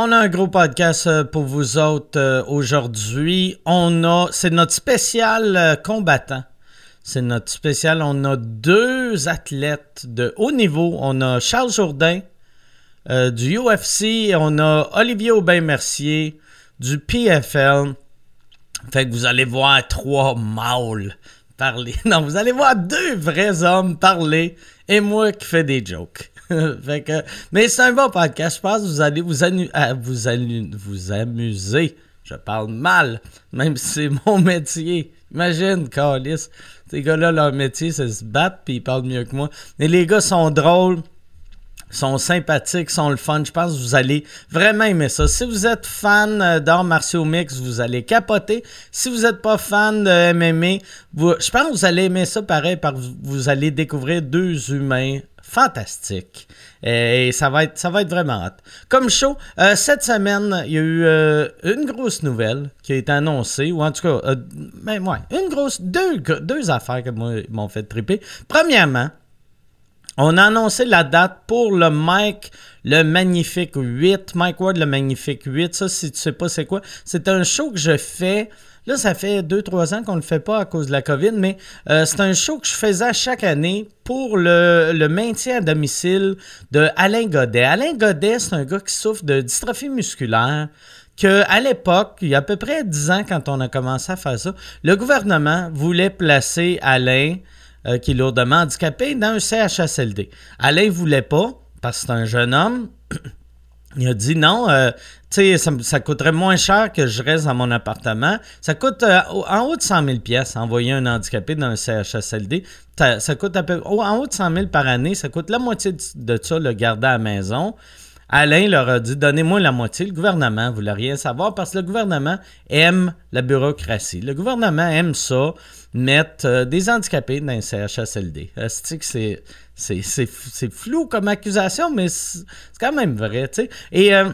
On a un gros podcast euh, pour vous autres euh, aujourd'hui. On a, c'est notre spécial euh, combattant. C'est notre spécial. On a deux athlètes de haut niveau. On a Charles Jourdain du UFC on a Olivier Aubin-Mercier du PFL. Fait que vous allez voir trois mâles parler. Non, vous allez voir deux vrais hommes parler et moi qui fais des jokes. mais c'est un bon podcast. Je pense que vous allez vous, vous, vous amuser. Je parle mal, même si c'est mon métier. Imagine, Carlis. Ces gars-là, leur métier, c'est se battre, puis ils parlent mieux que moi. Mais les gars sont drôles sont sympathiques, sont le fun. Je pense que vous allez vraiment aimer ça. Si vous êtes fan euh, d'arts martiaux mix, vous allez capoter. Si vous n'êtes pas fan de MMA, je pense que vous allez aimer ça pareil parce que vous allez découvrir deux humains fantastiques. Et ça va être, ça va vraiment hot. Comme show, euh, cette semaine, il y a eu euh, une grosse nouvelle qui a été annoncée, ou en tout cas, ben, ouais, une grosse, deux, deux affaires qui m'ont fait triper. Premièrement, on a annoncé la date pour le Mike le Magnifique 8. Mike Ward, le Magnifique 8. Ça, si tu sais pas c'est quoi, c'est un show que je fais. Là, ça fait 2-3 ans qu'on ne le fait pas à cause de la COVID, mais euh, c'est un show que je faisais chaque année pour le, maintien à domicile de Alain Godet. Alain Godet, c'est un gars qui souffre de dystrophie musculaire que à l'époque, il y a à peu près 10 ans quand on a commencé à faire ça, le gouvernement voulait placer Alain euh, qui est lourdement handicapé dans un CHSLD. Alain voulait pas, parce que c'est un jeune homme. Il a dit non, euh, tu sais, ça, coûterait moins cher que je reste dans mon appartement. Ça coûte euh, en haut de 100 000 pièces envoyer un handicapé dans un CHSLD. Ça, coûte à peu, en haut de 100 000 par année. Ça coûte la moitié de, ça le garder à la maison. Alain leur a dit donnez-moi la moitié. Le gouvernement ne voulait rien savoir parce que le gouvernement aime la bureaucratie. Le gouvernement aime ça mettre euh, des handicapés dans un CHSLD. C'est c'est flou comme accusation, mais c'est quand même vrai. sais. Et euh,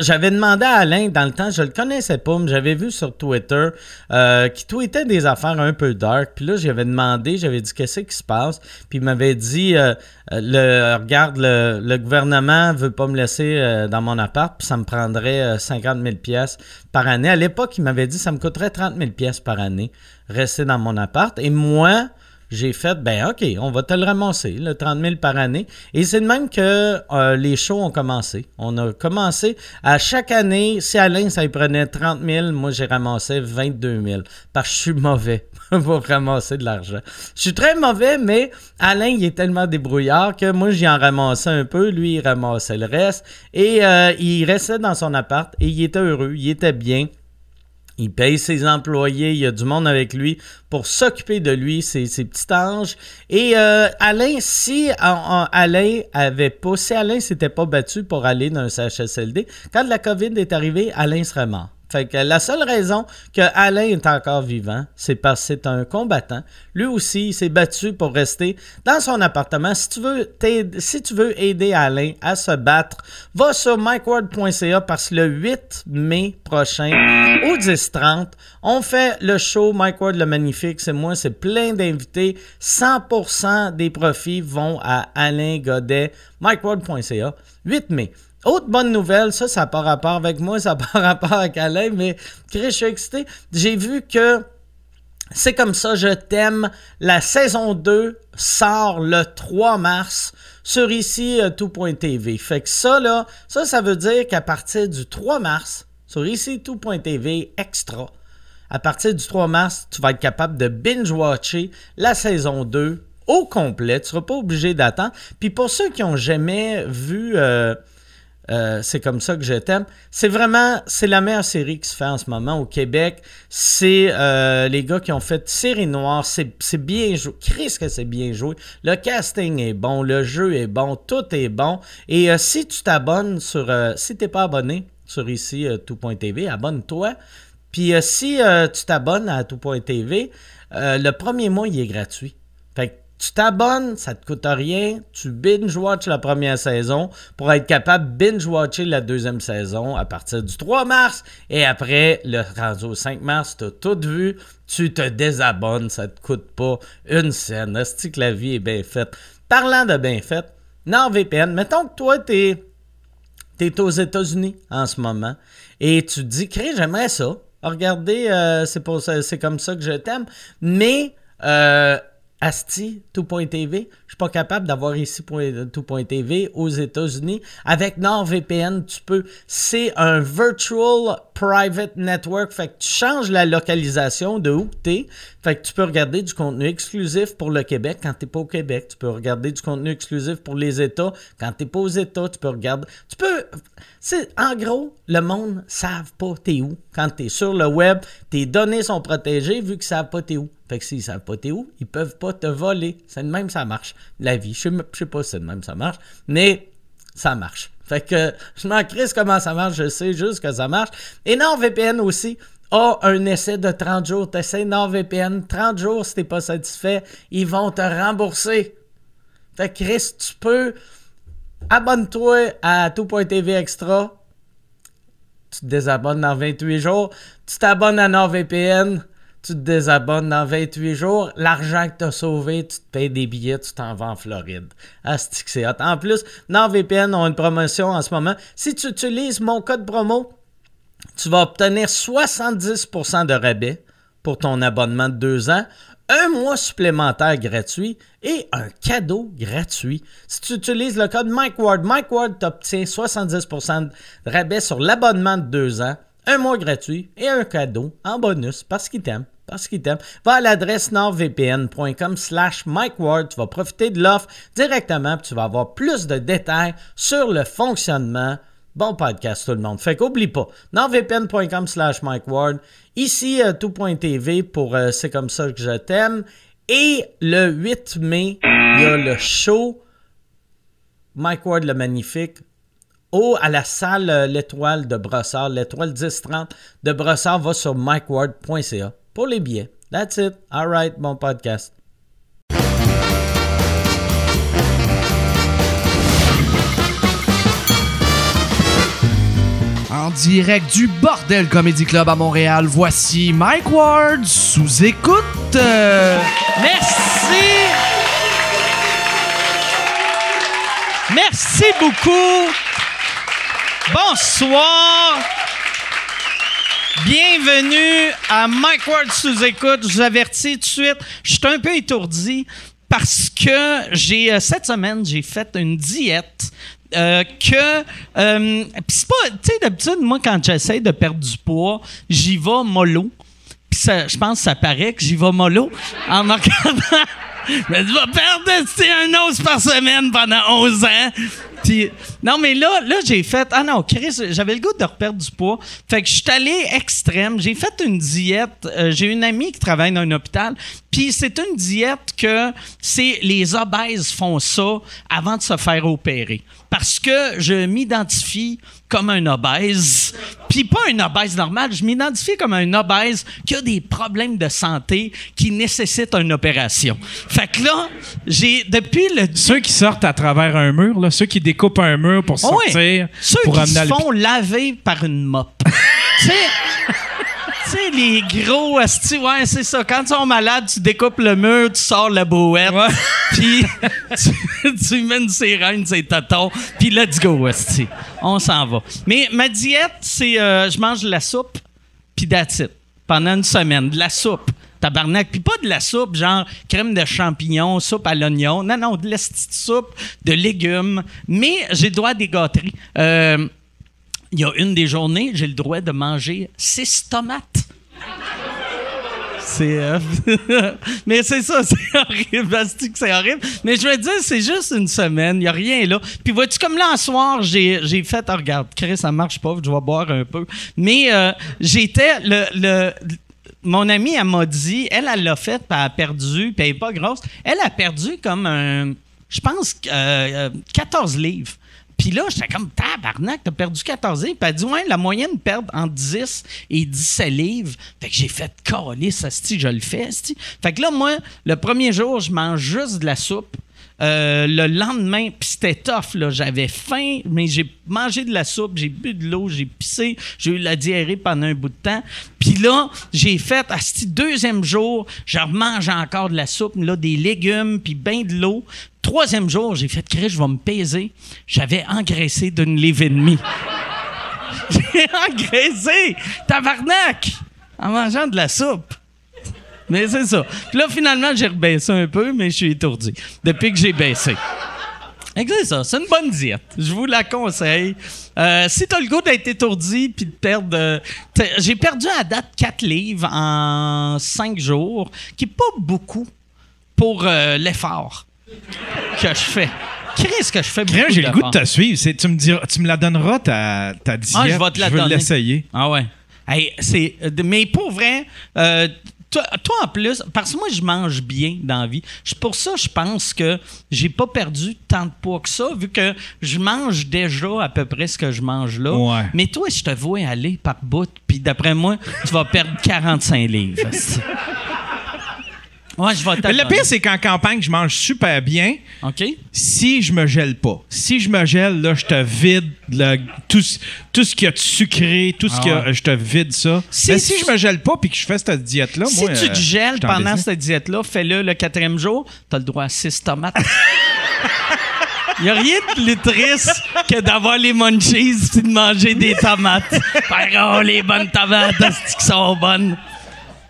j'avais demandé à Alain dans le temps, je le connaissais pas, mais j'avais vu sur Twitter euh, qu'il tweetait des affaires un peu dark. Puis là, j'avais demandé, j'avais dit qu'est-ce qui se passe? Puis il m'avait dit le, regarde, le, le, gouvernement veut pas me laisser dans mon appart, puis ça me prendrait 50 000 pièces par année. À l'époque, il m'avait dit ça me coûterait 30 000 pièces par année rester dans mon appart. Et moi, j'ai fait, ben OK, on va te le ramasser, le 30 000 par année. Et c'est de même que euh, les shows ont commencé. On a commencé à chaque année, si Alain, ça lui prenait 30 000, moi, j'ai ramassé 22 000. Parce que je suis mauvais pour ramasser de l'argent. Je suis très mauvais, mais Alain, il est tellement débrouillard que moi, j'y en ramassais un peu. Lui, il ramassait le reste. Et euh, il restait dans son appart et il était heureux, il était bien. Il paye ses employés, il y a du monde avec lui pour s'occuper de lui, ses, petits anges. Et euh, Alain, si Alain avait pas, si Alain s'était pas battu pour aller dans un CHSLD, quand la COVID est arrivée, Alain serait mort. Fait que la seule raison que Alain est encore vivant, c'est parce que c'est un combattant. Lui aussi, il s'est battu pour rester dans son appartement. Si tu veux, aider Alain à se battre, va sur mikeward.ca parce que le 8 mai prochain, au 10-30, on fait le show Mike Ward le Magnifique. C'est moi, c'est plein d'invités. 100% des profits vont à Alain Godet, mikeward.ca. 8 mai. Autre bonne nouvelle, ça, ça n'a pas rapport avec moi, ça n'a pas rapport avec Alain, mais je suis excité. J'ai vu que c'est comme ça, je t'aime. La saison 2 sort le 3 mars sur ici euh, tout.tv. Fait que ça, là, ça, ça veut dire qu'à partir du 3 mars, sur ici tout.tv extra, à partir du 3 mars, tu vas être capable de binge-watcher la saison 2 au complet. Tu ne seras pas obligé d'attendre. Puis pour ceux qui n'ont jamais vu. Euh, euh, c'est comme ça que je t'aime. C'est vraiment, c'est la meilleure série qui se fait en ce moment au Québec. C'est euh, les gars qui ont fait Série Noire. C'est, bien joué. Chris que c'est bien joué. Le casting est bon, le jeu est bon, tout est bon. Et euh, si tu t'abonnes sur, si t'es pas abonné sur ici tout.tv, abonne-toi. Puis si tu t'abonnes à tout.tv, le premier mois il est gratuit. Fait que tu t'abonnes, ça te coûte rien, tu binge-watch la première saison pour être capable de binge-watcher la deuxième saison à partir du 3 mars et après, le rendu au 5 mars, tu as tout vu, tu te désabonnes, ça te coûte pas une scène. Est-ce que la vie est bien faite? Parlant de bien faite, NordVPN, mettons que toi, tu es aux États-Unis en ce moment et tu te dis, Crée, j'aimerais ça. Regardez, euh, c'est comme ça que je t'aime. Mais, euh, Asti, tout.tv, je suis pas capable d'avoir ici tout.tv aux États-Unis. Avec NordVPN, tu peux. C'est un virtual private network. Fait que tu changes la localisation de où tu es. Fait que tu peux regarder du contenu exclusif pour le Québec quand tu pas au Québec. Tu peux regarder du contenu exclusif pour les États quand tu pas aux États. Tu peux regarder. Tu peux. C'est, en gros, le monde ne savent pas t'es où. Quand tu es sur le web, tes données sont protégées vu qu'ils ne savent pas t'es où. Fait que s'ils savent pas t'es où, ils peuvent pas te voler. C'est de même ça marche. La vie. Je sais, sais pas si c'est de même ça marche, mais ça marche. Fait que je m'en crisse comment ça marche, je sais juste que ça marche. Et NordVPN aussi a un essai de 30 jours. T'essaies NordVPN, 30 jours si t'es pas satisfait, ils vont te rembourser. Fait que Chris, tu peux abonne-toi à tout.tv extra. Tu te désabonnes dans 28 jours. Tu t'abonnes à NordVPN. Tu te désabonnes dans 28 jours. L'argent que tu as sauvé, tu te payes des billets, tu t'en vas en Floride. Asti que c'est hot. En plus, NordVPN ont une promotion en ce moment. Si tu utilises mon code promo, tu vas obtenir 70% de rabais pour ton abonnement de deux ans, un mois supplémentaire gratuit et un cadeau gratuit. Si tu utilises le code Mike Ward, Mike Ward t'obtient 70% de rabais sur l'abonnement de deux ans, un mois gratuit et un cadeau en bonus parce qu'il t'aime. Parce qu'il t'aime. Va à l'adresse nordvpn.com slash Mike Ward. Tu vas profiter de l'offre directement tu vas avoir plus de détails sur le fonctionnement Bon podcast, tout le monde. Fait qu'oublie pas, nordvpn.com slash Mike Ward. Ici, euh, tout.tv pour euh, C'est comme ça que je t'aime. Et le 8 mai, il y a le show Mike Ward le Magnifique au, à la salle euh, L'Étoile de Brossard. L'Étoile 1030 de Brossard va sur mikeward.ca pour les billets. That's it. All right, bon podcast. En direct du Bordel Comedy Club à Montréal, voici Mike Ward sous écoute. Merci. Merci beaucoup. Bonsoir. Bienvenue à Mike Ward sous écoute. Je vous avertis tout de suite, je suis un peu étourdi parce que j'ai euh, cette semaine, j'ai fait une diète euh, que euh, c'est pas tu sais d'habitude moi quand j'essaie de perdre du poids, j'y vais mollo. Puis je pense que ça paraît que j'y vais mollo en regardant. Mais tu vas perdre un os par semaine pendant 11 ans. Non, mais là, là j'ai fait. Ah non, Chris, j'avais le goût de reperdre du poids. Fait que je suis allé extrême. J'ai fait une diète. Euh, j'ai une amie qui travaille dans un hôpital. Puis c'est une diète que c'est les obèses font ça avant de se faire opérer. Parce que je m'identifie comme un obèse. Puis pas un obèse normal, je m'identifie comme un obèse qui a des problèmes de santé qui nécessitent une opération. Fait que là, j'ai depuis le Ceux qui sortent à travers un mur, là, ceux qui découpent un mur pour Oh sortir, oui. Ceux pour qui se font laver par une mop. tu sais, tu sais, les gros asti, ouais, c'est ça. Quand ils sont malades, tu découpes le mur, tu sors la bouette, Ouais. puis tu, tu mets une sirène, c'est tonton, puis let's go, asti. On s'en va. Mais ma diète, c'est euh, je mange de la soupe, puis it. Pendant une semaine, de la soupe. Tabarnak. Puis pas de la soupe, genre crème de champignons, soupe à l'oignon. Non, non, de la petite soupe, de légumes. Mais j'ai le droit à des gâteries. Euh, il y a une des journées, j'ai le droit de manger six tomates. C'est. euh, mais c'est ça, c'est horrible. C'est horrible. Mais je veux dire, c'est juste une semaine. Il n'y a rien là. Puis vois-tu, comme là, en soir, j'ai, fait. oh, regarde, Chris, ça marche pas. Je vais boire un peu. Mais euh, j'étais. Le, le- mon amie, elle m'a dit. Elle, elle l'a fait, puis elle a perdu. Puis elle n'est pas grosse. Elle a perdu comme un. Je pense euh, euh, 14 livres. Puis là, j'étais comme, tabarnak, t'as perdu 14 livres. Puis elle dit, ouais, la moyenne perd entre 10 et 17 livres. Fait que j'ai fait coller ça, je le fais. Fait que là, moi, le premier jour, je mange juste de la soupe. Euh, le lendemain, puis c'était tough, là. J'avais faim, mais j'ai mangé de la soupe, j'ai bu de l'eau, j'ai pissé, j'ai eu la diarrhée pendant un bout de temps. Puis là, j'ai fait, à ce deuxième jour, je remange encore de la soupe, là, des légumes, puis ben de l'eau. Troisième jour, j'ai fait, Chris, je vais me peser. J'avais engraissé d'une livre et demie. j'ai engraissé! Tabarnak! En mangeant de la soupe. Mais c'est ça. Puis là, finalement, j'ai rebaissé un peu, mais je suis étourdi depuis que j'ai baissé. C'est ça, c'est une bonne diète. Je vous la conseille. Euh, si t'as le goût d'être étourdi puis de perdre... euh, j'ai perdu à date 4 livres en 5 jours, qui est pas beaucoup pour euh, l'effort que je fais. Qu'est-ce que je fais beaucoup j'ai le goût de te suivre. Tu me, diras, tu me la donneras, ta, ta diète. Ah, je vais te la veux donner. l'essayer. Ah ouais. Hey, euh, mais pour vrai, euh, toi, toi, en plus, parce que moi je mange bien dans la vie. Pour ça, je pense que j'ai pas perdu tant de poids que ça, vu que je mange déjà à peu près ce que je mange là. Ouais. Mais toi, je te vois aller par bout, puis d'après moi, tu vas perdre 45 livres. ouais, je vais Mais le pire, c'est qu'en campagne, je mange super bien OK? si je me gèle pas. Si je me gèle, là, je te vide le- tout, ce- tout ce qu'il y a de sucré, tout ce Ah qu'il y a, ouais. je te vide ça. Si Mais si tu- je me gèle pas puis que je fais cette diète-là, Si moi. tu euh, te gèles je suis en pendant business. cette diète-là, fais-le le quatrième jour, t'as le droit à 6 tomates. Il n'y a rien de plus triste que d'avoir les munchies et de manger des tomates. Faire, oh, les bonnes tomates, est-ce qui sont bonnes?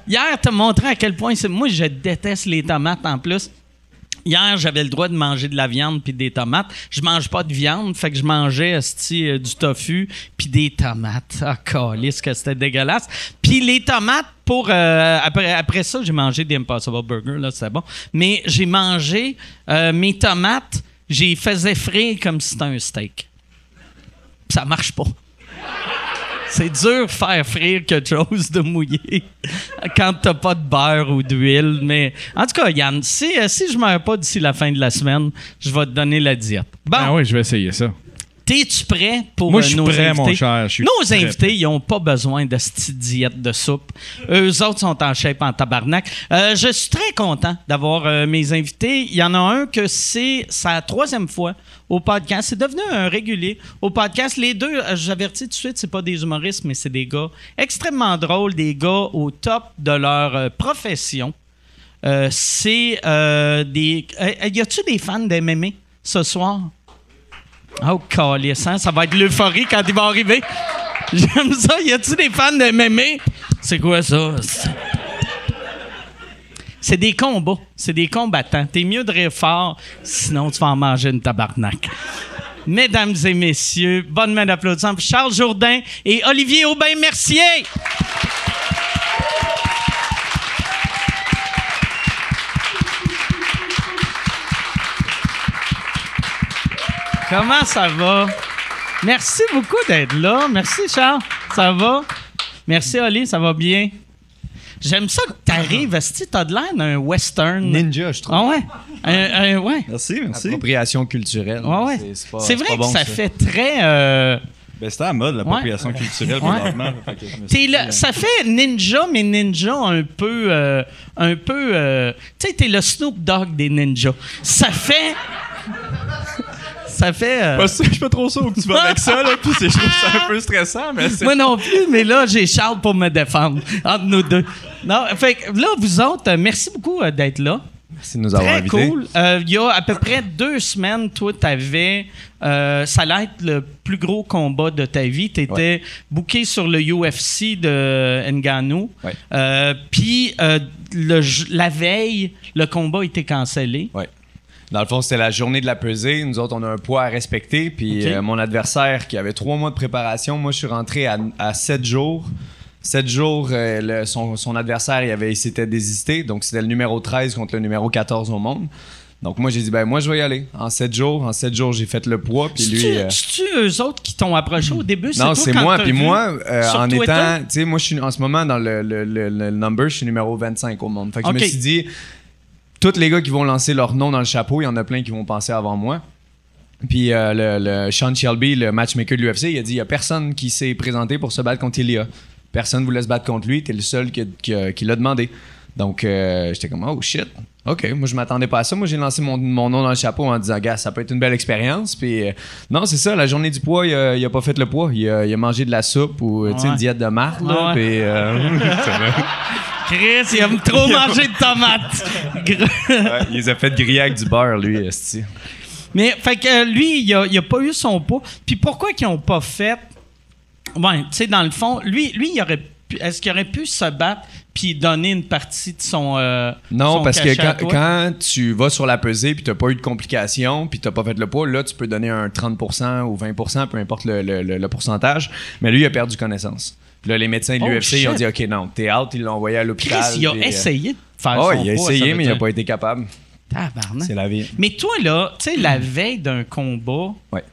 Hier, t'as montré à quel point. Moi, je déteste les tomates en plus. Hier, j'avais le droit de manger de la viande puis des tomates. Je mange pas de viande, fait que je mangeais euh, du tofu puis des tomates. Ah, calisse que c'était dégueulasse. Puis les tomates, pour euh, après, après ça, j'ai mangé des Impossible Burger, là, c'est bon. Mais j'ai mangé euh, mes tomates, j'ai faisais frire comme si c'était un steak. Ça marche pas. C'est dur de faire frire quelque chose de mouillé quand t'as pas de beurre ou d'huile. Mais en tout cas, Yann, si, euh, si je meurs pas d'ici la fin de la semaine, je vais te donner la diète. Bon, Ah oui, je vais essayer ça. T'es-tu prêt pour Moi, euh, je suis nos prêt, invités? mon cher, je suis nos très invités, ils n'ont pas besoin de cette diète de soupe. Eux autres sont en shape en tabarnak. Euh, je suis très content d'avoir euh, mes invités. Il y en a un que c'est sa troisième fois au podcast. C'est devenu un régulier au podcast. Les deux, euh, j'avertis tout de suite, c'est pas des humoristes, mais c'est des gars extrêmement drôles, des gars au top de leur profession. C'est des. y a-tu des fans d'MMA ce soir? Oh, calice, hein? Ça va être l'euphorie quand il va arriver. J'aime ça. Y a-tu des fans de MMA? C'est quoi ça? C'est- des combats. C'est des combattants. T'es mieux de rire fort, sinon tu vas en manger une tabarnak. Mesdames et messieurs, bonne main d'applaudissements pour Charles Jourdain et Olivier Aubin-Mercier. Comment ça va? Merci beaucoup d'être là. Merci, Charles. Ça va? Merci, Oli. Ça va bien? J'aime ça que t'arrives. Est-ce que t'as de l'air d'un western? Ninja, je trouve. Ah ouais? Un- un- ouais. Merci, merci. Appropriation culturelle. Ouais, ouais. C'est- C'est pas- C'est vrai pas que bon, ça, fait très. euh, Ben, c'était à la mode, l'appropriation culturelle, Ouais. présentement. T'es dit, le- euh, ça fait ninja, mais ninja un peu. euh, un peu. euh, tu sais, t'es le Snoop Dogg des ninjas. Ça fait. Ça fait. euh, Pas sûr, je suis pas trop sûr où que tu vas avec ça, là. Puis c'est- je trouve ça un peu stressant, mais c'est. Moi non plus, mais là, j'ai Charles pour me défendre. Entre nous deux. Non, fait que là, vous autres, euh, merci beaucoup euh, d'être là. Merci de nous avoir Très invités. cool. Euh, Il y a à peu près deux semaines, toi, t'avais. Euh, ça allait être le plus gros combat de ta vie. Tu étais booké sur le UFC de Ngannou. Ouais. Euh, Puis, euh, le j- la veille, le combat était cancellé. Ouais. Dans le fond, c'était la journée de la pesée. Nous autres, on a un poids à respecter. Puis euh, mon adversaire, qui avait trois mois de préparation, moi, je suis rentré à, à sept jours. Sept jours, euh, le- son, son adversaire, il, avait, il s'était désisté. Donc, c'était le numéro 13 contre le numéro 14 au monde. Donc, moi, j'ai dit, ben, moi, je vais y aller. En sept jours, en sept jours, j'ai fait le poids. Puis lui. Euh, eux autres qui t'ont approché au début? non, toi c'est moi. Puis moi, euh, en Twitter? étant. Tu sais, moi, je suis en ce moment dans le, le, le- le number, je suis numéro 25 au monde. Fait que je me suis dit, tous les gars qui vont lancer leur nom dans le chapeau, il y en a plein qui vont penser avant moi. Puis euh, le, Sean Shelby, le matchmaker de l'UFC, il a dit il y a personne qui s'est présenté pour se battre contre Ilia. Personne voulait se battre contre lui, t'es le seul qui l'a demandé. Donc, euh, j'étais comme, oh shit. OK, moi, je m'attendais pas à ça. Moi, j'ai lancé mon, mon nom dans le chapeau en disant, gars, ça peut être une belle expérience. Puis, euh, non, c'est ça, la journée du poids, il a, il a pas fait le poids. Il a, il a mangé de la soupe ou, tu sais, Ouais. une diète de marde, là. Ouais. Puis, euh, Chris, il aime trop manger de tomates. Ouais, il les a fait griller avec du beurre, lui, esti. Mais, fait que lui, il a, il a pas eu son poids. Puis pourquoi qu'ils ont pas fait? Ouais, tu sais, dans le fond, lui, lui il aurait pu- Est-ce qu'il aurait pu se battre puis donner une partie de son. euh, Non, son parce que quand, tu vas sur la pesée puis t'as pas eu de complications puis t'as pas fait le poids, là, tu peux donner un 30% ou 20%, peu importe le, le- le- le pourcentage. Mais lui, il a perdu connaissance. Puis là, les médecins de Oh, l'UFC, ils ont dit, OK, non, t'es out. Ils l'ont envoyé à Chris, l'hôpital. il a puis, euh, essayé de faire Oh, son il a poids, essayé, mais il a dire. pas été capable. C'est la vie. Mais toi, là, tu sais, la veille d'un combat, Ouais.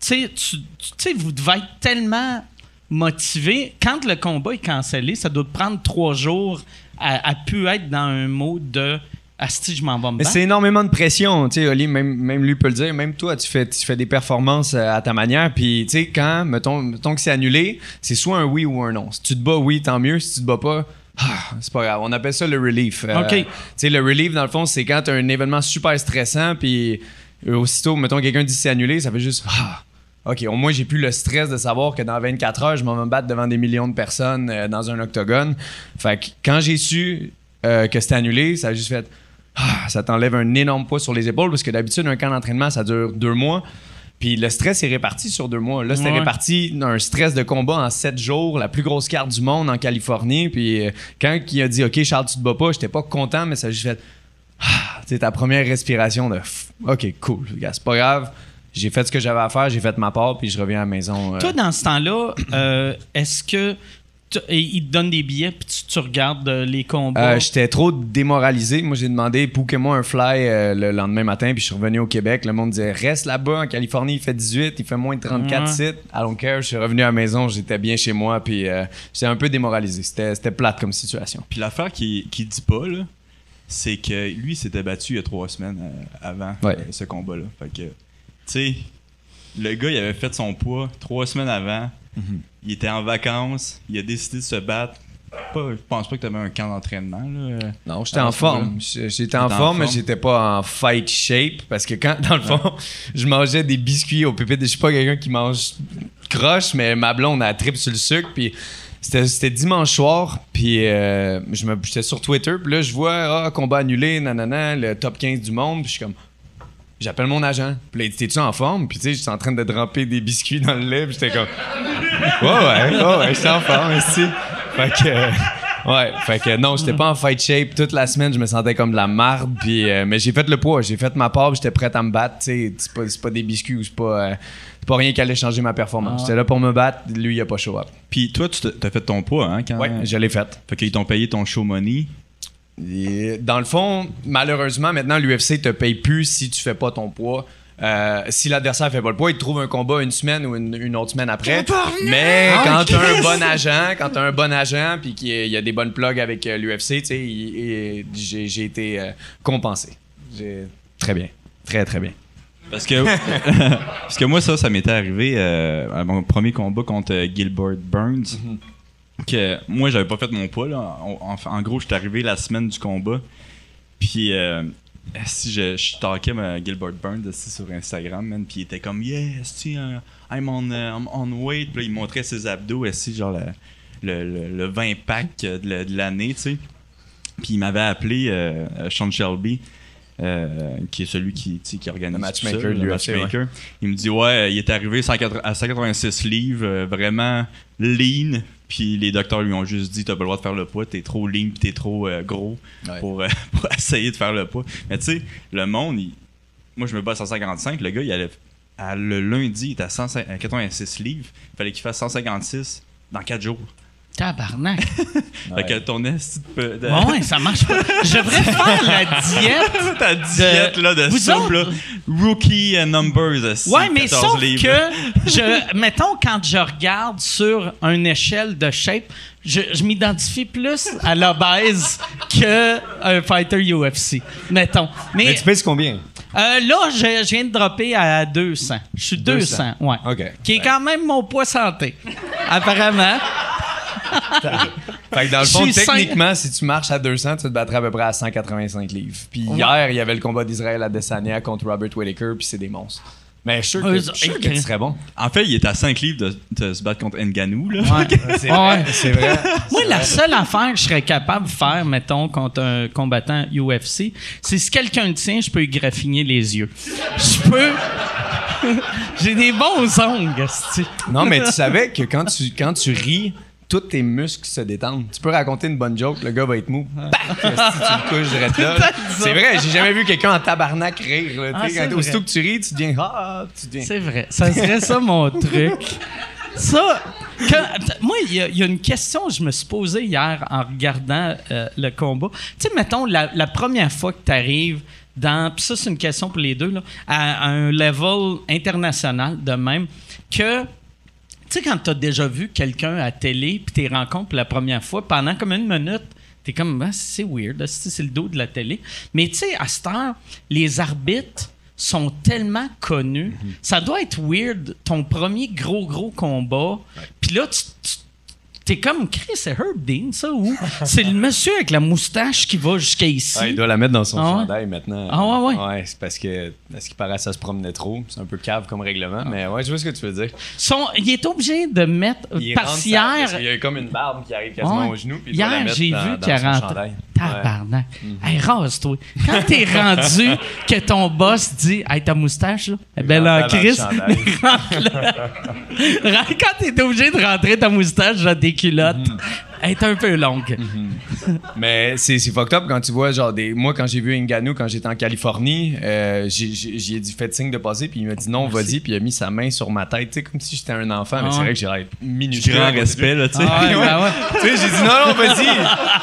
tu tu- tu sais, vous devez être tellement motivé. Quand le combat est cancellé, ça doit te prendre trois jours à, à pu être dans un mode de Asti, je m'en vais me Mais battre. c'est énormément de pression, tu sais, Oli, même, même lui peut le dire, même toi, tu fais, tu fais des performances euh, à ta manière, puis tu sais, quand, mettons, mettons que c'est annulé, c'est soit un oui ou un non. Si tu te bats, oui, tant mieux, si tu te bats pas, ah, c'est pas grave. On appelle ça le relief. Euh, OK. Tu sais, le relief, dans le fond, c'est quand tu as un événement super stressant, puis euh, aussitôt, mettons, quelqu'un dit c'est annulé, ça fait juste, ah, OK, au moins, j'ai plus le stress de savoir que dans 24 heures, je m'en vais me battre devant des millions de personnes euh, dans un octogone. Fait que quand j'ai su euh, que c'était annulé, ça a juste fait ah, ça t'enlève un énorme poids sur les épaules parce que d'habitude, un camp d'entraînement, ça dure deux mois. Puis le stress est réparti sur deux mois. Là, c'était Ouais. réparti d'un stress de combat en sept jours, la plus grosse carte du monde en Californie. Puis euh, quand il a dit OK, Charles, tu te bats pas, j'étais pas content, mais ça a juste fait ah, ta première respiration de OK, cool, c'est pas grave. J'ai fait ce que j'avais à faire, j'ai fait ma part, puis je reviens à la maison. euh, Toi, dans ce temps-là, euh, est-ce que tu- et il te donne des billets puis tu, tu regardes euh, les combats? Euh, J'étais trop démoralisé. Moi, j'ai demandé bouquez-moi un fly euh, le lendemain matin, puis je suis revenu au Québec. Le monde disait reste là-bas en Californie, il fait 18, il fait moins de 34 Ouais. sites. I don't care. Je suis revenu à la maison, j'étais bien chez moi, puis euh, j'étais un peu démoralisé. C'était c'était plate comme situation. Puis l'affaire qui, qui dit pas, là, c'est que lui il s'était battu il y a trois semaines euh, avant Ouais. euh, ce combat-là. Fait que, sais, le gars, il avait fait son poids trois semaines avant. Il était en vacances. Il a décidé de se battre. Pas, je pense pas que tu avais un camp d'entraînement. là. Non, j'étais en forme. J'étais en forme, mais j'étais pas en fight shape parce que quand, dans le fond, je mangeais des biscuits au pépite. Je suis pas quelqu'un qui mange croche, mais ma blonde a trip sur le sucre. Puis c'était dimanche soir, puis euh, je me- j'étais sur Twitter. Puis là, je vois ah, combat annulé, nanana, le top 15 du monde. Puis je suis comme. J'appelle mon agent. Puis là, il dit T'es-tu en forme? Puis tu sais, j'étais en train de dramper des biscuits dans le lait. Puis j'étais comme. Ouais, ouais, ouais, ouais, j'étais en forme, merci. Fait que. euh, Ouais, fait que non, j'étais pas en fight shape. Toute la semaine, je me sentais comme de la marde. Puis, euh, mais j'ai fait le poids, j'ai fait ma part, puis j'étais prêt à me battre. tu sais. C'est pas, c'est pas des biscuits ou c'est pas, euh, c'est pas rien qui allait changer ma performance. J'étais là pour me battre, lui, il a pas show up. Puis toi, tu t'as fait ton poids, hein, quand Ouais, je l'ai fait. Fait qu'ils t'ont payé ton show money. Dans le fond, malheureusement, maintenant, l'UFC te paye plus si tu fais pas ton poids. Euh, si l'adversaire fait pas le poids, il te trouve un combat une semaine ou une, une autre semaine après. Mais Ah, quand t'as un bon agent, quand t'as un bon agent, puis qu'il y a- il y a des bonnes plugs avec euh, l'UFC, j'ai j'ai été euh, compensé. J'ai- Très bien, très très bien. Parce que, parce que moi, ça, ça m'était arrivé euh, à mon premier combat contre Gilbert Burns. Que moi, j'avais pas fait mon poids. Là. En, en- en gros, j'étais arrivé la semaine du combat. Puis, euh, si je, je stalkais ma Gilbert Burns aussi sur Instagram, man, puis il était comme, yeah, si, uh, I'm, on, uh, I'm on weight. Puis là, il montrait ses abdos, si, genre le, le, le, le 20 pack euh, de, de l'année, tu sais. Puis il m'avait appelé euh, euh, Sean Shelby. euh, qui est celui qui, tu sais, qui organise Le matchmaker ça, le. Il me dit ouais, il est arrivé 180 à 186 livres, euh, vraiment lean. Puis les docteurs lui ont juste dit t'as pas le droit de faire le poids, t'es trop lean, t'es trop euh, gros Ouais. pour, euh, pour essayer de faire le poids. Mais tu sais, le monde, il- moi je me bats à 155, le gars il allait à- le lundi il était à 105 à 86 livres, il fallait qu'il fasse 156 dans 4 jours. Tabarnak. Fait que ton esti de, de- Ouais, ça marche pas. Je devrais faire la diète. ta diète là de Vous soupe, autres- là, rookie euh, numbers. esti, Ouais, mais 14 sauf livres. que, je, mettons, quand je regarde sur une échelle de shape, je, je m'identifie plus à l'obèse qu'un fighter UFC. Mettons. Mais, Mais tu pèses combien? euh, là, je, je viens de dropper à 200. Je suis 200, 200. ouais. OK. Qui est quand même mon poids santé, apparemment. Fait que dans le fond, techniquement, si tu marches à 200, tu te battrais à peu près à 185 livres. Puis hier, il y avait le combat d'Israël à Desania contre Robert Whittaker, puis c'est des monstres. Mais je suis sûr que, je suis sûr ok. que tu serais bon. En fait, il est à 5 livres de, de se battre contre Nganou. Là. C'est Ouais. C'est vrai. Moi, la seule affaire que je serais capable de faire, mettons, contre un combattant UFC, c'est si quelqu'un le tient, je peux lui graffiner les yeux. Je peux. J'ai des bons ongles, esti. Non, mais tu savais que quand tu, quand tu ris, tous tes muscles se détendent. Tu peux raconter une bonne joke, le gars va être mou. Paf! Si tu le couches direct là. C'est vrai, j'ai jamais vu quelqu'un en tabarnak rire. là. Ah, quand- aussitôt que tu ris, tu deviens ah, tu deviens. C'est vrai. Ça serait ça mon truc. Ça, quand- moi, il y, a- il y a une question que je me suis posée hier en regardant euh, le combat. Tu sais, mettons, la, la première fois que tu arrives dans. Puis ça, c'est une question pour les deux, là, à, à un level international de même, que. Tu sais, quand tu as déjà vu quelqu'un à télé, puis tu rencontres pour la première fois, pendant comme une minute, tu es comme, Ah, c'est weird, asti, c'est le dos de la télé. Mais tu sais, à cette heure, les arbitres sont tellement connus. Ça doit être weird, ton premier gros, gros combat. Puis là, tu. tu- T'es comme Chris, c'est Herb Dean, ça, ou? C'est le monsieur avec la moustache qui va jusqu'à ici. Ah, il doit la mettre dans son Ah ouais? chandail maintenant. Ah ouais, ouais. Ouais, c'est parce que, parce qu'il paraît que ça se promenait trop. C'est un peu cave comme règlement, mais ouais, je vois ce que tu veux dire. Son- il est obligé de mettre. Il parce qu'il y a comme une barbe qui arrive quasiment Ouais. au genou. Puis il doit la Hier, mettre j'ai dans- vu qu'il rentré. Tabarnak. Hey, rase-toi. Quand t'es rendu que ton boss dit Hey, ta moustache, là, là, rentre dans le Chris, chandail. rentre là. Quand t'es obligé de rentrer ta moustache dans tes culottes, elle est un peu longue. Mais c'est c'est fucked up quand tu vois, genre, des. Moi, quand j'ai vu Ngannou, quand j'étais en Californie, euh, j'ai- j'ai j'ai dit, faites signe de passer, puis il m'a dit non, vas-y, puis il a mis sa main sur ma tête, tu sais, comme si j'étais un enfant, mais Ah c'est ouais. vrai que j'ai l'air minuscule. Grand respect, là, tu sais. Ah ouais, ben ouais. Tu sais, j'ai dit non, non, vas-y.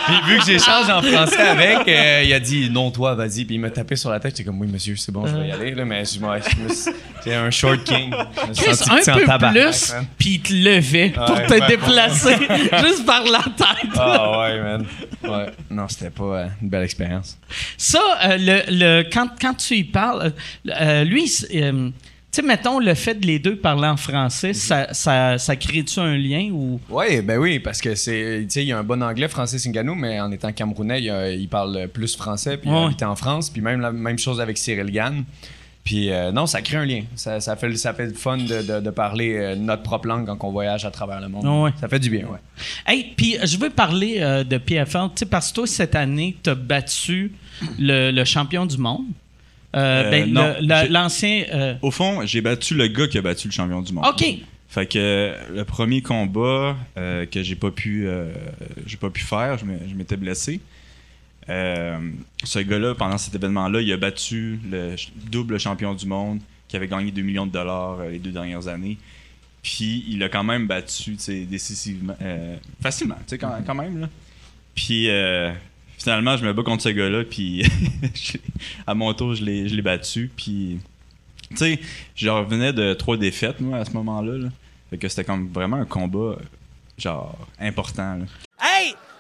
Puis vu que j'échange en français avec, euh, il a dit non, toi, vas-y. Puis il m'a tapé sur la tête. J'étais comme oui, monsieur, c'est bon, je vais y aller. Là, mais je, ouais, je me suis- j'étais un short king. Je me suis Chris, senti un peu tabarnak, plus, man. puis il te levait pour Ouais, te déplacer juste par la tête. Ah ouais, man. Ouais. Non, c'était pas euh, une belle expérience. Ça, euh, le, le- quand, quand tu y parles, euh, lui, tu sais, mettons, le fait de les deux parler en français, ça, ça, ça crée-tu un lien ou? Oui, ben oui, parce que c'est, tu sais, il y a un bon anglais, Francis Ngannou, mais en étant camerounais, il, parle plus français, puis il Ouais. habité en France, puis même la même chose avec Cyril Gann. Puis euh, non, ça crée un lien. Ça, ça fait, le- ça fait le fun de, de- de parler euh, notre propre langue quand on voyage à travers le monde. Ouais. Ça fait du bien, ouais. Hey, puis je veux parler euh, de PFL, tu sais, parce que toi, cette année, tu as battu le, le champion du monde. Euh, Euh, ben, l'ancien. euh, Au fond, j'ai battu le gars qui a battu le champion du monde. OK. Fait que euh, le premier combat euh, que j'ai pas pu euh, j'ai pas pu faire, je m'étais blessé. Euh, ce gars-là, pendant cet événement-là, il a battu le double champion du monde qui avait gagné 2 millions de dollars euh, les deux dernières années. Puis il a quand même battu tu sais, décisivement, euh, facilement, tu sais, quand, quand même. Là. Puis euh, finalement, je me bats contre ce gars-là, puis à mon tour, je l'ai je l'ai battu. Puis tu sais, je revenais de trois défaites, moi, à ce moment-là. Là. Fait que c'était comme vraiment un combat, genre, important. Là. Hey,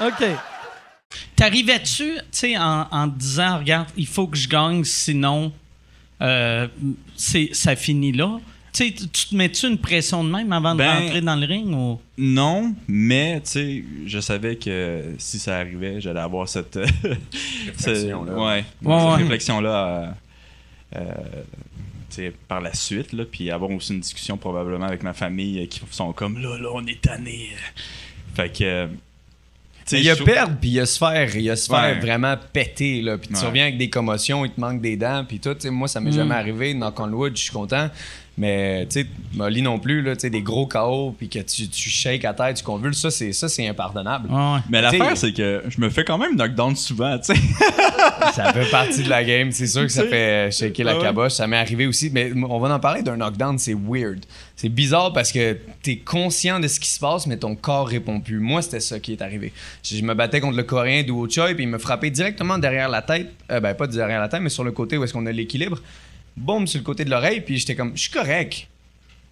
OK. T'arrivais-tu, tu sais, en, disant, regarde, il faut que je gagne, sinon euh, c'est, ça finit là? Tu sais, tu te mets-tu une pression de même avant de Ben, rentrer dans le ring? Ou... Non, mais, tu sais, je savais que si ça arrivait, j'allais avoir cette... Réflexion-là. ce- ouais, Ouais, réflexion-là euh, euh, tu sais, par la suite, là, puis avoir aussi une discussion probablement avec ma famille euh, qui sont comme, là, là, on est tanné. Fait que... Il y a perdre, puis il y a se faire, il y a se faire Ouais. vraiment péter, là. Puis tu Ouais. reviens avec des commotions, il te manque des dents, puis tout. Tu sais, moi, ça m'est Mm. jamais arrivé. Knock on wood, je suis content. Mais, tu sais, Molly non plus, là, tu sais, des gros KO, puis que tu, tu shakes à terre, tu convulses, ça, c'est, ça, c'est impardonnable. Ouais, ouais. Mais l'affaire, c'est que je me fais quand même knockdown souvent, tu sais. Ça fait partie de la game. C'est sûr que ça Tu fait shaker la caboche. Ça m'est arrivé aussi. Mais on va en parler d'un knockdown. C'est weird. C'est bizarre parce que t'es conscient de ce qui se passe, mais ton corps répond plus. Moi, c'était ça qui est arrivé. Je je me battais contre le Coréen Duo Choi, puis il me frappait directement derrière la tête. Euh, ben, pas derrière la tête, mais sur le côté où est-ce qu'on a l'équilibre. Boum, sur le côté de l'oreille, puis j'étais comme, je suis correct.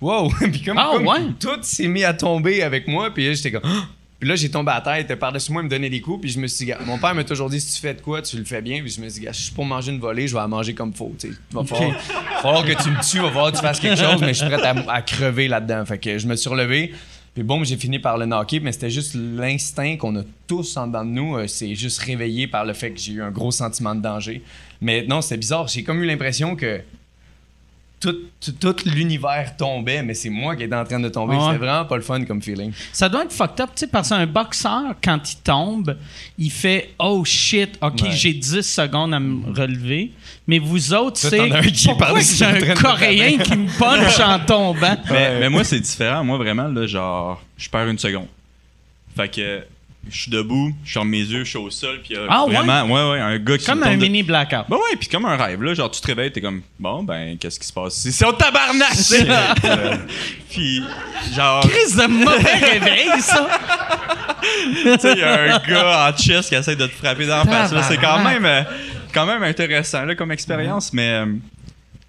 Wow! puis comme, Ah, comme ouais? tout s'est mis à tomber avec moi, puis là, j'étais comme! Puis là, j'ai tombé à terre, il était par-dessus moi, il me donnait des coups, puis je me suis dit, mon père m'a toujours dit, si tu fais de quoi, tu le fais bien, puis je me suis dit, je suis pour manger une volée, je vais la manger comme faut, tu sais. Il va falloir, que tu me tues, il va falloir que tu fasses quelque chose, mais je suis prêt à, à crever là-dedans. Fait que je me suis relevé, puis bon, j'ai fini par le knocker, mais c'était juste l'instinct qu'on a tous en dedans de nous, euh, c'est juste réveillé par le fait que j'ai eu un gros sentiment de danger. Mais non, c'était bizarre, j'ai comme eu l'impression que tout, tout, tout l'univers tombait, mais c'est moi qui étais en train de tomber. Ouais. C'était vraiment pas le fun comme feeling. Ça doit être fucked up, tu sais, parce qu'un boxeur, quand il tombe, il fait Oh shit, ok, Ouais. j'ai 10 secondes à me relever. Mais vous autres, c'est pourquoi j'ai un Coréen qui me punch en tombant? Mais, mais moi, c'est différent. Moi, vraiment, là, genre, je perds une seconde. Fait que je suis debout, je ferme mes yeux, je suis au sol, puis euh, Ah, vraiment, ouais, ouais, un gars qui Comme me un de- mini blackout. Ben ouais, puis comme un rêve, là, genre tu te réveilles, t'es comme, bon, ben, qu'est-ce qui se passe ici? C'est au tabarnak! sais. puis, genre, Crise de mauvais réveil, ça! tu sais, il y a un gars en chest qui essaie de te frapper dans la face. là. C'est quand même, euh, quand même intéressant, là, comme expérience, mais euh,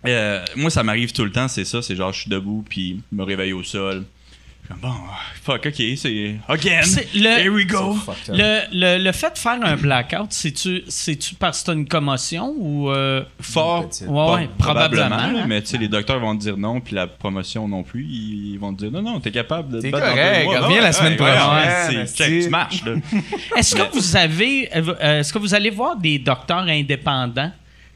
euh, moi, ça m'arrive tout le temps, c'est ça, c'est genre, je suis debout, puis me réveille au sol. Bon, fuck, ok, c'est. Again! Le- Here we go! Le, le, le fait de faire un blackout, c'est-tu, c'est-tu parce que t'as une commotion ou. euh, Fort, Petite. Ouais, ouais, probablement. hein. mais tu sais, les docteurs vont te dire non, puis la promotion non plus, ils vont te dire non, non, t'es capable de te T'es battre dans correct, deux mois. reviens la semaine prochaine, ouais, c'est- check, tu marches, là. Est-ce que vous avez. euh, Est-ce que vous allez voir des docteurs indépendants?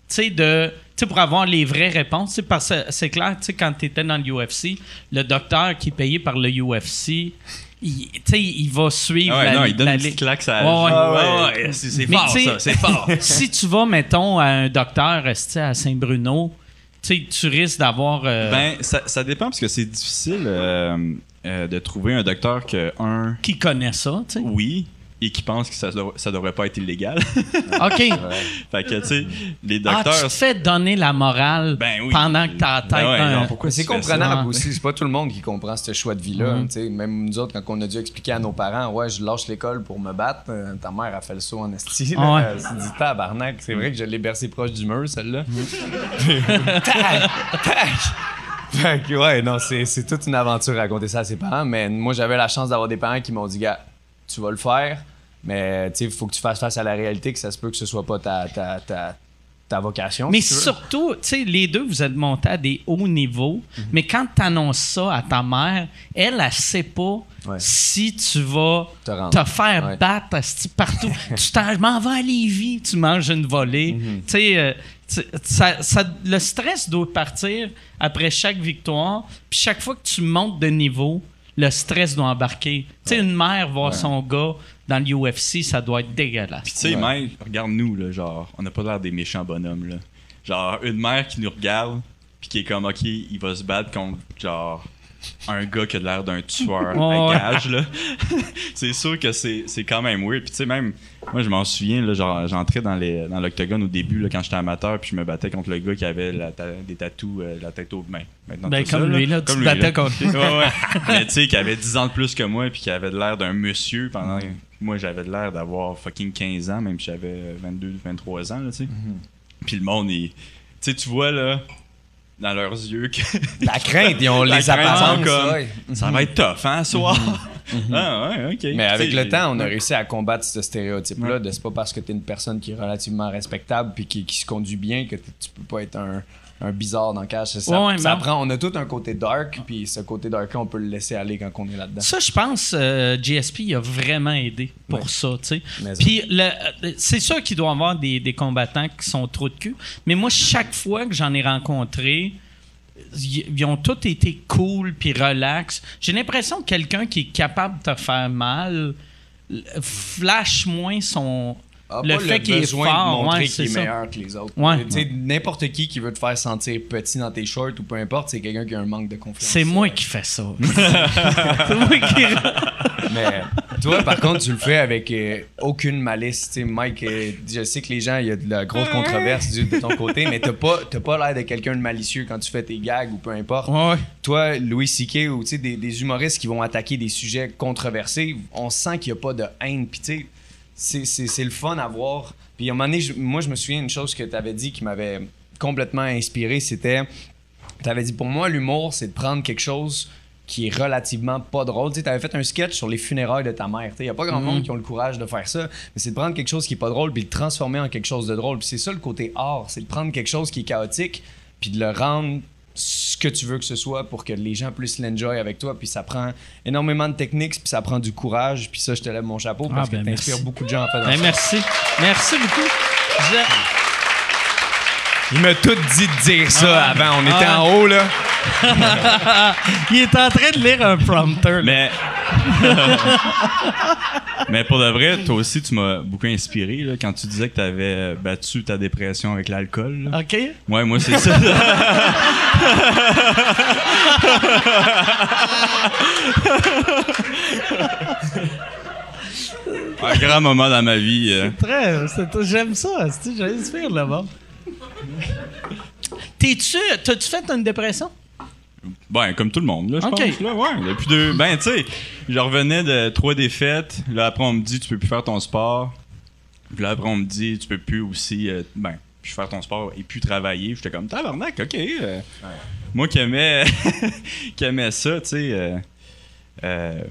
Tu sais, de. Sais, pour avoir les vraies réponses, parce que c'est clair, tu sais, quand tu étais dans le UFC, le docteur qui est payé par le UFC, il, tu sais, il va suivre Ah ouais, la, non, il donne la une claque, ça. Ouais, ouais. ouais, ouais, c'est c'est Mais fort, tu sais, ça, c'est fort. si tu vas, mettons, à un docteur resté à Saint-Bruno, tu risques d'avoir. euh, Ben, ça, ça dépend parce que c'est difficile euh, euh, de trouver un docteur que, un, qui connaît ça, tu sais. oui, et qui pense que ça, devrait- ça devrait pas être illégal. OK. fait que, tu sais, les Ah, docteurs. tu te fais donner la morale Ben oui. pendant que t'as la tête Ben ouais, pourquoi C'est comprenable ça? aussi. C'est pas tout le monde qui comprend ce choix de vie-là. Tu sais. Même nous autres, quand on a dû expliquer à nos parents, ouais, je lâche l'école pour me battre, euh, ta mère a fait le saut en esti. Ah ouais. S'est dit tabarnak. C'est vrai que je l'ai bercé proche du mur, celle-là. Mhm. tac, tac. Fait que, ouais, non, c'est, c'est toute une aventure à raconter ça à ses parents. Mais moi, j'avais la chance d'avoir des parents qui m'ont dit, gars, tu vas le faire, mais il faut que tu fasses face à la réalité, que ça se peut que ce soit pas ta, ta, ta, ta vocation. Mais si tu surtout, tu sais, les deux, vous êtes montés à des hauts niveaux, Mhm. mais quand tu annonces ça à ta mère, elle, elle sait pas Ouais. si tu vas Te faire Ouais. battre partout. tu t'en m'en vas à Lévis, tu manges une volée. Mhm. Tu sais, euh, tu- ça, ça- le stress doit partir après chaque victoire, puis chaque fois que tu montes de niveau, le stress doit embarquer. Tu sais, une mère voir son gars dans le UFC, ça doit être dégueulasse. Puis tu sais, Ouais. même, regarde-nous, là, genre, on n'a pas l'air des méchants bonhommes, là. Genre, une mère qui nous regarde, puis qui est comme, OK, il va se battre contre, genre, un gars qui a l'air d'un tueur à gage, là. c'est sûr que c'est c'est quand même weird. Puis tu sais, même, moi, je m'en souviens, là, genre, j'entrais dans les- dans l'octogone au début, là, quand j'étais amateur, puis je me battais contre le gars qui avait la ta- des tatous, euh, la tête aux mains. Maintenant, Ben, tout ça, comme lui, là, tu te Comme lui, battais là. contre lui. Ouais, ouais. Mais tu sais, qui avait 10 ans de plus que moi, puis qui avait l'air d'un monsieur pendant. Moi, j'avais l'air d'avoir fucking 15 ans, même si j'avais 22, 23 ans, là, tu sais. Puis le monde, il. Tu sais, tu vois, là, dans leurs yeux, que La crainte, ils ont les apparences. comme- ouais. ça va être tough, hein, ce soir. Ah, ouais, ok. Mais avec le temps, on a réussi à combattre ce stéréotype-là Ouais. de c'est pas parce que t'es une personne qui est relativement respectable puis qui, qui se conduit bien que tu peux pas être un, un bizarre dans le cash. Ça, Ouais, ça prend, on a tout un côté dark, puis ce côté dark-là, on peut le laisser aller quand on est là-dedans. Ça, je pense, euh, GSP il a vraiment aidé pour Ouais. ça, tu sais. Puis, euh, c'est sûr qu'il doit y avoir des, des combattants qui sont trop de cul, mais moi, chaque fois que j'en ai rencontré, ils ont tous été cool puis relax. J'ai l'impression que quelqu'un qui est capable de te faire mal flash moins son a le pas fait qu'il est besoin fort, de montrer ouais, qu'il c'est est ça. meilleur que les autres. Ouais. Tu sais, N'importe qui qui veut te faire sentir petit dans tes shorts ou peu importe, c'est quelqu'un qui a un manque de confiance. C'est moi qui fais ça. c'est moi qui. Mais toi, par contre, tu le fais avec euh, aucune malice. Tu sais, Mike, euh, je sais que les gens, il y a de la grosse controverse de ton côté, mais t'as pas, t'as pas l'air de quelqu'un de malicieux quand tu fais tes gags ou peu importe. Ouais. Toi, Louis C.K. ou tu sais, des, des humoristes qui vont attaquer des sujets controversés, on sent qu'il n'y a pas de haine. Puis tu sais, c'est- le fun à voir. Puis à un moment donné, je- moi, je me souviens d'une chose que tu avais dit qui m'avait complètement inspiré, c'était, tu avais dit, pour moi, l'humour, c'est de prendre quelque chose qui est relativement pas drôle. Tu avais fait un sketch sur les funérailles de ta mère. Il n'y a pas grand monde qui ont le courage de faire ça, mais c'est de prendre quelque chose qui est pas drôle puis de le transformer en quelque chose de drôle. Puis c'est ça le côté art, c'est de prendre quelque chose qui est chaotique puis de le rendre ce que tu veux que ce soit pour que les gens puissent l'enjoy avec toi. Puis ça prend énormément de techniques, puis ça prend du courage. Puis ça, je te lève mon chapeau parce Ah, ben, que tu beaucoup de gens en faisant Ben, ça. merci. Merci beaucoup. Je- Il m'a tout dit de dire ça avant. On était Ah. en haut, là. Il est en train de lire un prompter. là. Mais. Mais pour de vrai, toi aussi, tu m'as beaucoup inspiré là, quand tu disais que tu avais battu ta dépression avec l'alcool. là. OK? Ouais, moi, c'est ça. Un grand moment dans ma vie. euh. Très. c'est- J'aime ça. c'est- J'inspire là-bas. T'es-tu. T'as-tu fait une dépression? Ben, comme tout le monde, là, je pense. Là, ouais, depuis deux. Ben, tu sais, je revenais de trois défaites. Là, après, on me dit, tu peux plus faire ton sport. Puis là, après, on me dit, tu peux plus aussi. euh, ben, puis faire ton sport et plus travailler. J'étais comme, tabarnak, ok. euh. Moi qui aimais, qui aimais ça, tu sais. euh, euh,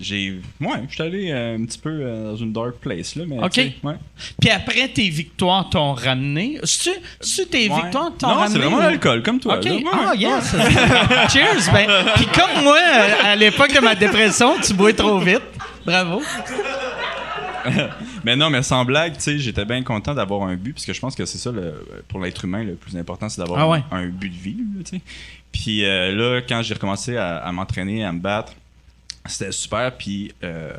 j'ai. Ouais, je suis allé euh, un petit peu euh, dans une dark place, là. Mais, Ok. ouais. Puis après, tes victoires t'ont ramené. C'est-tu c'est-tu tes Ouais. victoires t'ont Non, ramené? c'est vraiment ou- l'alcool, comme toi. OK. là. Ouais, Ah, ouais. yes. Cheers. Ben, puis comme moi, euh, à l'époque de ma dépression, tu bois trop vite. Bravo. Mais non, mais sans blague, tu sais, j'étais bien content d'avoir un but, parce que je pense que c'est ça, le- pour l'être humain, le plus important, c'est d'avoir Ah ouais. un, un but de vie, là, tu sais. Puis euh, là, quand j'ai recommencé à, à m'entraîner, à me battre, c'était super, puis euh,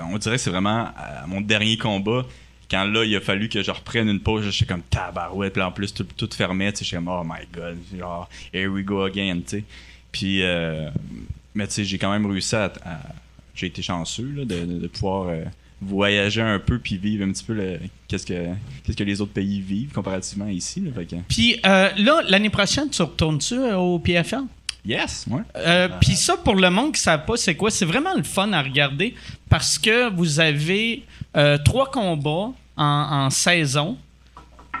on dirait que c'est vraiment mon dernier combat, quand là, il a fallu que je reprenne une pause, j'étais comme tabarouette, puis en plus, tout, tout fermait, j'étais comme, oh my god, genre, here we go again. Puis, euh, mais tu sais, j'ai quand même réussi à. j'ai été chanceux là, de, pouvoir euh, voyager un peu puis vivre un petit peu le, qu'est-ce, que, qu'est-ce que les autres pays vivent comparativement ici. Là, Puis euh, là, l'année prochaine, tu retournes-tu euh, au PFL? Yes, ouais. Euh, Puis ça, pour le monde qui ne savent pas, c'est quoi? C'est vraiment le fun à regarder parce que vous avez euh, trois combats en, en saison.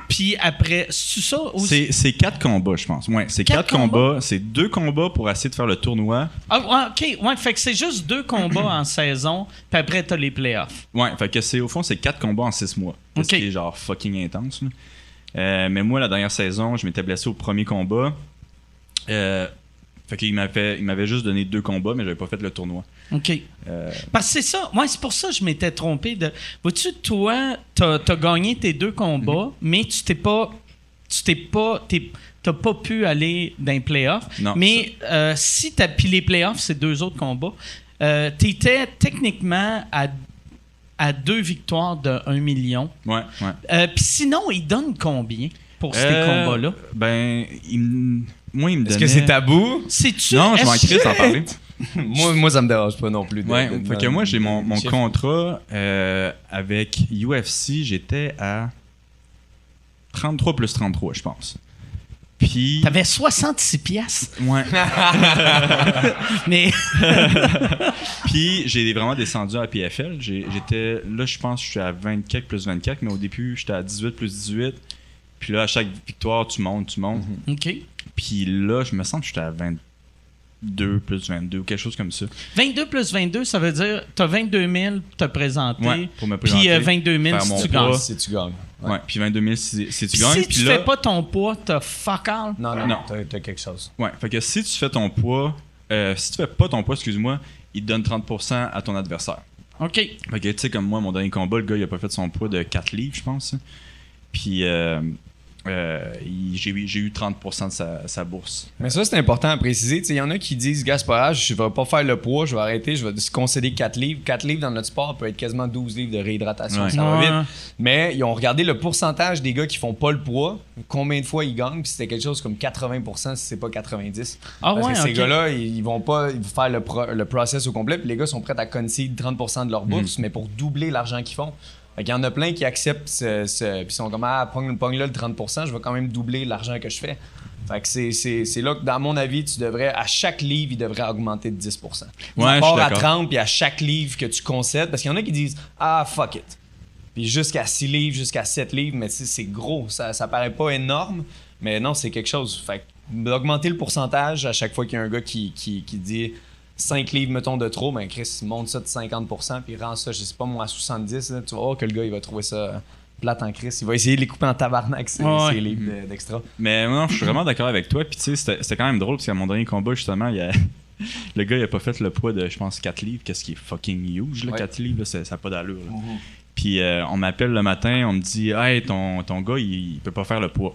Puis après, c'est ça aussi? C'est, quatre combats, je pense. Ouais, c'est Quatre quatre, combats. C'est deux combats pour essayer de faire le tournoi. Ah, OK. Ouais, fait que c'est juste deux combats en saison, puis après, tu as les playoffs. Ouais, fait que c'est au fond, c'est quatre combats en six mois. Ok. Ce qui est genre fucking intense. là. Euh, mais moi, la dernière saison, je m'étais blessé au premier combat. Euh, fait qu'il m'avait, il m'avait juste donné deux combats, mais j'avais pas fait le tournoi. OK. Euh, Parce que c'est ça. Moi, c'est pour ça que je m'étais trompé. De... Vois-tu, toi, t'as as gagné tes deux combats, Mhm. mais tu t'es pas. Tu t'es pas. T'as pas pu aller dans les playoffs. Non, mais euh, si t'as. Puis les playoffs, c'est deux autres combats. Euh, T'étais techniquement à, à deux victoires de 1 million. ouais, ouais. Euh, Puis sinon, ils donnent combien pour ces Euh, combats-là? Ben, il moi, il me Est-ce donnait... que c'est tabou? C'est-tu. Non, je m'en crisse d'en parler. moi, moi, ça me dérange pas non plus. de- Ouais, de- fait que moi, j'ai mon, contrat euh, avec UFC, j'étais à 33 plus 33, je pense. Puis... T'avais 66 piastres? Ouais. Mais. Puis j'ai vraiment descendu à PFL. J'étais là, je pense que je suis à 24 plus 24, mais au début, j'étais à 18 plus 18. Puis là, à chaque victoire, tu montes, tu montes. OK. Puis là, je me sens que j'étais à 22 plus 22 ou quelque chose comme ça. 22 plus 22, ça veut dire t'as 22 000 pour te présenter. Ouais, pour me Puis présenter, euh, 22 000 faire si tu poids. gagnes. Si tu gagnes. Ouais. Puis 22 000 si, si tu Puis gagnes. si Puis tu là, fais pas ton poids, t'as fuck all. Non, non, Non. T'as, t'as quelque chose. Ouais, fait que si tu fais ton poids, euh, si tu fais pas ton poids, excuse-moi, il te donne 30% à ton adversaire. OK. Fait que, tu sais, comme moi, mon dernier combat, le gars, il a pas fait son poids de 4 livres, je pense. Puis, euh, euh, j'ai eu- j'ai eu 30% de sa, sa bourse. Mais ça, c'est important à préciser. Tu sais, Il y en a qui disent, pas grave, je vais pas faire le poids, je vais arrêter, je vais se concéder 4 livres. 4 livres dans notre sport peut être quasiment 12 livres de réhydratation. Ouais. Ça va Ouais. vite. Mais ils ont regardé le pourcentage des gars qui font pas le poids, combien de fois ils gagnent, puis c'était quelque chose comme 80% si c'est pas 90%. Ah Parce ouais, que ces gars-là, ils ils vont pas faire le, pro- le process au complet, puis les gars sont prêts à concede 30% de leur bourse, mais pour doubler l'argent qu'ils font. Fait qu'il y en a plein qui acceptent ce, ce- puis sont comme ah pogne, pogne là le 30%, je vais quand même doubler l'argent que je fais. Fait que c'est, là que dans mon avis, tu devrais à chaque livre, il devrait augmenter de 10%. Ouais, Tu pars à d'accord. 30 puis à chaque livre que tu concèdes parce qu'il y en a qui disent ah fuck it. Puis jusqu'à 6 livres, jusqu'à 7 livres, mais c'est gros, ça ça paraît pas énorme, mais non, c'est quelque chose. Fait que d'augmenter le pourcentage à chaque fois qu'il y a un gars qui, qui, qui dit 5 livres, mettons, de trop, ben Chris, monte ça de 50%, puis rend ça, je sais pas moi, à 70, là, tu vas voir que le gars, il va trouver ça plate en Chris. Il va essayer de les couper en tabarnak, ces, Ouais. ces livres de- d'extra. Mais non, je suis vraiment d'accord avec toi. Puis tu sais, c'était c'était quand même drôle parce qu'à mon dernier combat, justement, il y a... le gars, il a pas fait le poids de, je pense, 4 livres. Qu'est-ce qui est fucking huge, là, Ouais. 4 livres, là, c'est- ça n'a pas d'allure. là. Puis euh, on m'appelle le matin, on me dit Hey, ton, ton gars, il, il peut pas faire le poids.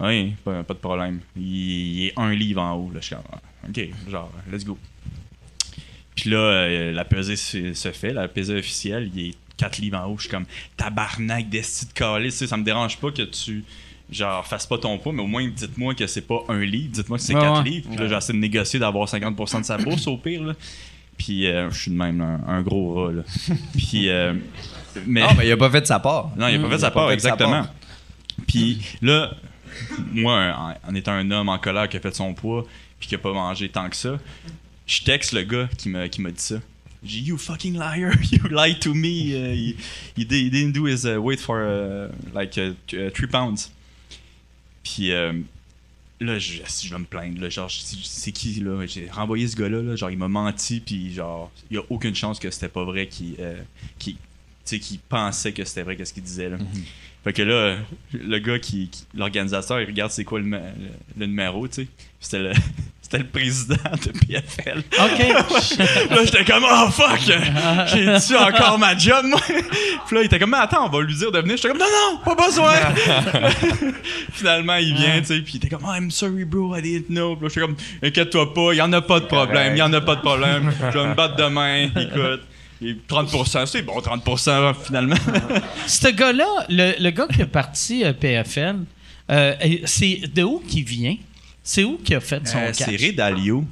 Oui, pas, pas de problème. Il, il est un livre en haut. Là. Je suis comme, Ah, Ok, genre, let's go. Puis là, euh, la pesée se, se fait, la pesée officielle, il est 4 livres en haut. Je suis comme tabarnak, d'esti de calice. Tu sais, Ça me dérange pas que tu genre fasses pas ton poids, mais au moins dites-moi que c'est pas un livre, dites-moi que c'est Ouais, 4 ouais. livres. Puis là, j'essaie de négocier d'avoir 50% de sa bourse au pire. Là. Puis euh, je suis de même un, un gros rat. Là. Puis. euh, mais, Non, mais il a pas fait de sa part. non, il a pas fait sa part, fait de sa exactement. part. Puis là, moi, en, en étant un homme en colère qui a fait son poids puis qui a pas mangé tant que ça, je texte le gars qui m'a qui m'a dit ça. J'ai dit, You fucking liar, you lied to me. Uh, he, he di- he didn't do his uh, weight for uh, like 3 pounds. Puis euh, là, je, je vais me plaindre, là, genre, c'est qui là? J'ai renvoyé ce gars-là, là, genre, il m'a menti, puis genre, il y a aucune chance que c'était pas vrai qu'il euh, qu'il- tu sais, pensait que c'était vrai qu'est-ce qu'il disait là. Fait que là, le gars qui, qui- l'organisateur, il regarde c'est quoi le, ma- le- le numéro, tu sais. C'était le c'était le président de PFL. OK. Là, j'étais comme, oh fuck! J'ai tu encore ma job, moi? Puis là, il était comme, mais attends, on va lui dire de venir. J'étais comme, non, non, pas besoin! Finalement, il vient, tu sais, puis il était comme, oh, I'm sorry, bro, I didn't know. Puis là, j'étais comme, inquiète-toi pas, il y en a pas de problème, il y en a pas de problème. Je vais me battre demain, écoute. Et 30%, c'est bon, 30% finalement. Ce gars-là, le, le gars qui a parti euh, PFL, euh, c'est de où qu'il vient? C'est où qu'il a fait son Euh, cash? c'est Ray Dalio.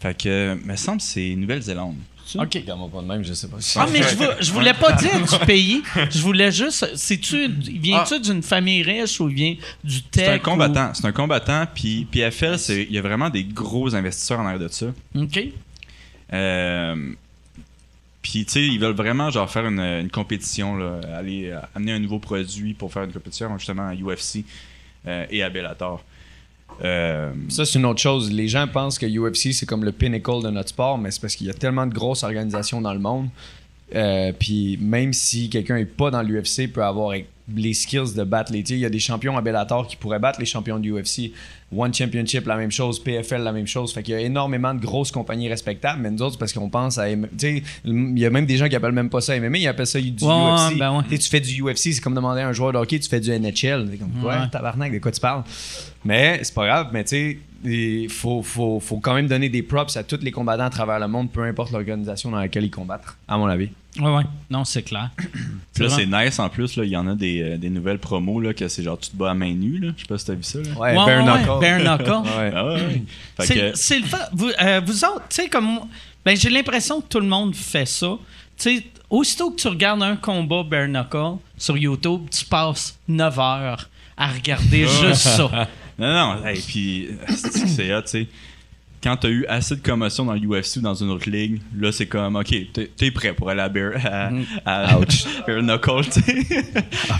Fait que, me semble, que c'est Nouvelle-Zélande. OK. Regarde-moi pas de même, je sais pas. Ah, mais je, je voulais pas dire du pays. Je voulais juste. C'est-tu. Viens-tu d'une famille riche ou vient du tech? C'est un ou- combattant. C'est un combattant. Puis PFL, il y a vraiment des gros investisseurs en arrière de ça. OK. Euh, puis, tu sais, ils veulent vraiment genre faire une, une compétition, là, aller euh, amener un nouveau produit pour faire une compétition justement à UFC euh, et à Bellator. Euh, Ça, c'est une autre chose. Les gens pensent que UFC, c'est comme le pinnacle de notre sport, mais c'est parce qu'il y a tellement de grosses organisations dans le monde. Euh, puis même si quelqu'un n'est pas dans l'UFC, peut avoir les skills de battre les. sais, Il y a des champions à Bellator qui pourraient battre les champions de UFC. One Championship, la même chose. PFL, la même chose. Fait qu'il y a énormément de grosses compagnies respectables, mais nous autres, parce qu'on pense à. Tu sais, il y a même des gens qui appellent même pas ça MMA, ils appellent ça du Ouais, UFC. ben ouais. Tu fais du UFC, c'est comme demander à un joueur de hockey, tu fais du NHL. C'est comme, ouais, Ouais. tabarnak, de quoi tu parles? Mais c'est pas grave, mais tu sais, il faut, faut, faut quand même donner des props à tous les combattants à travers le monde, peu importe l'organisation dans laquelle ils combattent, à mon avis. Ouais, ouais. Non, c'est clair. puis là, c'est nice en plus. là, Il y en a des, euh, des nouvelles promos là, que c'est genre tu te bats à main nue. Là. Je sais pas si t'as vu ça. Là. Ouais, Ouais, bare ouais, knuckle. bare knuckle. Ouais. Ah ouais. Fait C'est que- le fun. Vous, euh, vous autres, tu sais, comme. moi, Ben, j'ai l'impression que tout le monde fait ça. Tu sais, aussitôt que tu regardes un combat bare knuckle sur YouTube, tu passes 9 heures à regarder juste ça. Non, non, hey, puis c'est hot, tu sais. Quand t'as eu assez de commotion dans l'UFC ou dans une autre ligue, là, c'est comme, OK, t'es prêt pour aller à Bear, à, à- Bare Knuckle, tu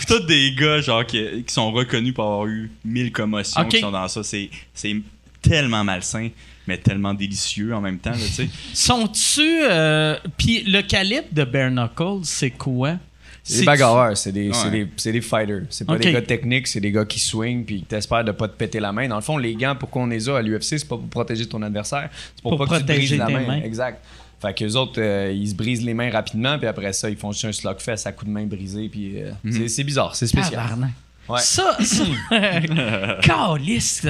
tous des gars, genre, qui, qui sont reconnus pour avoir eu 1000 commotions qui sont dans ça. C'est c'est tellement malsain, mais tellement délicieux en même temps, là, tu sais. Sont-tu. euh, Puis le calibre de bare knuckle, c'est quoi? C'est des bagarreurs, c'est des, Ouais. c'est des, c'est des fighters. C'est pas des gars techniques, c'est des gars qui swing puis qui t'espèrent de pas te péter la main. Dans le fond, les gants, pourquoi on les a à l'UFC, c'est pas pour protéger ton adversaire, c'est pour, Pour pas que tu te brises la main. mains. Exact. Fait qu'eux autres, euh, ils se brisent les mains rapidement, puis après ça, ils font juste un slugfest à coups de main brisés, puis euh, c'est- c'est bizarre, c'est spécial. Tabarnak. Ouais. Ça, ça. Calisse.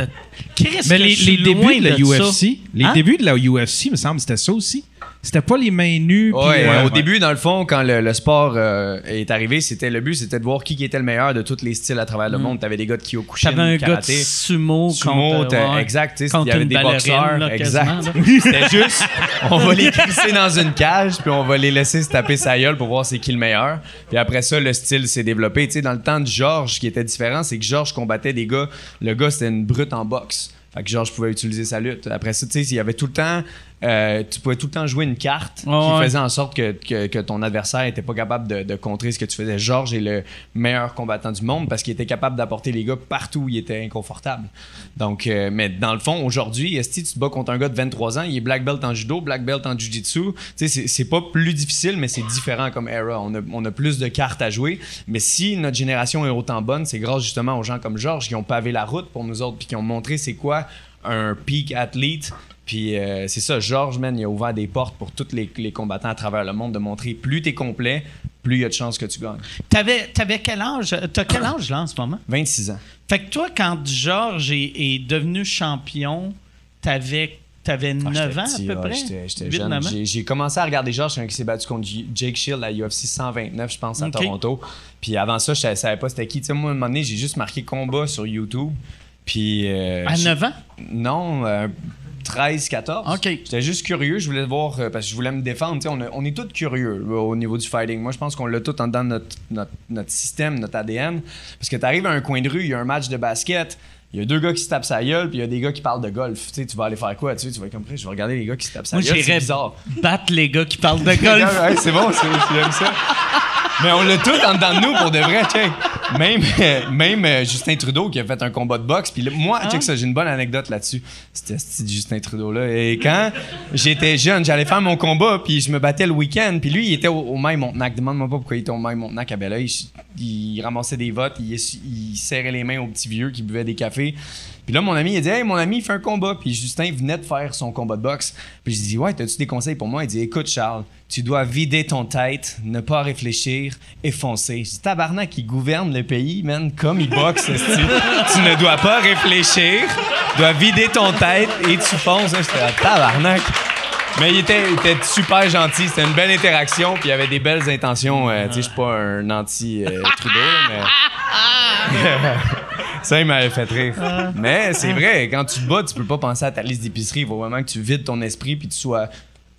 Chris, Mais que les, je suis les loin débuts de la. UFC, les Hein? débuts de la UFC, me semble, c'était ça aussi. C'était pas les mains nues. puis, Ouais, euh, au début, dans le fond, quand le, le sport euh, est arrivé, c'était le but, c'était de voir qui était le meilleur de tous les styles à travers le monde. T'avais des gars de Kyokushin, T'avais un gars de karaté, sumo, sumo, contre, exact. tu sais, contre Il y avait des boxeurs, là, exact. C'était juste, on va les crisser dans une cage, puis on va les laisser se taper sa gueule pour voir c'est qui le meilleur. Puis après ça, le style s'est développé. Tu sais, dans le temps de Georges, ce qui était différent, c'est que Georges combattait des gars. Le gars, c'était une brute en boxe. Fait que Georges pouvait utiliser sa lutte. Après ça, tu sais, il y avait tout le temps. Euh, tu pouvais tout le temps jouer une carte Ouais, qui ouais. faisait en sorte que, que, que ton adversaire était pas capable de, de contrer ce que tu faisais. Georges est le meilleur combattant du monde parce qu'il était capable d'apporter les gars partout où il était inconfortable. Donc, euh, mais dans le fond, aujourd'hui, si tu te bats contre un gars de 23 ans, il est black belt en judo, black belt en jiu-jitsu. C'est pas plus difficile, mais c'est différent comme era. On a, on a plus de cartes à jouer. Mais si notre génération est autant bonne, c'est grâce justement aux gens comme Georges qui ont pavé la route pour nous autres puis qui ont montré c'est quoi un peak athlete. Puis euh, c'est ça, Georges, man, il a ouvert des portes pour tous les, les combattants à travers le monde de montrer plus t'es complet, plus il y a de chances que tu gagnes. T'avais, t'avais quel âge? T'as quel âge, là, en ce moment? 26 ans. Fait que toi, quand Georges est, est devenu champion, t'avais, t'avais 9 Ah, j'étais ans petit, à peu ouais, près? J'étais, j'étais 8, jeune. 9? J'ai, commencé à regarder Georges quand il s'est battu contre Jake Shield à UFC 129, je pense, à. Toronto. Puis avant ça, je savais pas c'était qui. Tu sais, moi, à un moment donné, j'ai juste marqué combat sur YouTube. Puis. euh, À j'ai- 9 ans? Non, euh, 13, 14. Ok. J'étais juste curieux, je voulais voir, euh, parce que je voulais me défendre. Tu sais, On, a- on est tous curieux là, au niveau du fighting. Moi, je pense qu'on l'a tout en dedans de notre, notre, notre système, notre ADN. Parce que tu arrives à un coin de rue, il y a un match de basket. Il y a deux gars qui se tapent sa gueule, puis il y a des gars qui parlent de golf. Tu sais, tu vas aller faire quoi? Tu, sais, tu vas être comme je vais regarder les gars qui se tapent sa Moi, gueule. C'est j'irais bizarre. battre les gars qui parlent de golf. Ouais, c'est bon, c'est, j'aime ça. Mais on l'a tout en dedans de nous pour de vrai. Même, euh, même euh, Justin Trudeau qui a fait un combat de boxe. Puis moi, Ah. check ça, j'ai une bonne anecdote là-dessus. C'était ce Justin Trudeau-là. Et quand j'étais jeune, j'allais faire mon combat, puis je me battais le week-end. Puis lui, il était au, au Maï Montenac. Demande-moi pas pourquoi il était au Maï Montenac à Belleuil. Il, il ramassait des votes, il, il serrait les mains aux petits vieux qui buvaient des cafés. Puis là, mon ami, il dit Hey, mon ami, il fait un combat. Puis Justin venait de faire son combat de boxe. Puis je dis Ouais, t'as-tu des conseils pour moi? Il dit Écoute, Charles, tu dois vider ton tête, ne pas réfléchir et foncer. Dis Tabarnak, il gouverne le pays, man, comme il boxe. tu ne dois pas réfléchir, tu dois vider ton tête et tu fonces. J'étais là, Tabarnak. Mais il était, super gentil, c'était une belle interaction, puis il avait des belles intentions. euh, tu sais, je suis pas un anti-Trudeau, mais. Ça, il m'avait fait rire. Mais c'est vrai, quand tu te bats, tu peux pas penser à ta liste d'épicerie. Il faut vraiment que tu vides ton esprit puis tu sois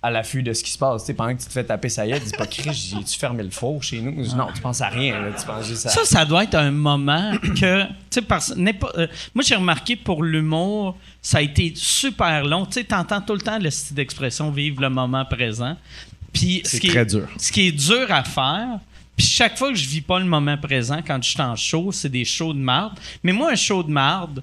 à l'affût de ce qui se passe. Tu sais, pendant que tu te fais taper sa gueule, dis pas Chris, j'ai-tu fermé le four chez nous? Non, tu penses à rien, là, tu penses juste à. Ça, ça doit être un moment que, tu sais, euh, moi, j'ai remarqué pour l'humour, ça a été super long. Tu sais, t'entends tout le temps le style d'expression vivre le moment présent. Puis, ce C'est qui est- très dur. Ce qui est dur à faire, puis chaque fois que je vis pas le moment présent, quand je suis en show, c'est des shows de marde. Mais moi, un show de marde,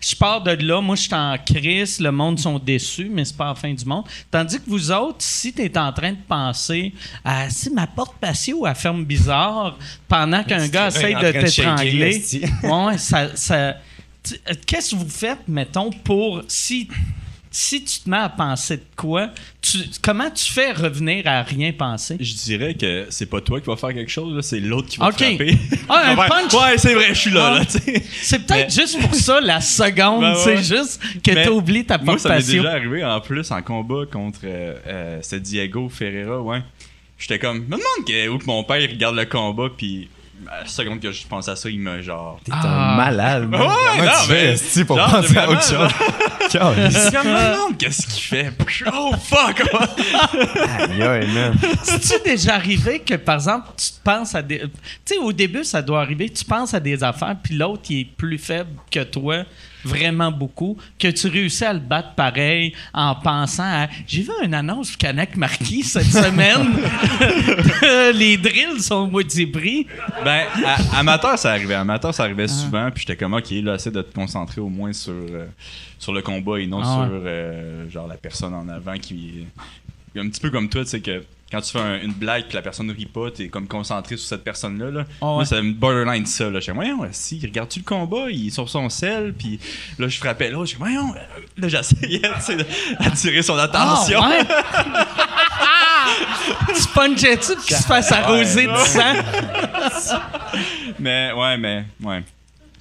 je pars de là, moi je suis en crise, le monde sont déçus, mais c'est pas la fin du monde. Tandis que vous autres, si tu es en train de penser à si ma porte patio elle ferme bizarre pendant qu'un gars essaye de t'étrangler, ouais, ça, ça- euh, qu'est-ce que vous faites, mettons, pour si si tu te mets à penser de quoi, tu, comment tu fais revenir à rien penser? Je dirais que c'est pas toi qui vas faire quelque chose, c'est l'autre qui va Ok. te frapper. Ah, un punch? Ouais, c'est vrai, je suis là, Ah. là. C'est peut-être Mais- juste pour ça, la seconde, Ben ouais. c'est juste que tu oublies ta Moi, porte ça m'est déjà arrivé en plus en combat contre euh, euh, Diego Ferreira, ouais. J'étais comme, me demande que, où que mon père regarde le combat, puis à la seconde que je pense à ça, il me genre. T'es Ah. un malade, man. Ouais, Comment non, tu mais- fais, pour genre, penser à autre chose? Qu'est-ce qu'il fait? Oh fuck! Aïe, aïe, man. C'est-tu déjà arrivé que, par exemple, tu te penses à des. Tu sais, au début, ça doit arriver, tu penses à des affaires, puis l'autre, il est plus faible que toi, vraiment beaucoup, que tu réussis à le battre pareil en pensant à. J'ai vu une annonce du Canac Marquis cette semaine. Les drills sont moitié prix. Ben, à- amateur, ça arrivait. Amateur, ça arrivait souvent. Puis j'étais comme, OK, là, essaie de te concentrer au moins sur, euh, sur le combat et non Ah sur, euh, genre, la personne en avant qui. Un petit peu comme toi, tu sais, que quand tu fais un- une blague que la personne ne rit pas, t'es comme concentré sur cette personne-là. Là. Ah ouais. Moi, c'est borderline ça. Là. Je comme, voyons, si, regarde-tu le combat? Il est sur son sel. Puis là, je frappais là. Je comme, voyons. Là, j'essayais, d'attirer son attention. Ah, ouais? tu punchais-tu puis qu'il se fasse arroser du sang? Mais ouais, mais ouais.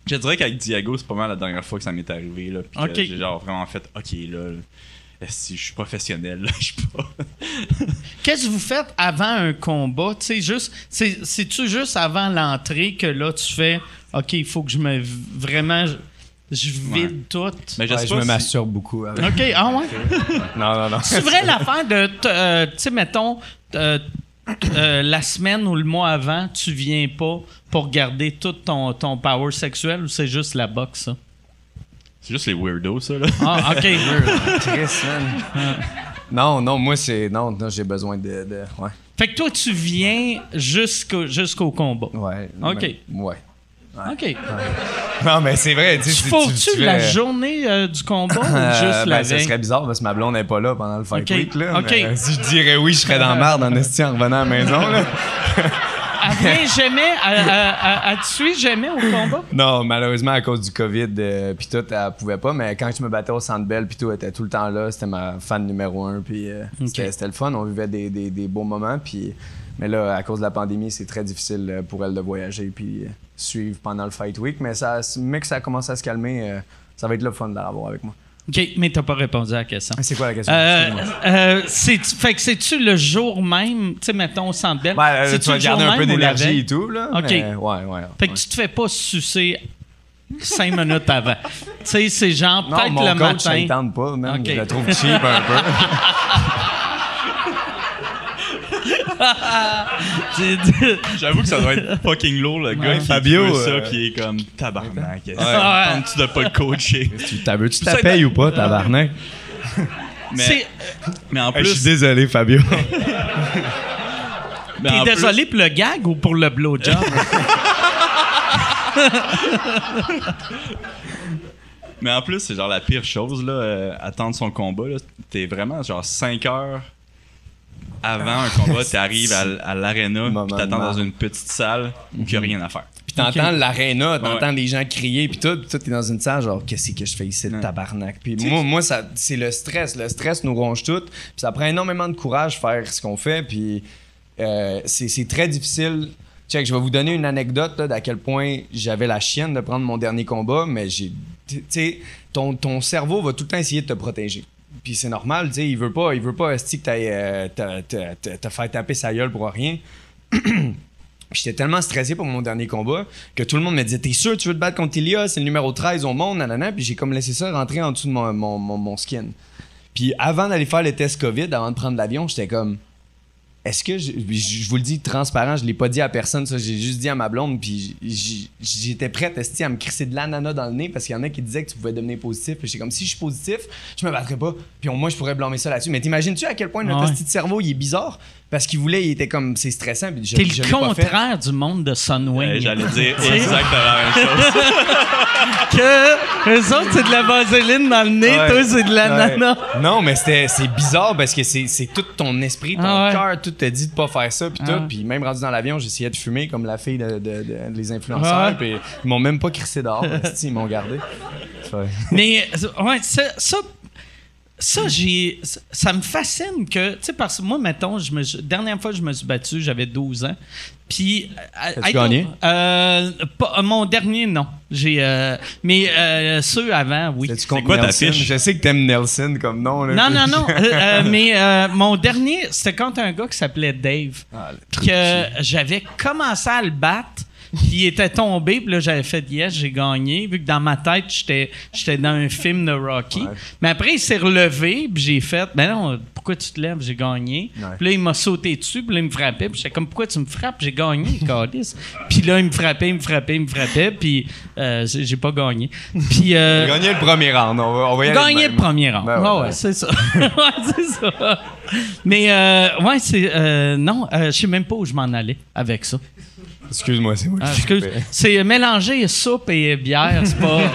Je dirais qu'avec Diago, c'est pas mal la dernière fois que ça m'est arrivé. Là, puis que Ok. j'ai genre vraiment fait, ok, là, si je suis professionnel, là, je suis pas. Qu'est-ce que vous faites avant un combat? Tu sais, juste, c'est- c'est-tu juste avant l'entrée que là, tu fais, OK, il faut que je me. Vraiment, je, je vide tout? Mais je Ouais, je me si- masturbe beaucoup. avec. OK, ah ouais? Non, non, non. C'est vrai l'affaire de, euh, tu sais, mettons, euh, euh, la semaine ou le mois avant, tu viens pas pour garder tout ton, ton power sexuel ou c'est juste la boxe, ça? C'est juste les weirdos, ça, là. Ah, OK. Chris, man. Non, non, moi, c'est. Non, non j'ai besoin de. de- Ouais. fait que toi, tu viens jusqu'au jusqu'au combat. Ouais. Ok. mais- ouais. OK. Non, mais c'est vrai. Tu Tu sais, faut-tu tu la fais- journée euh, du combat ou Euh, juste la ben, ça serait bizarre parce que ma blonde n'est pas là pendant le fight Ok, week. Là, ok. mais, euh, si je dirais oui, je serais dans la merde en esti en revenant à la maison. Là. Elle jamais, elle, jamais au combat? Non, malheureusement, à cause du COVID, euh, puis tout, elle pouvait pas. Mais quand je me battais au Centre Bell, puis tout, elle était tout le temps là. C'était ma fan numéro un. Puis euh, c'était c'était le fun. On vivait des, des, des beaux moments. Puis, mais là, à cause de la pandémie, c'est très difficile euh, pour elle de voyager puis euh, suivre pendant le Fight Week. Mais ça, que ça commence à se calmer, ça va être le fun de la revoir avec moi. OK, mais t'as pas répondu à la question. C'est quoi la question? Euh, euh, fait que c'est-tu le jour même, tu sais, mettons au centre Bell, Ben, euh, tu vas garder un peu même la d'énergie et tout, là. Ok. mais ouais, ouais. Fait que tu te fais pas sucer cinq minutes avant. Tu sais, c'est genre Non, peut-être mon le coach, matin. ça ne tente pas, man. Ok. Je le trouve cheap un peu. J'avoue que ça doit être fucking lourd, le gars Ouais. qui Fabio, veut ça, euh, puis il est comme tabarnak. Ouais. Tente-tu de pas le coacher? tu t'as veux-tu Ça ta paye ou pas, tabarnak? Mais, mais en Hey, Je suis plus, désolé, Fabio. T'es plus- désolé pour le gag ou pour le blowjob? Mais en plus, c'est genre la pire chose, là, euh, attendre son combat. T'es vraiment genre 5 heures avant un combat, t'arrives à, à l'aréna, puis t'attends dans une petite salle où il n'y a rien à faire. Puis t'entends l'aréna, t'entends Ouais. les gens crier, puis tout, puis toi, t'es dans une salle, genre, qu'est-ce que je fais ici, le Ouais. tabarnak? Puis moi, moi ça, c'est le stress. Le stress nous ronge tout. Puis ça prend énormément de courage de faire ce qu'on fait, puis euh, c'est c'est très difficile. Check, je vais vous donner une anecdote là, d'à quel point j'avais la chienne de prendre mon dernier combat, mais j'ai. Tu sais, ton, ton cerveau va tout le temps essayer de te protéger. Puis c'est normal, tu sais, il veut pas, il veut pas esti, que t'ailles euh, te, faire taper sa gueule pour rien. J'étais tellement stressé pour mon dernier combat que tout le monde me disait T'es sûr tu veux te battre contre Ilya? C'est le numéro 13 au monde, nanana. Puis j'ai comme laissé ça rentrer en dessous de mon skin. Puis avant d'aller faire le test COVID, avant de prendre l'avion, j'étais comme Est-ce que. Je, vous le dis transparent, je l'ai pas dit à personne, ça. J'ai juste dit à ma blonde. Puis j'étais prête esti, à me crisser de l'ananas dans le nez parce qu'il y en a qui disaient que tu pouvais devenir positif. Puis j'étais comme Si je suis positif, je me battrais pas. Puis au moins, je pourrais blâmer ça là-dessus. Mais t'imagines-tu à quel point notre Ouais. petit cerveau il est bizarre? Parce qu'il voulait, il était comme C'est stressant. Puis je- T'es je le contraire du monde de Sunwing. Euh, J'allais dire exactement la même chose. que eux autres, c'est de la vaseline dans le nez, Ouais. toi, c'est de l'ananas. Ouais. Non, mais c'était c'est bizarre parce que c'est c'est tout ton esprit, ton Ah ouais. cœur, tout te dit de pas faire ça puis Ah. tout. Puis même rendu dans l'avion, j'essayais de fumer comme la fille de, de- de- les influenceurs. Ouais. Puis ils m'ont même pas crissé dehors. ils m'ont gardé. Mais, ouais, ça, ça, ça, j'ai, ça, me fascine que, tu sais, parce que moi, mettons, je me, dernière fois que je me suis battu, j'avais 12 ans. Puis. euh, être- gagné? Euh, pas- euh, mon dernier, non. J'ai, euh, mais euh, ceux avant, oui. C'est quoi quoi ta fiche? Je sais que t'aimes Nelson comme nom. Là. Non, non, non. mais euh, mon dernier, c'était contre un gars qui s'appelait Dave. Ah, que j'avais commencé à le battre. Puis il était tombé, puis là j'avais fait yes, j'ai gagné, vu que dans ma tête j'étais j'étais dans un film de Rocky. Ouais. Mais après il s'est relevé, puis j'ai fait ben non, pourquoi tu te lèves, j'ai gagné. Ouais. Puis là il m'a sauté dessus, puis là il me frappait, puis j'étais comme pourquoi tu me frappes, j'ai gagné, câlisse. Puis là il me frappait, il me frappait, il me frappait, puis euh, j'ai pas gagné. Puis euh, gagné le premier round. On va, on va y même. le premier round. Ben ouais, ouais, ouais, ouais. c'est ça. ouais, c'est ça. Mais, euh, ouais, c'est. euh, non, je sais même pas où je m'en allais avec ça. Excuse-moi, c'est moi Ah, qui excuse. C'est mélanger soupe et bière, c'est pas.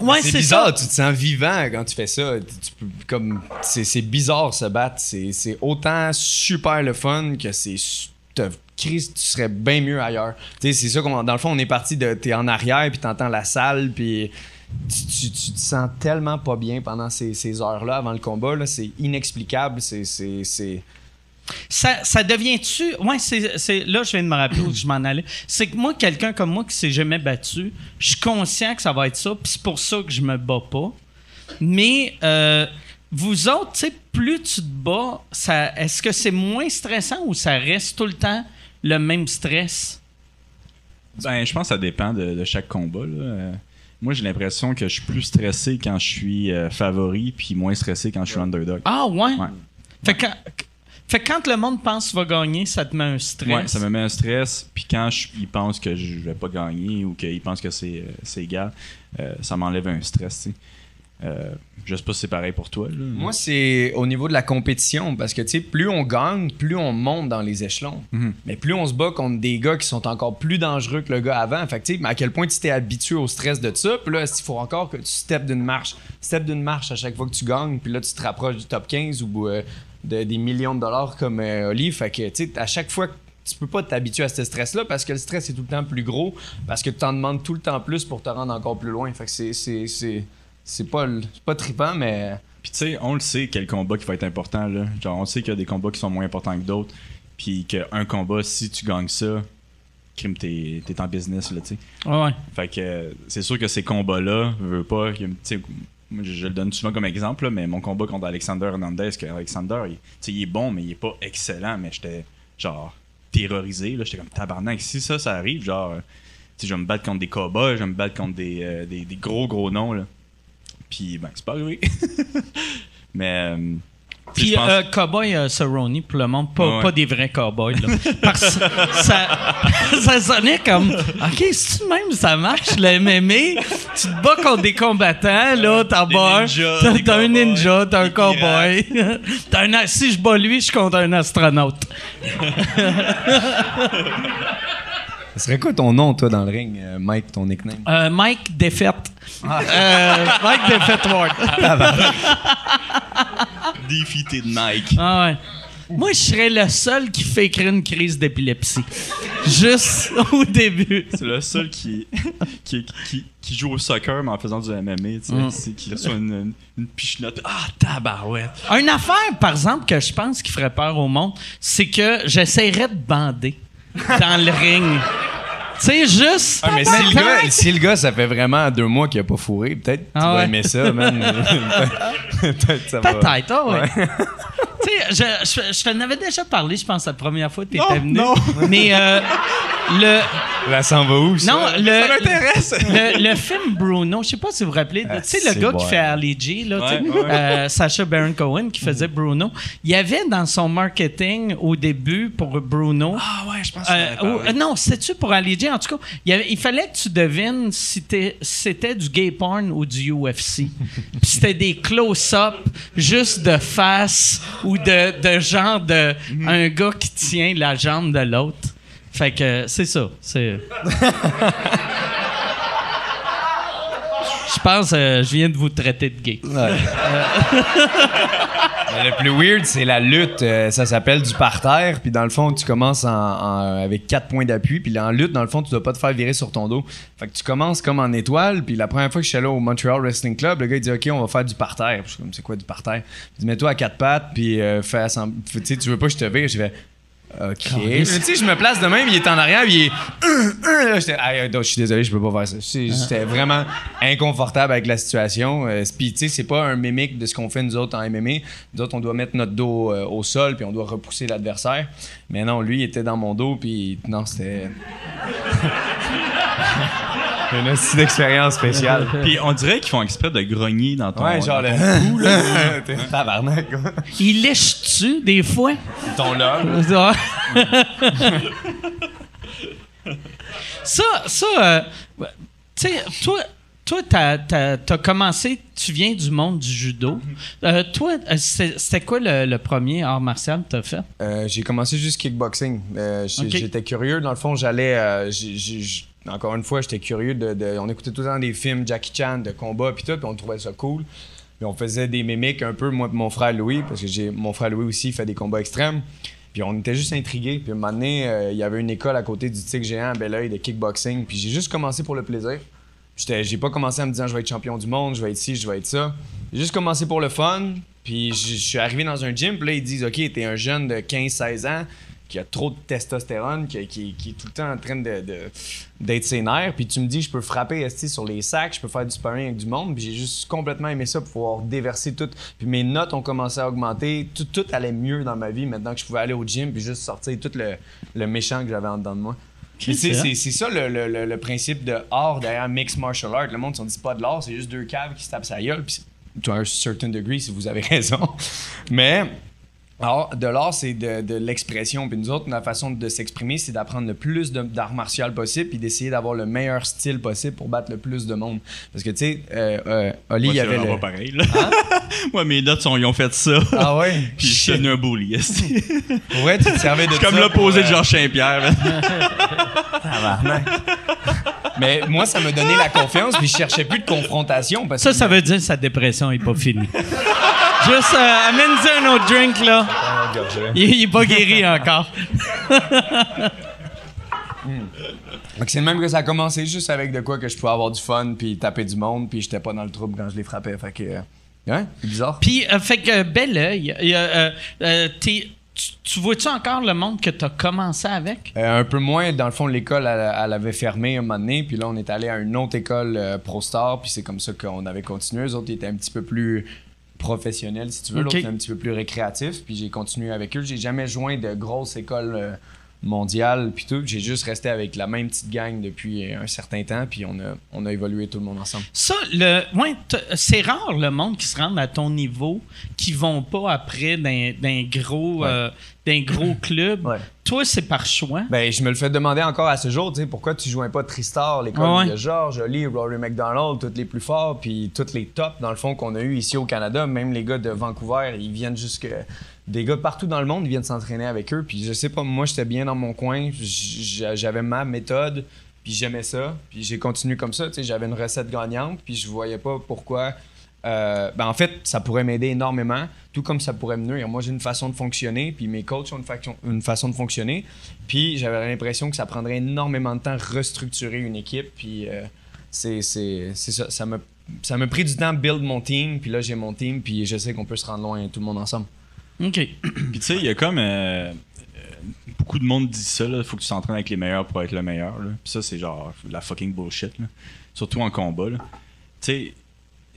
Ouais, c'est c'est bizarre, ça. tu te sens vivant quand tu fais ça. Tu tu peux, comme, c'est, c'est bizarre se battre. C'est, c'est autant super le fun que c'est. Chris, tu serais bien mieux ailleurs. Tu sais, c'est ça qu'on. Dans le fond, on est parti de. T'es en arrière, puis t'entends la salle, puis. Tu, tu- tu te sens tellement pas bien pendant ces, ces heures-là avant le combat. Là, c'est inexplicable. C'est. c'est, c'est Ça, ça devient-tu. Ouais, c'est, c'est- là, je viens de me rappeler où je m'en allais. C'est que moi, quelqu'un comme moi qui s'est jamais battu, je suis conscient que ça va être ça, puis c'est pour ça que je me bats pas. Mais euh, vous autres, tu sais, plus tu te bats, ça, est-ce que c'est moins stressant ou ça reste tout le temps le même stress? Ben, je pense que ça dépend de, de chaque combat. là. Moi, j'ai l'impression que je suis plus stressé quand je suis euh, favori, puis moins stressé quand je suis underdog. Ah, ouais? Ouais. Fait, que, fait que quand le monde pense qu'il va gagner, ça te met un stress. Ouais, ça me met un stress. Puis quand je- ils pensent que je vais pas gagner ou qu'ils pensent que c'est euh, c'est égal, euh, ça m'enlève un stress. tu sais. Euh, je sais pas si c'est pareil pour toi. là. Moi, c'est au niveau de la compétition, parce que, tu sais, plus on gagne, plus on monte dans les échelons. Mhm. Mais plus on se bat contre des gars qui sont encore plus dangereux que le gars avant. Fait que, tu sais, mais à quel point tu t'es habitué au stress de ça, puis là, il faut encore que tu steps d'une marche. Step d'une marche à chaque fois que tu gagnes, puis là, tu te rapproches du top 15 ou euh, de- des millions de dollars comme euh, Oli. Fait que, tu sais, à chaque fois que tu peux pas t'habituer à ce stress-là parce que le stress est tout le temps plus gros, parce que tu t'en demandes tout le temps plus pour te rendre encore plus loin. Fait que c'est- c'est- c'est c'est pas, le- c'est pas trippant, mais... Puis tu sais, on le sait quel combat qui va être important. Là. Genre, on sait qu'il y a des combats qui sont moins importants que d'autres. Puis qu'un combat, si tu gagnes ça, crime, t'es t'es en business, là, tu sais. Ouais, ouais. Fait que euh, c'est sûr que ces combats-là, je veux pas. tu je, le donne souvent comme exemple, là, mais mon combat contre Alexander Hernandez, que Alexander, il, il est bon, mais il est pas excellent, mais j'étais genre terrorisé. J'étais comme tabarnak. Si ça, ça arrive, genre, euh, je vais me battre contre des cowboys, je vais me battre contre des, euh, des gros, gros noms. Là. Puis, ben, c'est pas arrivé. mais. euh, Puis pense- euh, Cowboy euh, Cerrone pour le monde, pas, Ouais. pas des vrais cowboys. Là. Parce que ça, ça sonnait comme OK, si tu même ça marche, le MMA, tu te bats contre des combattants, là, t'en ninjas, t'as un ninja, t'as un cowboy. T'as un si je bats lui, je compte un astronaute. Ce serait quoi ton nom, toi, dans le ring, euh, Mike, ton nickname? Euh, Mike Défaite. Euh, Mike Défaite Ward. Defeated Mike. Ah ouais. Moi, je serais le seul qui fait écrire une crise d'épilepsie. Juste au début. C'est le seul qui, qui, qui, qui joue au soccer, mais en faisant du MMA, tu sais. Mm. C'est qui reçoit une, une, une pichenote. Ah, tabarouette! Une affaire, par exemple, que je pense qui ferait peur au monde, c'est que j'essaierais de bander dans le ring. Tu sais, juste. Ah, mais si le, gars, si le gars, ça fait vraiment deux mois qu'il a pas fourré, peut-être tu Ah vas aimer ça, man. peut-être ça va. Peut-être, ah ouais. tu sais, je, je, je t'en avais déjà parlé, je pense, la première fois que t'étais Non, venu. non. Mais euh, le. Ça en va où, ça? Non, le, Ça m'intéresse! le, le film Bruno, je sais pas si vous vous rappelez, Ah, tu sais, le gars bon. qui fait Ali G, là, Ouais, ouais. euh, Sacha Baron Cohen, qui faisait Bruno, il y avait dans son marketing au début pour Bruno. Ah ouais, je pense Euh, ou- euh, non, c'était-tu pour Ali G? En tout cas, il, y avait- il fallait que tu devines si c'était du gay porn ou du UFC. Puis c'était des close-up juste de face ou de, de genre de un gars qui tient la jambe de l'autre. Fait que c'est ça. C'est. Je pense euh, je viens de vous traiter de gay. Mais le plus weird, c'est la lutte. Euh, ça s'appelle du parterre. Puis dans le fond, tu commences en, en- avec quatre points d'appui. Puis là, en lutte, dans le fond, tu dois pas te faire virer sur ton dos. Fait que tu commences comme en étoile. Puis la première fois que je suis allé au Montreal Wrestling Club, le gars il dit OK, on va faire du parterre. Puis je suis comme c'est quoi du parterre? Il dit mets-toi à quatre pattes. Puis euh, fais Tu sais, tu veux pas que je te vire? J'ai fait OK. Tu sais, je me place de même, il est en arrière, il est. Ah, euh, je suis désolé, je peux pas faire ça. J'étais vraiment inconfortable avec la situation. Euh, Puis, tu sais, c'est pas un mimique de ce qu'on fait nous autres en MMA. Nous autres, on doit mettre notre dos euh, au sol, puis on doit repousser l'adversaire. Mais non, lui, il était dans mon dos, puis non, c'était. Une hostie d'expérience spéciale. Puis on dirait qu'ils font exprès de grogner dans ton. Ouais, genre dans le. ton cou, là. T'es Tabarnak, quoi. Il lèche-tu des fois? Ton homme. ça, ça, euh, tu sais, toi, toi, t'as, t'as- t'as commencé, tu viens du monde du judo. Euh, toi, euh, c'était quoi le, le premier art martial que t'as fait? Euh, j'ai commencé juste kickboxing. Euh. J'étais curieux. Dans le fond, j'allais. Encore une fois, j'étais curieux de, On écoutait tout le temps des films Jackie Chan de combat puis tout, puis on trouvait ça cool. Puis on faisait des mimiques un peu, moi et mon frère Louis, parce que mon frère Louis aussi fait des combats extrêmes. Puis on était juste intrigués. Puis un moment donné, euh, il y avait une école à côté du Tigre Géant à Belleuil de kickboxing. Puis j'ai juste commencé pour le plaisir. J'ai pas commencé en me disant je vais être champion du monde, je vais être ci, je vais être ça. J'ai juste commencé pour le fun. Puis je suis arrivé dans un gym, puis là, ils disent Ok, t'es un jeune de 15-16 ans qui a trop de testostérone, qui, qui- qui est tout le temps en train de, de- d'être ses nerfs, puis tu me dis je peux frapper sur les sacs, je peux faire du sparring avec du monde, puis j'ai juste complètement aimé ça pour pouvoir déverser tout. Puis mes notes ont commencé à augmenter, tout, tout allait mieux dans ma vie maintenant que je pouvais aller au gym, puis juste sortir tout le, le méchant que j'avais en dedans de moi. Puis, c'est? ça le, le- le- le principe de art derrière mixed martial art. Le monde, on dit pas de l'art, c'est juste deux caves qui se tapent sa gueule. Puis, c'est- to a certain degree, si vous avez raison. Mais alors, de l'art, c'est de, de l'expression. Puis nous autres, notre façon de s'exprimer, c'est d'apprendre le plus de- d'art martial possible, puis d'essayer d'avoir le meilleur style possible pour battre le plus de monde. Parce que, tu sais, euh, euh, Oli, il y avait le... pas pareil, là. Moi, mes notes, ils ont fait ça. Ah ouais? Puis je suis devenu un bully. Ouais, tu te servais de suis comme ça l'opposé pour, de euh, Georges Saint-Pierre. Mais moi, ça me donnait la confiance, puis je cherchais plus de confrontation. Parce Ça, que ça veut dire que sa dépression est pas finie. Juste, euh, amène-y un autre drink, là. Il, il est pas guéri encore. Donc, c'est le même que ça a commencé juste avec de quoi que je pouvais avoir du fun puis taper du monde puis j'étais pas dans le trouble quand je les frappais. Fait que. Ouais, c'est bizarre. Puis, euh, fait que, bel oeil. euh, euh, tu, tu vois-tu encore le monde que t'as commencé avec? Un peu moins, dans le fond, l'école, elle, elle avait fermé un moment donné, puis là, on est allé à une autre école ProStar, puis c'est comme ça qu'on avait continué. Eux autres, ils étaient un petit peu plus professionnels, si tu veux. L'autre, était un petit peu plus récréatif, puis j'ai continué avec eux. J'ai jamais joint de grosses écoles euh, mondiales, puis tout. J'ai juste resté avec la même petite gang depuis un certain temps, puis on a, on a évolué tout le monde ensemble. Ça, le, ouais, c'est rare le monde qui se rend à ton niveau, qui vont pas après d'un, gros, Ouais. euh, d'un gros club. Ouais. Toi, c'est par choix. Ben, je me le fais demander encore à ce jour, tu sais, pourquoi tu jouais pas Tristar, l'école ouais. de Georges, Oli, Rory McDonald, tous les plus forts, puis tous les tops, dans le fond, qu'on a eu ici au Canada, même les gars de Vancouver, ils viennent jusque... Des gars partout dans le monde, viennent s'entraîner avec eux, puis je sais pas, moi, j'étais bien dans mon coin, j'avais ma méthode, puis j'aimais ça, puis j'ai continué comme ça, j'avais une recette gagnante, puis je voyais pas pourquoi... euh, ben en fait, ça pourrait m'aider énormément, tout comme ça pourrait me nuire. Moi, j'ai une façon de fonctionner, puis mes coachs ont une, façon de fonctionner. Puis j'avais l'impression que ça prendrait énormément de temps restructurer une équipe. Puis euh, c'est ça. Ça m'a pris du temps de build mon team. Puis là, j'ai mon team. Puis je sais qu'on peut se rendre loin tout le monde ensemble. OK. Puis tu sais, il y a comme. euh, euh, beaucoup de monde dit ça, là. Faut que tu t'entraînes avec les meilleurs pour être le meilleur, là. Puis ça, c'est genre la fucking bullshit. Surtout en combat. Tu sais,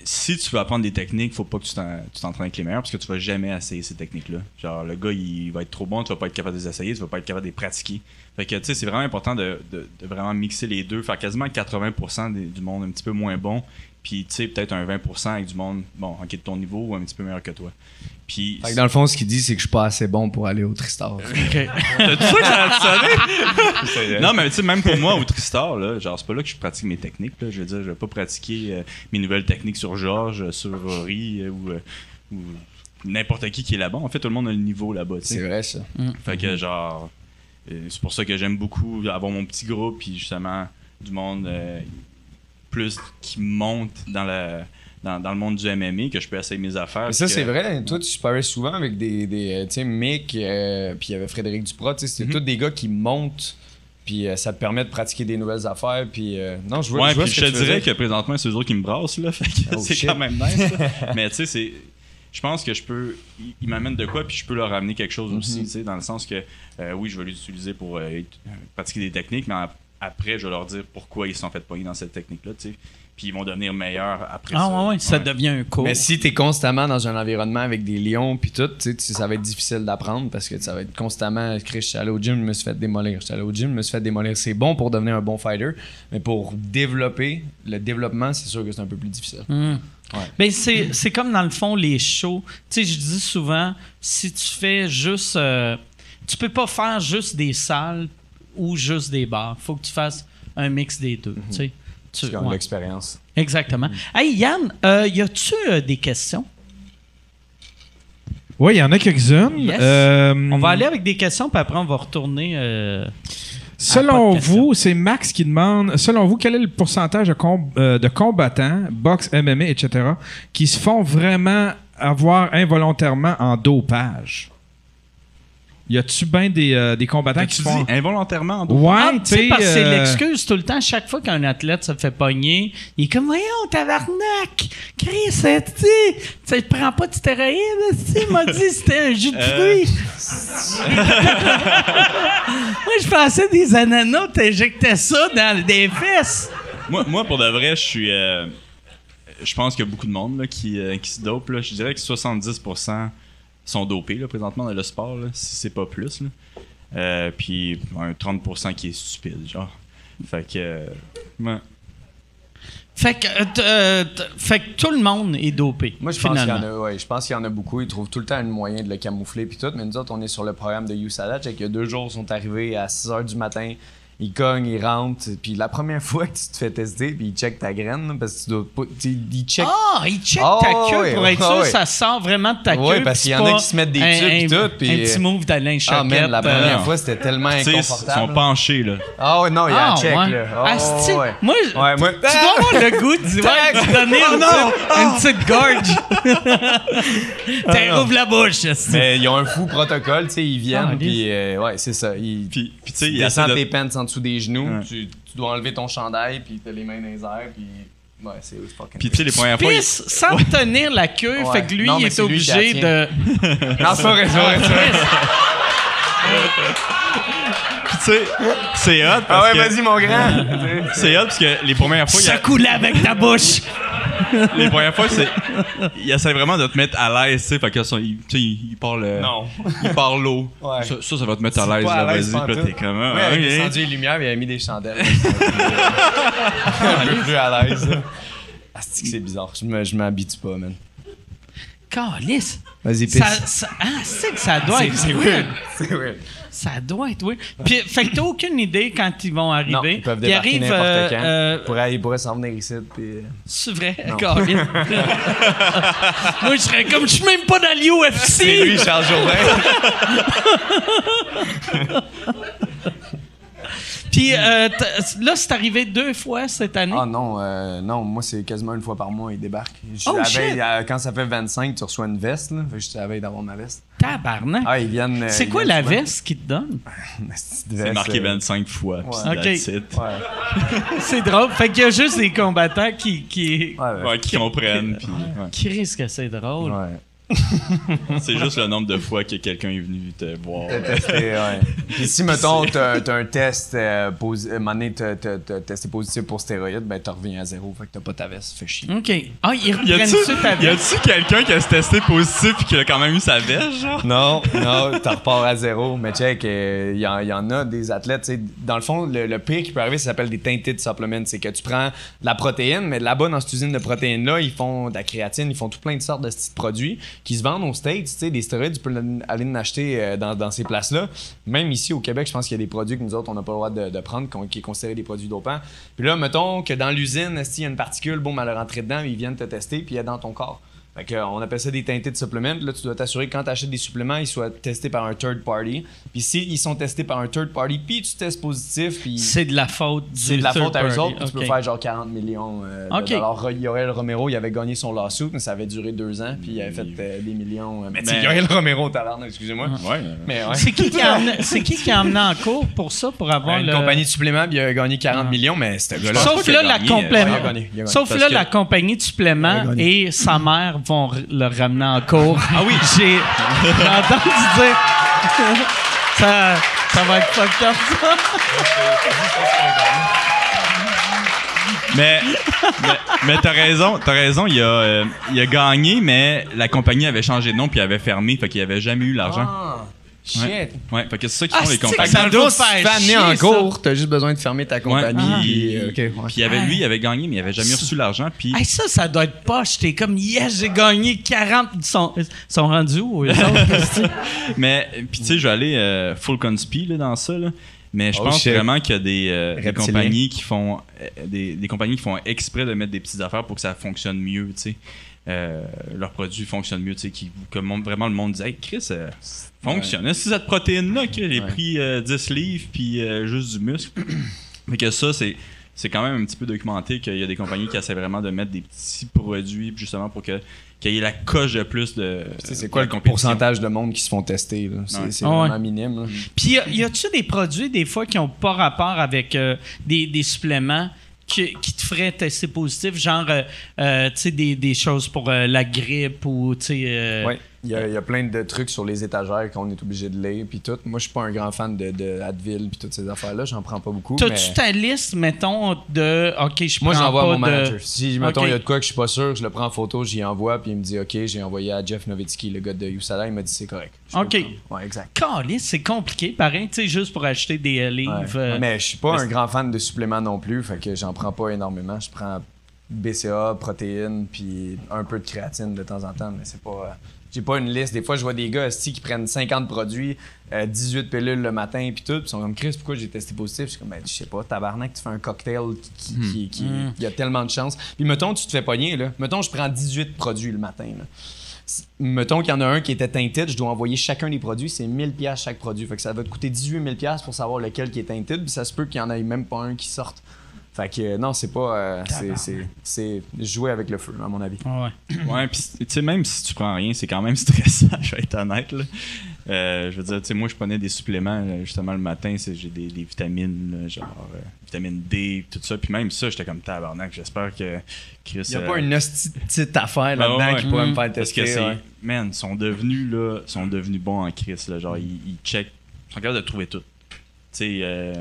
si tu veux apprendre des techniques, faut pas que tu t'en- tu t'entraînes avec les meilleurs parce que tu vas jamais essayer ces techniques-là. Genre, le gars, il va être trop bon, tu vas pas être capable de les essayer, tu vas pas être capable de les pratiquer. Fait que, tu sais, c'est vraiment important de, vraiment mixer les deux, faire quasiment 80% des- du monde un petit peu moins bon, puis, tu sais, peut-être un 20% avec du monde, bon, en qui est de ton niveau ou un petit peu meilleur que toi. Puis, Fait que dans le fond, ce qu'il dit, c'est que je suis pas assez bon pour aller au Tristar. OK. T'as-tu ça non, mais tu sais, même pour moi, au Tristar, là, genre, c'est pas là que je pratique mes techniques. Là. Je veux dire, je vais pas pratiquer euh, mes nouvelles techniques sur Georges, euh, sur Rory euh, ou, euh, ou n'importe qui qui est là-bas. En fait, tout le monde a le niveau là-bas. tu sais. C'est vrai, ça. Fait que, genre, euh, c'est pour ça que j'aime beaucoup avoir mon petit groupe, puis justement, du monde euh, plus qui monte dans, la, dans, dans le monde du MMA, que je peux essayer mes affaires. Mais ça, c'est que- vrai. Toi, tu sparais souvent avec des. des euh, tu sais, Mick, euh, puis il y avait Frédéric Duprat. Tu sais, c'était Mhm. tous des gars qui montent. Puis euh, ça te permet de pratiquer des nouvelles affaires. Puis euh, non, je vois, Ouais, je vois puis ce je que te veux dirais que présentement, c'est eux autres qui me brassent, là. Fait que Oh, c'est quand même nice. Mais tu sais, c'est. Je pense que je peux. Ils m'amènent de quoi, puis je peux leur amener quelque chose Mhm. aussi, tu sais, dans le sens que, euh, oui, je vais les utiliser pour euh, pratiquer des techniques, mais après, je vais leur dire pourquoi ils se sont fait pogner dans cette technique-là, tu sais. Puis ils vont devenir meilleurs après Ah, ça. ouais, ouais, ça devient un cours. Mais si t'es constamment dans un environnement avec des lions puis tout, tu sais, tu- ça va être difficile d'apprendre parce que ça va être constamment. Chris, je suis allé au gym, je me suis fait démolir. Je suis allé au gym, je me suis fait démolir. C'est bon pour devenir un bon fighter, mais pour développer, le développement, c'est sûr que c'est un peu plus difficile. Hmm. Ouais. Ben, c'est, c'est comme dans le fond les shows. Tu sais, je dis souvent, si tu fais juste. euh, tu peux pas faire juste des salles ou juste des bars. faut que tu fasses un mix des deux. tu sais. Tu- ouais. l'expérience. Exactement. Hey Yann, euh, y a-tu euh, des questions? Oui, il y en a quelques-unes. Yes. Euh, On va aller avec des questions, puis après on va retourner. euh, Selon vous, c'est Max qui demande, selon vous, quel est le pourcentage de, com- euh, de combattants, boxe, MMA, etc., qui se font vraiment avoir involontairement en dopage? Y a-tu bien des, euh, des combattants qui tu font. dis involontairement en Ouais, Ah, tu sais, parce que c'est euh, l'excuse tout le temps. Chaque fois qu'un athlète se fait pogner, il est comme, voyons, tabarnak! Chris, tu sais, tu prends pas de stéroïdes, tu sais, il m'a dit que c'était un jus de Euh. fruits. Moi, je pensais des ananas, t'injectais ça dans des fesses. moi, moi, pour de vrai, je suis. euh, je pense qu'il y a beaucoup de monde là, qui, euh, qui se dope. Là. Je dirais que 70% sont dopés là, présentement dans le sport, là, si c'est pas plus. là. Euh, puis un 30% qui est stupide, genre. Fait que. euh, ouais. Fait que, euh, euh, fait que tout le monde est dopé. Moi, je pense qu'il y finalement. en a, ouais, je pense qu'il y en a beaucoup. Ils trouvent tout le temps un moyen de le camoufler puis tout. Mais nous autres, on est sur le programme de USADA. Il y a deux jours, ils sont arrivés à 6 h du matin. Ils cognent, ils rentrent. Puis la première fois que tu te fais tester, puis ils checkent ta graine, là, parce que tu dois pas. tu- Ils checkent. Ah, il check Ah, ta queue ouais, pour être ah, sûr ça sort vraiment de ta queue. Ouais, parce qu'il y en a qui se mettent des tubes et tout, puis- Un petit move d'Alain Ah, man, la première euh, non. fois, c'était tellement Tu sais, ils inconfortable. sont penchés, là. Ah, ouais, non, il y a Ah, un check, ouais. là. Ah, Oh, ouais. Moi, Ouais, moi- tu dois avoir le goût de, ouais, de donner Oh, une, petite, une petite gorge. T'es ouvre la bouche. Mais ils ont un fou protocole, tu sais, ils Ah, viennent, puis euh, ouais, c'est ça. Ils, Puis, puis tu sais, tu il y a descends ça de- tes pants en dessous des genoux, Ouais. tu, tu dois enlever ton chandail, puis t'as les mains dans les airs, puis ouais, c'est fucking. Puis tu sais, les premières fois. il- sans tenir la queue, Ouais. fait que lui, Non, il est obligé de. non, c'est vrai, c'est vrai, c'est hot. Ah ouais, que- vas-y, mon grand. C'est hot parce que les premières fois, a- Secoue-la avec ta bouche. les premières fois, c'est. Il essaie vraiment de te mettre à l'aise, tu sais. Fait que il, tu sais, il, il parle. euh, non. Il parle l'eau. Ouais. Ça, ça, ça va te mettre à l'aise, pas là. l'aise Vas-y, puis là, pantoute. t'es comme. ah, Ouais, avec ok. descendu les lumières, il avait mis des chandelles. un peu plus à l'aise. là. Ah, c'est que c'est bizarre? Je me- je m'habitue pas, man. Calice. Vas-y, Ça, ça, ah, c'est que ça doit être c'est weird. C'est weird. Ça doit être weird. Puis, fait que t'as aucune idée quand ils vont arriver. Non, ils peuvent Ils arrivent, n'importe euh, quand. euh, Ils pourraient- ils pourraient s'en venir ici, puis... euh, C'est vrai. Moi, je serais comme, je suis même pas dans C'est lui, l'UFC. Charles Jourdain. Puis euh, là, c'est arrivé deux fois cette année? Ah non, euh, non, moi c'est quasiment une fois par mois, il débarque. Je Oh, la shit. veille, quand ça fait 25, tu reçois une veste, là. Fait que j'étais à la veille d'avoir ma veste. Tabarnak. Ah, ils viennent. euh, c'est ils quoi la souvent. veste qu'ils te donnent? Une petite C'est marqué euh, 25 fois. Puis Ouais. C'est drôle. Fait qu'il y a juste des combattants qui, qui, ouais, ouais. Ouais, qui comprennent. Puis, ouais. qui risquent que c'est drôle. C'est juste le nombre de fois que quelqu'un est venu te voir. T'as testé, ouais. Puis si, mettons, t'as t'as un test, euh, posi- euh, mané, t'as t'as- t'as testé positif pour stéroïdes, ben t'en reviens à zéro. Fait que t'as pas ta veste, fait chier. OK. Ah, ils Y reprennent ça ta y veste? a-tu quelqu'un qui a se testé positif et qui a quand même eu sa veste, genre? Non, non, t'en repars à zéro. Mais check, il y, en- y en a des athlètes, tu sais, dans le fond, le, le pire qui peut arriver, ça s'appelle des tainted supplements. C'est que tu prends de la protéine, mais là-bas, dans cette usine de protéines-là, ils font de la créatine, ils font tout plein de sortes de petits produits qui se vendent aux States. Des stéroïdes, tu peux aller en acheter euh, dans, ces places-là. Même ici au Québec, je pense qu'il y a des produits que nous autres, on n'a pas le droit de, prendre, qu'on- qui est considéré des produits dopants. Puis là, mettons que dans l'usine, s'il y a une particule, bon, elle est rentrée dedans, ils viennent te tester, puis elle est dans ton corps. Fait que, euh, on appelle ça des teintés de suppléments. Puis Là, tu dois t'assurer que quand tu achètes des suppléments, ils soient testés par un third party. Puis s'ils sont testés par un third party, puis tu testes positif, puis C'est de la faute du c'est de la third faute à eux autres, puis tu peux faire genre 40 millions euh, de Ok. dollars. Yoel Romero, il avait gagné son lawsuit, mais ça avait duré deux ans, puis il avait fait euh, des millions. euh, Mais tu sais, Mais- Yoel Romero, talent, excusez-moi. Ouais. Mais ouais. C'est qui qui a emmené, c'est qui qui a emmené en cours pour ça, pour avoir une le... compagnie de suppléments, puis il a gagné 40 millions, mais gars-là. Sauf là, la complément. gagné. Sauf là, la compagnie de suppléments et sa mère le ramener en cours. Ah oui, j'ai entendu dire. ça, ça va être fucked up, ça. Mais, mais, mais t'as raison, t'as raison, il a, euh, il a gagné, mais la compagnie avait changé de nom puis avait fermé, fait qu'il avait jamais eu l'argent. Ah, shit. Ouais, fait que c'est ça qui Ah, font les c'est-tu compagnies. que ça doit si tu faire te fais amener chier, en cours, t'as juste besoin de fermer ta compagnie. Ouais, puis, euh, ouais. Puis il avait, lui, il avait gagné, mais il avait jamais reçu l'argent. Puis Hey, ça, ça doit être poche. T'es comme, yes, j'ai gagné 40. Ils sont, ils sont rendus où? Mais, puis tu sais, je vais aller euh, full conspi là, dans ça. Là. Mais je Oh, pense shit. vraiment qu'il y a des, euh, des compagnies qui font euh, des, des compagnies qui font exprès de mettre des petites affaires pour que ça fonctionne mieux, tu sais. Euh, leurs produits fonctionnent mieux, tu sais, qui, que mon- vraiment le monde dit Hey Chris, euh, fonctionne. Si cette protéine-là, Chris, j'ai Ouais. pris euh, 10 livres puis euh, juste du muscle. fait que ça, c'est. c'est quand même un petit peu documenté qu'il y a des compagnies qui essaient vraiment de mettre des petits produits justement pour que qu'il y ait la coche de plus de. C'est quoi le pourcentage de monde qui se font tester? là? C'est Ouais. c'est Ah ouais. vraiment minime. là. Puis y a-tu des produits des fois qui ont pas rapport avec euh, des, des suppléments? Qui, qui te feraient tester positif, genre euh, euh, tu sais des, des choses pour euh, la grippe ou tu sais euh. Il y, a, il y a plein de trucs sur les étagères qu'on est obligé de lire puis tout. Moi, je suis pas un grand fan de, de Advil puis toutes ces affaires-là. J'en prends pas beaucoup. T'as-tu mais- ta liste, mettons, de OK, je Moi, j'envoie à mon de- manager. Si, mettons, il y a de quoi que je suis pas sûr, je le prends en photo, j'y envoie, puis il me dit OK, j'ai envoyé à Jeff Nowitzki, le gars de USADA, il m'a dit c'est correct. Je Ok. Ouais, exact. C'est compliqué, pareil, tu sais, juste pour acheter des euh, livres. Ouais. euh, Mais je suis pas mais un grand fan de suppléments non plus, fait que j'en prends pas énormément. Je prends BCA, protéines, puis un peu de créatine de temps en temps, mais c'est pas. euh, j'ai pas une liste. Des fois, je vois des gars qui prennent 50 produits, euh, 18 pilules le matin, puis tout. Ils sont comme Chris, pourquoi j'ai testé positif? Je suis comme, ben, je sais pas, tabarnak, tu fais un cocktail qui, qui, qui- qui- Hmm. il y a tellement de chance. Puis mettons, tu te fais pogner, là. Mettons, je prends 18 produits le matin, là. Mettons qu'il y en a un qui était tinted, je dois envoyer chacun des produits, c'est 1000 pièces chaque produit. Fait que ça va te coûter 18 000 pièces pour savoir lequel qui est tinted, puis ça se peut qu'il y en ait même pas un qui sorte. Fait que non, c'est pas euh, c'est- c'est c'est jouer avec le feu à mon avis. ouais. Ouais, puis tu sais, même si tu prends rien, c'est quand même stressant, je vais être honnête. Là. Euh, je veux dire, tu sais, moi, je prenais des suppléments, justement, le matin, c'est- j'ai des, des vitamines, là, genre euh, vitamine D, tout ça. Puis même ça, j'étais comme tabarnak. J'espère que Chris. Il y a euh, pas une petite affaire là-dedans Ah ouais. qui pourrait me faire Parce que tester. c'est. ouais. Man, ils sont devenus, là, sont devenus bons en Chris, là. Genre, ils, ils checkent. Ils sont capables de trouver tout. Tu sais, euh,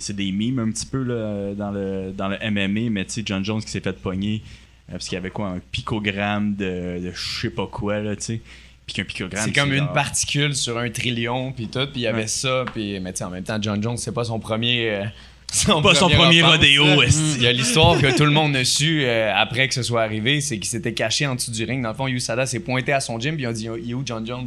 c'est des mimes un petit peu, là, dans le, dans le MMA, mais tu sais, John Jones qui s'est fait pogner. euh, parce qu'il y avait quoi, un picogramme de, de je sais pas quoi, là, tu sais. Puis qu'un picogramme. C'est comme une particule sur un trillion puis tout, puis il y avait Ouais. ça, puis mais tu sais en même temps John Jones c'est pas son premier euh, son Pas son premier offense, rodéo, esti. Il y a l'histoire que tout le monde a su euh, après que ce soit arrivé, c'est qu'il s'était caché en dessous du ring. Dans le fond, USADA s'est pointé à son gym puis ont dit il est où John Jones?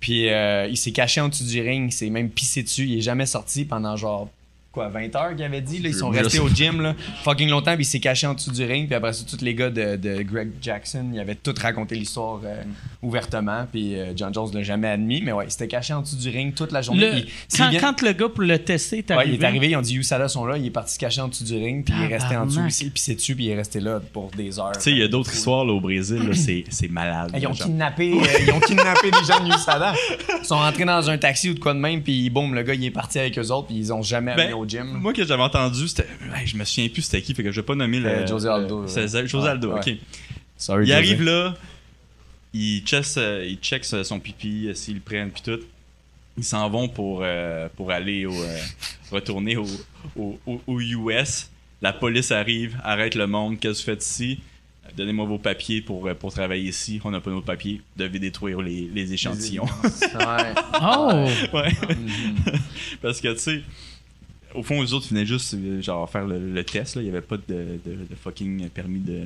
Puis euh, il s'est caché en dessous du ring, il s'est même pissé dessus, il est jamais sorti pendant genre quoi 20 heures qu'il avait dit là, ils sont restés sais au gym là, fucking longtemps puis il s'est caché en dessous du ring puis après ça tous les gars de, de Greg Jackson ils avaient tout raconté l'histoire euh, ouvertement puis euh, John Jones l'a jamais admis mais ouais il s'était caché en dessous du ring toute la journée Le- puis quand, vient- quand le gars pour le tester est Ouais, arrivé, il est arrivé, ils ont dit USADA sont là, il est parti se cacher en dessous du ring, puis il est resté en dessous, Tabarnak. il s'est dessus, puis il est resté là pour des heures. Tu sais, il y a d'autres histoires là, au Brésil, là, c'est, c'est malade. Ils ont, kidnappé, euh, ils ont kidnappé des gens de USADA. Ils sont rentrés dans un taxi ou de quoi de même, puis boum, le gars, il est parti avec eux autres, puis ils ont jamais Ben, amené au gym. Moi, que j'avais entendu, c'était. hey, je me souviens plus c'était qui, fait que je vais pas nommer le. Euh, José Aldo, le- ouais. C'est c'est José Aldo, ouais. ok. Sorry, Il José. arrive là, il check, euh, il check euh, son pipi, euh, s'ils le prennent, puis tout. Ils s'en vont pour, euh, pour aller au. retourner au, au, au- au US. La police arrive, arrête le monde. Qu'est-ce que vous faites ici? Donnez-moi vos papiers pour, pour travailler ici. On n'a pas nos papiers. Vous devez détruire les, les échantillons. Ouais. Oh! ouais. Mhm. Parce que, tu sais, au fond, les autres venaient juste euh, genre faire le, le test. là. Il n'y avait pas de, de- de fucking permis de.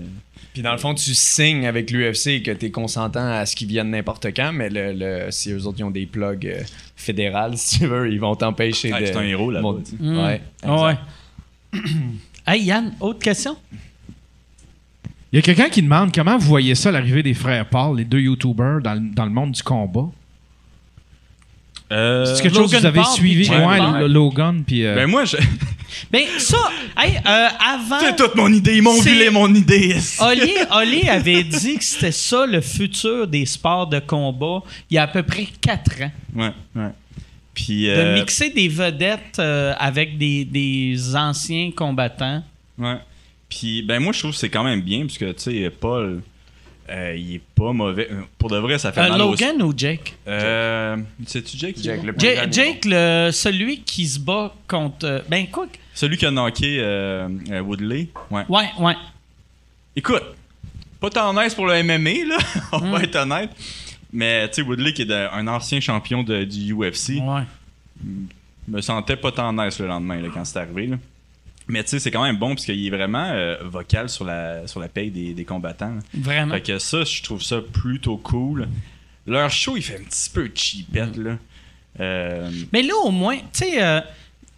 Puis dans le fond, tu signes avec l'UFC que tu es consentant à ce qu'ils viennent n'importe quand, mais le, le- si eux autres ils ont des plugs euh, fédérales, si tu veux, ils vont t'empêcher Ah, de. c'est un héros là-bas. Bon-. Mm. Ouais. Ah ouais. hey Yann, autre question? Il y a quelqu'un qui demande comment vous voyez ça, l'arrivée des frères Paul, les deux YouTubers, dans, dans le monde du combat? Euh, C'est quelque chose que vous avez Paul suivi, puis ouais, Logan, puis. euh, Ben moi, je... Ben ça, hey, euh, avant... c'est toute mon idée. Ils m'ont volé mon idée. Oli, Oli avait dit que c'était ça le futur des sports de combat il y a à peu près 4 ans. Ouais, ouais. Puis. De euh, mixer des vedettes euh, avec des, des anciens combattants. Ouais. Puis, ben moi, je trouve que c'est quand même bien, parce que, tu sais, Paul, euh, il est pas mauvais. Euh, Pour de vrai, ça fait Euh, mal au- Logan ou Jake? Euh, C'est-tu Jake? qui est Jake, bon? le Ja- Jake, le, celui qui se bat contre... euh, ben quoi? que- Celui qui a knocké euh, euh, Woodley. Ouais. Ouais, ouais. Écoute, pas tant nice pour le MMA, là. On Mm. va être honnête. Mais, tu sais, Woodley, qui est de- un ancien champion de- du UFC, ouais. me sentais pas tant nice le lendemain, là, quand c'est arrivé, là. Mais, tu sais, c'est quand même bon, parce qu'il est vraiment euh, vocal sur la, sur la paye des, des combattants. là. Vraiment. Fait que ça, je trouve ça plutôt cool. Leur show, il fait un petit peu cheapette, là. Euh, Mais là, au moins, tu sais, euh,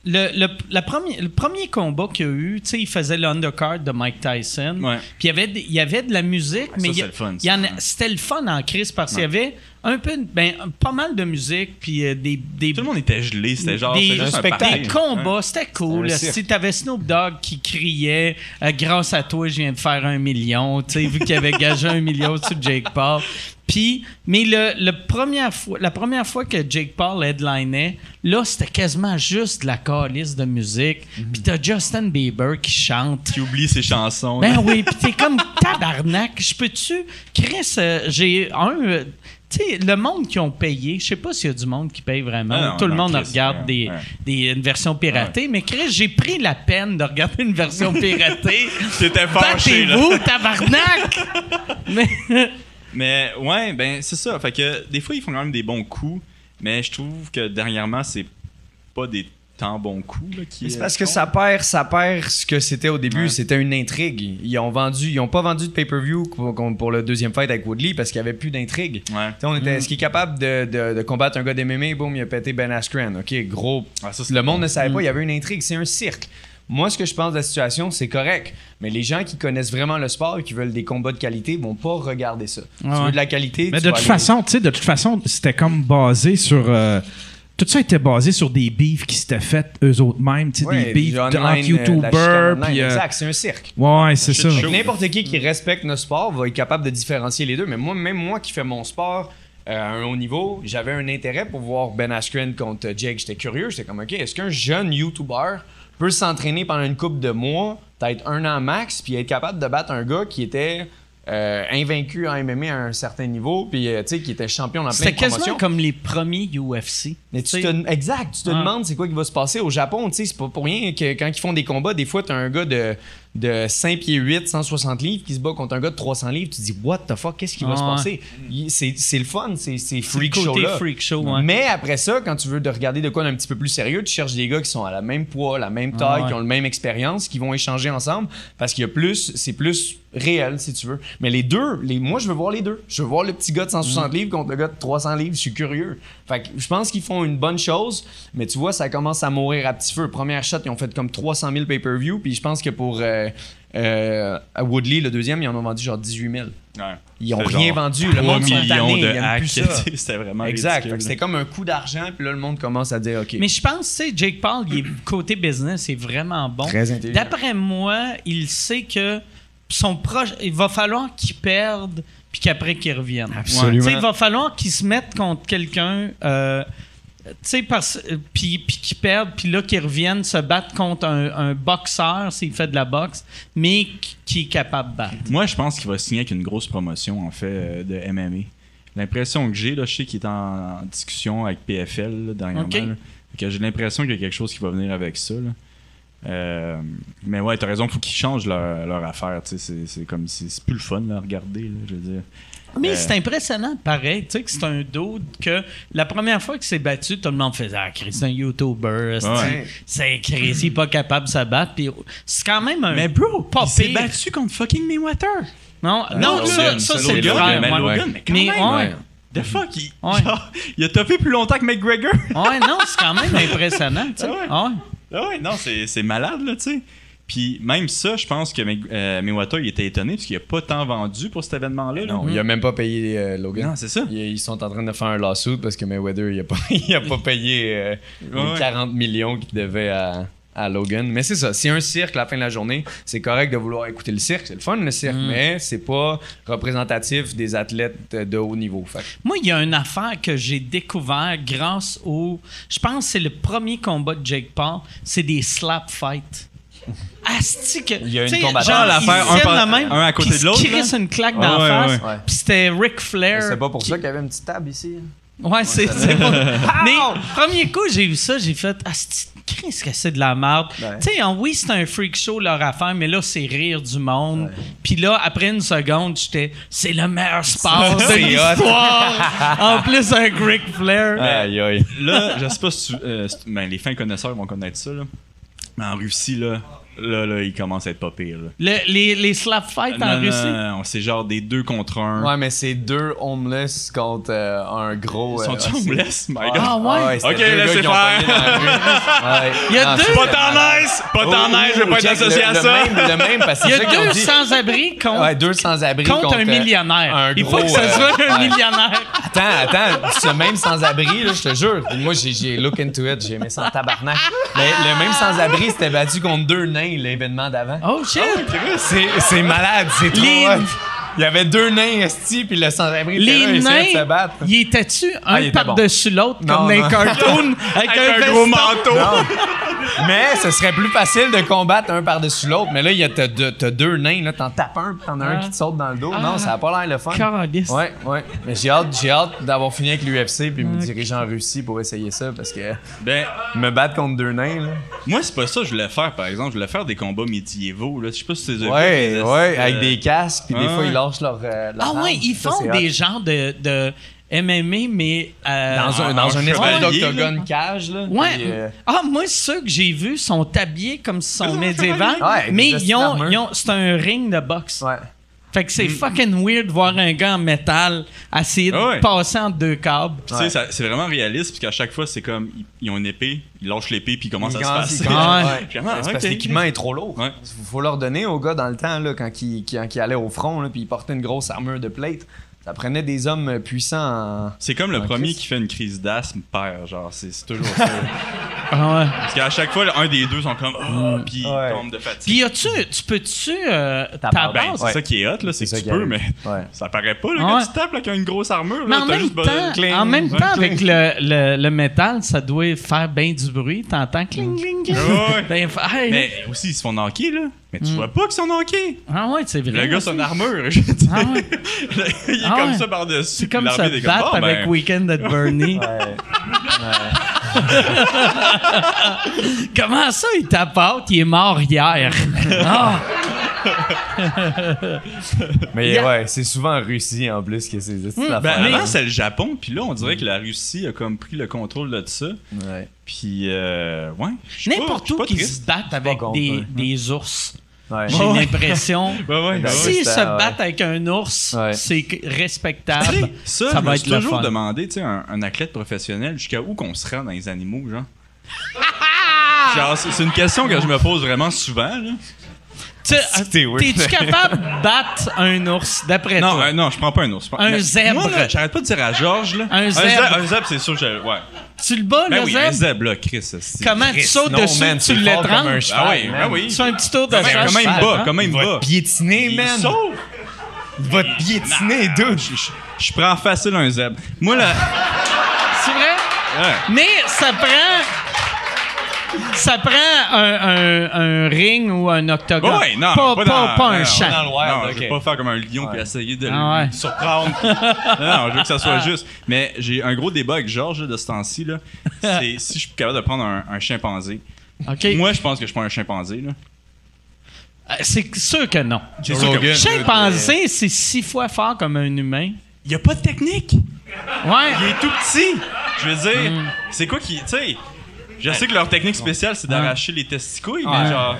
le, le, la premier, le premier combat qu'il y a eu, tu sais, il faisait l'undercard de Mike Tyson. Ouais. Puis il y avait, de- il y avait de la musique, mais a- ça. c'était le fun en crise parce qu'il y avait un peu, ben, pas mal de musique, puis euh, des, des, Tout le monde était gelé, c'était genre. des, c'était juste un des combats, Ouais. c'était cool. Si t'avais Snoop Dogg qui criait euh, Grâce à toi, je viens de faire un million, tu sais, vu qu'il avait gagé un million sur Jake Paul. Puis, mais le, le première fois, la première fois que Jake Paul headlinait, là, c'était quasiment juste de la calice de musique. Puis t'as Justin Bieber qui chante. Qui oublie ses chansons. Ben oui, puis t'es comme tabarnak. Je peux-tu. Chris, euh, j'ai un. euh, tu sais, le monde qui ont payé, je sais pas s'il y a du monde qui paye vraiment. Ah non, Tout le non, monde Chris, regarde ouais, des, ouais. des- une version piratée, mais Chris, j'ai pris la peine de regarder une version piratée. T'étais fâché, là. Battez-vous, tabarnak! mais, Mais ouais, ben c'est ça. Fait que des fois, ils font quand même des bons coups, mais je trouve que dernièrement, c'est pas des tant bons coups là, qui. C'est euh, parce que ça perd, ça perd ce que c'était au début. Ouais. C'était une intrigue. Ils ont vendu, ils ont pas vendu de pay-per-view pour, le deuxième fight avec Woodley parce qu'il y avait plus d'intrigue. Ouais. On était, Est-ce qu'il est capable de, de- de combattre un gars d'MMA? Boum, il a pété Ben Askren. OK, gros. Ah, ça, le monde ne savait pas, il y avait une intrigue. C'est un cirque. Moi, ce que je pense de la situation, c'est correct. Mais les gens qui connaissent vraiment le sport et qui veulent des combats de qualité vont pas regarder ça. Tu Ouais. veux de la qualité, Mais tu de vas toute aller- façon, tu sais, de toute façon, c'était comme basé sur. euh, tout ça était basé sur des beefs qui s'étaient faits eux autres mêmes, tu Ouais, des beefs entre euh, YouTubers. puis, euh, Exact, c'est un cirque. ouais, c'est ça. N'importe qui qui respecte notre sport va être capable de différencier les deux. Mais moi, même moi qui fais mon sport euh, à un haut niveau, j'avais un intérêt pour voir Ben Askren contre Jake. J'étais curieux. J'étais comme, OK, est-ce qu'un jeune YouTuber peut s'entraîner pendant une couple de mois, peut-être un an max, puis être capable de battre un gars qui était euh, invaincu en MMA à un certain niveau, puis euh, tu sais, qui était champion dans plein de quasiment comme les premiers UFC. Mais tu te, exact, tu te Ouais. demandes c'est quoi qui va se passer au Japon, tu sais, c'est pas pour rien que quand ils font des combats, des fois t'as un gars de, de 5 pieds 8, 160 livres qui se bat contre un gars de 300 livres, tu te dis what the fuck, qu'est-ce qui va Ouais. se passer? Il- C'est le fun, c'est freak freak show, ouais. Mais après ça, quand tu veux de regarder de quoi d'un petit peu plus sérieux, tu cherches des gars qui sont à la même poids, la même taille, ouais. qui ont le même expérience, qui vont échanger ensemble parce qu'il y a plus, c'est plus réel si tu veux. Mais les deux, les, moi je veux voir les deux. Je veux voir le petit gars de 160 livres contre le gars de 300 livres. Je suis curieux. Fait que je pense qu'ils font une bonne chose, mais tu vois, ça commence à mourir à petit feu. Première shot, ils ont fait comme 300 000 pay-per-view, puis je pense que pour euh, euh, à Woodley, le deuxième, ils en ont vendu genre 18 000. Ouais. Ils ont rien vendu. Le 3 monde millions de hacks. C'était vraiment Exact. C'était comme un coup d'argent, puis là, le monde commence à dire, OK. Mais je pense, tu sais, Jake Paul, il est, côté business, est vraiment bon. Très intelligent. D'après moi, il sait que son proche, il va falloir qu'il perde puis qu'après qu'il revienne. Absolument. Tu sais, il va falloir qu'il se mette contre quelqu'un. euh, sais, parce- euh, puis puis qu'il perde, puis là qu'il revienne se battre contre un, un boxeur s'il fait de la boxe, mais qui- qui est capable de battre. Moi, je pense qu'il va signer avec une grosse promotion, en fait, euh, de MMA. L'impression que j'ai, là, je sais qu'il est en, discussion avec PFL là, dernièrement. Ok. là. Fait que j'ai l'impression qu'il y a quelque chose qui va venir avec ça. là. Euh, mais ouais, t'as raison, faut qu'ils changent leur, leur affaire. tu sais, C'est, comme si c'est plus le fun à regarder. Là, je veux dire. Mais Euh, c'est impressionnant, pareil. Tu sais, que c'est un dude que la première fois qu'il s'est battu, tout le monde faisait Ah, Chris, c'est un YouTuber. C'est Chris, il est pas capable de se battre. Puis c'est quand même un. Mais bro, pas il s'est battu contre fucking Mayweather. Non, non, Logan, ça, ça, c'est le frère. mais ouais. Logan, mais quand Mais même, ouais. ouais. The fuck, il, Ouais. genre, il a topé plus longtemps que McGregor. Ouais, non, c'est quand même impressionnant, tu sais. Ah ouais. Ah ouais. Non, c'est malade, là, tu sais. Puis même ça, je pense que euh, Mayweather, il était étonné parce qu'il a pas tant vendu pour cet événement-là. là. Non, il a même pas payé euh, Logan. Non, c'est ça. Ils, ils sont en train de faire un lawsuit parce que Mayweather, il a pas, il a pas payé euh, les Ouais. 40 millions qu'il devait à, à Logan. Mais c'est ça, c'est un cirque à la fin de la journée. C'est correct de vouloir écouter le cirque, c'est le fun le cirque, mais c'est pas représentatif des athlètes de haut niveau. Fait Moi, il y a une affaire que j'ai découvert grâce au. Je pense que c'est le premier combat de Jake Paul. C'est des slap fights. Asti que. Il y a une combattante. genre, l'affaire, un par- même, un à côté de l'autre, Ils se crissent là. une claque dans Ouais, la face. ouais. Puis c'était Ric Flair. c'est pas pour qui- ça qu'il y avait une petite table ici. Ouais, c'est c'est bon. Mais premier coup, j'ai vu ça, j'ai fait Ah, Christ que c'est de la merde. Ouais. Tu sais, en- oui, c'est un freak show leur affaire, mais là, c'est rire du monde. Puis là, après une seconde, j'étais c'est le meilleur sport de l'histoire. en plus, un Ric Flair. Aïe aïe. Là, je sais pas si tu- euh, ben, les fins connaisseurs vont connaître ça. Là. Mais en Russie, là, Là, là, il commence à être pas pire. là. Le- les, les slap fights en Non, non, Russie? non, non, c'est genre des deux contre un. Ouais, mais c'est deux homeless contre euh, un gros. Ils euh, homeless? My God. Ah ouais? Ok, laissez faire. Il y a deux- Pas en malade. neige! Pas en Oh, neige, je veux pas être associé à le ça! Même, le même, parce que Il y c'est ça a qu'ils ont deux dit. sans-abri contre, Ouais, deux sans-abri contre, un euh, millionnaire. un Il faut gros, que ce euh, soit un ouais. millionnaire. Attends, attends, ce même sans-abri, là, je te jure. Moi, j'ai, j'ai look into it, j'ai aimé ça en tabarnak. Mais le même sans-abri s'était battu contre deux nains l'événement d'avant. Oh shit! C'est, c'est malade, c'est trop Les-. Il y avait deux nains esti, puis le sans-abri était là, Les il essayait de se nains, battre. il était-tu un Ah, était par-dessus l'autre comme dans les cartoons? Avec, Avec un gros manteau! Mais ce serait plus facile de combattre un par-dessus l'autre. Mais là, il y a, t'as, deux, t'as deux nains, là, t'en tapes un, puis t'en as un Ah. qui te saute dans le dos. Ah. Non, ça a pas l'air le fun. Caliste. Ouais, ouais. Mais j'ai hâte, j'ai hâte d'avoir fini avec l'UFC puis me diriger en Russie pour essayer ça parce que Ben, me battre contre deux nains, là. moi, c'est pas ça que je voulais faire, par exemple. Je voulais faire des combats médiévaux. Là. Je sais pas si c'est Ouais, ouais, avec des casques puis des Ah fois ouais. ils lâchent leur. euh, leur Ah arme. ouais, ils Ça, font des genres de, de MMA, mais... euh, dans un, dans un espèce d'octogone cage là. Ouais. puis, euh, Ah, moi, ceux que j'ai vus sont habillés comme si sont médiévaux, Ouais, avec mais des ils ont, ils ont- c'est un ring de boxe. ouais. Fait que c'est fucking weird de voir un gars en métal essayer de Ah ouais. passer entre deux câbles. Puis, tu sais, ça- c'est vraiment réaliste, parce qu'à chaque fois, c'est comme, ils, ont une épée, ils lâchent l'épée, puis ils commencent à se passer. Ah ouais. ouais. Ah, parce que l'équipement est trop lourd. Ouais. Faut leur donner aux gars dans le temps là, quand ils, quand ils allaient au front là, puis ils portaient une grosse armure de plate. Ça prenait des hommes puissants en. C'est comme le En premier crise. qui fait une crise d'asthme perd, genre, c'est toujours ça. Ah ouais. Parce qu'à chaque fois, un des deux sont comme, oh, puis ils Ouais. tombent de fatigue. Puis as-tu, tu peux-tu euh, Ta. Ben, c'est Ouais. ça qui est hot, là, c'est que ça tu qui peux, mais Ouais. ça paraît pas, là, Ouais. quand tu tapes là, avec une grosse armure. Mais là, en t'as même, juste temps, besoin- cling, en même temps, cling. avec le, le, le métal, ça doit faire bien du bruit. T'entends cling, cling, cling. Ouais. Ben. Mais aussi, ils se font knocker, là. Mais tu vois pas qu'ils sont knockés. Ah ouais, c'est vrai. Le gars, c'est une armure. je dire. Ah ouais. il est Ah comme ouais. ça par-dessus. C'est comme ça est comme, bon, avec ben, Weekend at Bernie. Comment ça, il tapote? Il est mort hier. Ah. Mais Yeah. ouais, c'est souvent en Russie en plus que c'est ces Hmm, affaires. Ben, Mais- avant, c'est le Japon, puis là, on dirait que la Russie a comme pris le contrôle de ça. Ouais. Puis, euh, ouais. N'importe où pas qui triste. se battent avec contre, des, ouais. des ours. Ouais. J'ai l'impression. Ouais, ouais, ben S'ils ouais. se ouais. battent avec un ours, Ouais. c'est respectable. ça, Ça je va me être suis le toujours fun. demandé, tu sais, un, un athlète professionnel, jusqu'à où qu'on se rend dans les animaux, genre? Genre, c'est c'est une question que je me pose vraiment souvent, là. T'es-tu capable de battre un ours, d'après Non, toi? euh, non, je prends pas un ours. Un Mais zèbre. Moi, là, j'arrête pas de dire à Georges, là. Un zèbre. Un zèbre, c'est sûr que je. Ouais. Tu le bats, Ben le oui, zèbre? un zèbre, là, Chris. c'est- Comment tu sautes non, dessus, man, tu cheval, Ah oui, ben oui. Tu fais un petit tour de chasse. comment il me bat? Comment il me Il va bat? piétiner, Il man. sauve. Il va te piétiner, dude. Je, prends facile un zèbre. Moi, là. C'est vrai? ouais. Mais ça prend. Ça prend un, un- un ring ou un octogone. Ouais, non, pas, pas pas, dans- pas un champ. dans le wild, non, je ok. vais pas faire comme un lion puis essayer de Ah ouais. surprendre. non, non, je veux que ça soit juste. Mais j'ai un gros débat avec Georges de ce temps-ci. là. C'est si je suis capable de prendre un, un chimpanzé. Moi, je pense que je prends un chimpanzé. Là. Euh, C'est sûr que non. C'est sûr que-. Chimpanzé, c'est six fois fort comme un humain. Il y a pas de technique. Ouais. Il est tout petit. Je veux dire, Mm. c'est quoi qui. Tu sais, je sais que leur technique spéciale, c'est d'arracher les testicules, mais genre.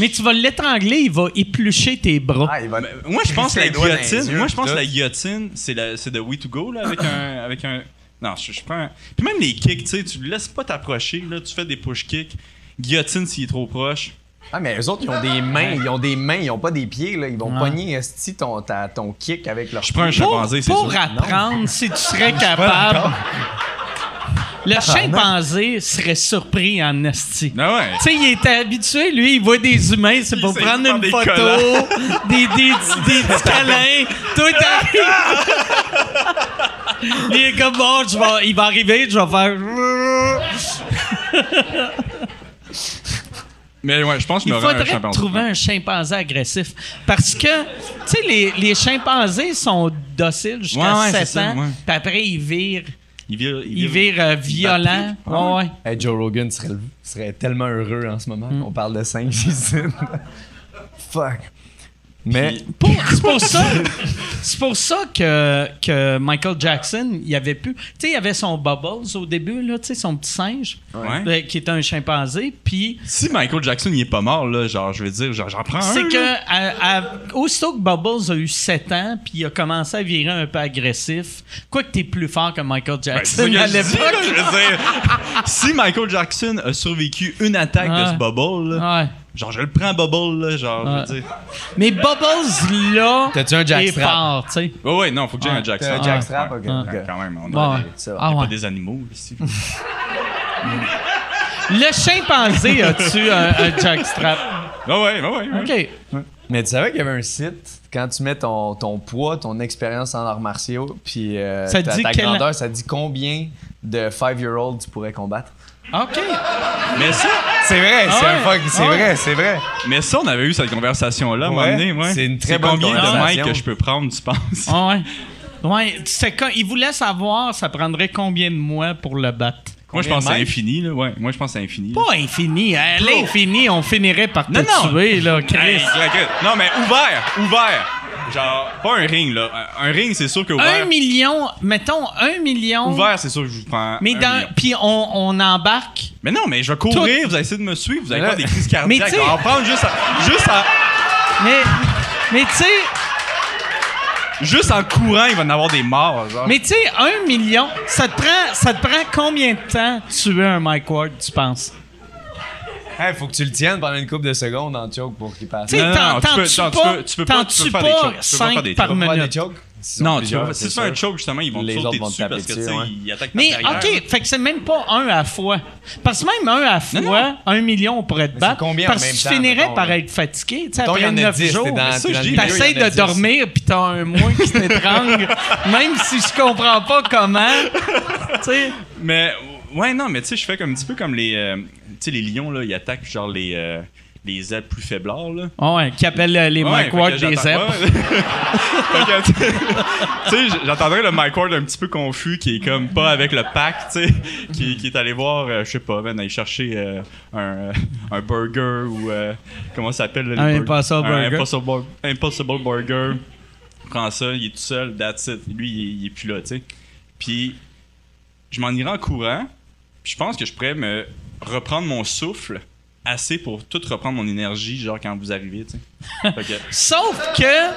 Mais tu vas l'étrangler, il va éplucher tes bras. Ah, il va Mais moi, je pense que la guillotine, moi, je pense la guillotine, c'est la- c'est de way to go, là, avec un. Avec un non, je, je prends. un- Puis même les kicks, tu sais, tu le laisses pas t'approcher, là, tu fais des push kicks. Guillotine s'il est trop proche. Ah, mais eux autres, ils ont des mains, ils ont des mains, ils ont pas des pieds, là. Ils vont Ouais. pogner, esti, ton, ta- ton kick avec leur Je prends un chimpanzé, c'est pour sûr. apprendre, si tu serais capable. Le chimpanzé serait surpris en esti. Ah ouais. Tu sais, il était habitué, lui, il voit des humains, c'est pour prendre une des photo, des, des, des petits câlins. T'arrives. il est comme bon, je vais- il va arriver, je vais faire. Mais ouais, je pense que je Il rends un faudrait chimpanzé. trouver un chimpanzé agressif. Parce que, tu sais, les, les chimpanzés sont dociles jusqu'à Ouais, ouais, c'est 7 ça, ans. Puis après, ils virent, Il vire, euh, violents. battu. Ouais, ouais. Hey, Joe Rogan serait, serait tellement heureux en ce moment Mm. qu'on parle de 5 ici. Fuck. Mais Pour- C'est pour ça, c'est pour ça que, que Michael Jackson, il avait pu. Tu sais, il avait son Bubbles au début, là, tu sais, son petit singe, Ouais. euh, qui était un chimpanzé. Puis Si Michael Jackson il est pas mort, là, genre, je veux dire, genre, j'en prends un. c'est que, à- à- aussitôt que Bubbles a eu 7 ans, puis il a commencé à virer un peu agressif, quoi que t'es plus fort que Michael Ben, Jackson ça que à l'époque. là, je veux dire, si Michael Jackson a survécu une attaque de ce bubble, là, Ouais. Genre, je le prends bubble, là, genre, je veux dire. Mais Bubbles, là, T'as-tu un est jackstrap? fort, tu sais. Ouais, ouais, non, faut que j'ai Ouais. un. T'as un jackstrap? Ok, Ouais. ok. Ouais, Quand même, on Ouais. a Ça va. Ah pas ouais. des animaux ici. Le chimpanzé a-tu un, un jackstrap? ouais, ouais, ouais, ouais. OK. Mais tu savais qu'il y avait un site, quand tu mets ton, ton poids, ton expérience en arts martiaux, puis euh, Ça ta, dit ta quel- grandeur, ça dit combien de 5-year-old tu pourrais combattre? OK. Mais ça, C'est vrai, Ah c'est un ouais? fuck, c'est Ah ouais? vrai, c'est vrai. mais ça, on avait eu cette conversation-là, à un moment Ouais. donné, ouais. C'est une très bonne combien de que je peux prendre, tu penses? Ah ouais. Ouais, c'est quand il voulait savoir ça prendrait combien de mois pour le battre? Moi, je pense que c'est infini, là. Ouais, moi, je pense que c'est infini. là. Pas infini. À l'infini, on finirait par te Non, non. tuer, là, Chris. Hey, Chris, Chris. Non, mais ouvert, ouvert. Genre, pas un ring, là. Un un ring, c'est sûr que un ouvert. million, mettons un million. Ouvert, c'est sûr que je vous prends. Mais un dans, puis on, on embarque. Mais non, mais je vais courir, vous allez essayer de me suivre, vous allez Mais faire des crises Mais cardiaques. tu sais- On va en prendre juste, à- juste, à- Mais, mais tu sais, juste en courant, il va en avoir des morts. Genre. mais tu sais, un million, ça te prend, ça te prend combien de temps tuer un Mike Ward, tu penses? Hey, faut que tu le tiennes pendant une couple de secondes en choke pour qu'il passe. Tu sais, Non, tu peux- tu pas, peux- tu peux pas- tu peux tues faire des pas chocs, tu peux pas faire 5 des par minute. chokes? Non, tu c'est si tu fais un choke, justement, ils vont Les te autres sauter vont te dessus taper parce que, tu sais, ouais. ils attaquent Mais. OK, fait que c'est même pas un à fois. Parce que même un à fois, Non, un million, on pourrait te battre. combien en parce même que tu temps, finirais par être fatigué. Tu sais, Mettons, il y après en a 9 10, t'es jours, t'essayes de 10. dormir puis t'as un moins qui t'étrangle, même si je comprends pas comment. tu sais, Mais, ouais, non, mais tu sais, je fais comme un petit peu comme les. Sais, les lions, là, ils attaquent genre les. euh, les zèbres plus faiblards, là. Ah ouais, qui appellent euh, les Ouais, Mike Ward des zèbres. tu sais, j'entendrais le Mike Ward un petit peu confus, qui est comme pas avec le pack, tu sais, qui, qui est allé voir, euh, je sais pas, man, aller chercher euh, un, euh, un burger ou comment ça s'appelle là, les Un? Impossible Un Burger. Impossible, Impossible Burger. Il prend ça, il est tout seul, that's it. Lui, il, est- il est plus là, tu sais. Puis, je m'en irai en courant, puis je pense que je pourrais me reprendre mon souffle assez pour tout reprendre mon énergie, genre quand vous arrivez, tu sais. Que- Sauf que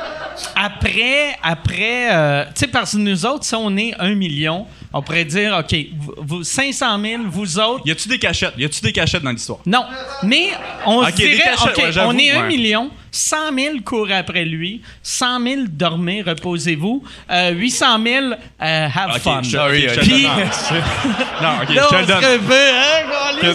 après, après, euh, tu sais, parce que nous autres, si on est un million, on pourrait dire, OK, vous, vous- 500 000, vous autres, Y a-tu des cachettes? Y a-tu des cachettes dans l'histoire? Non, mais on se dirait, cachettes, OK, ouais, j'avoue, on est un ouais. million, 100 000 courent après lui, 100 000 dormez, reposez-vous, euh, 800 000 euh, have Ok, fun. je- Sorry, ok, je ok. te Puis- le donne. Non, ok, Là, je te le donne. hein?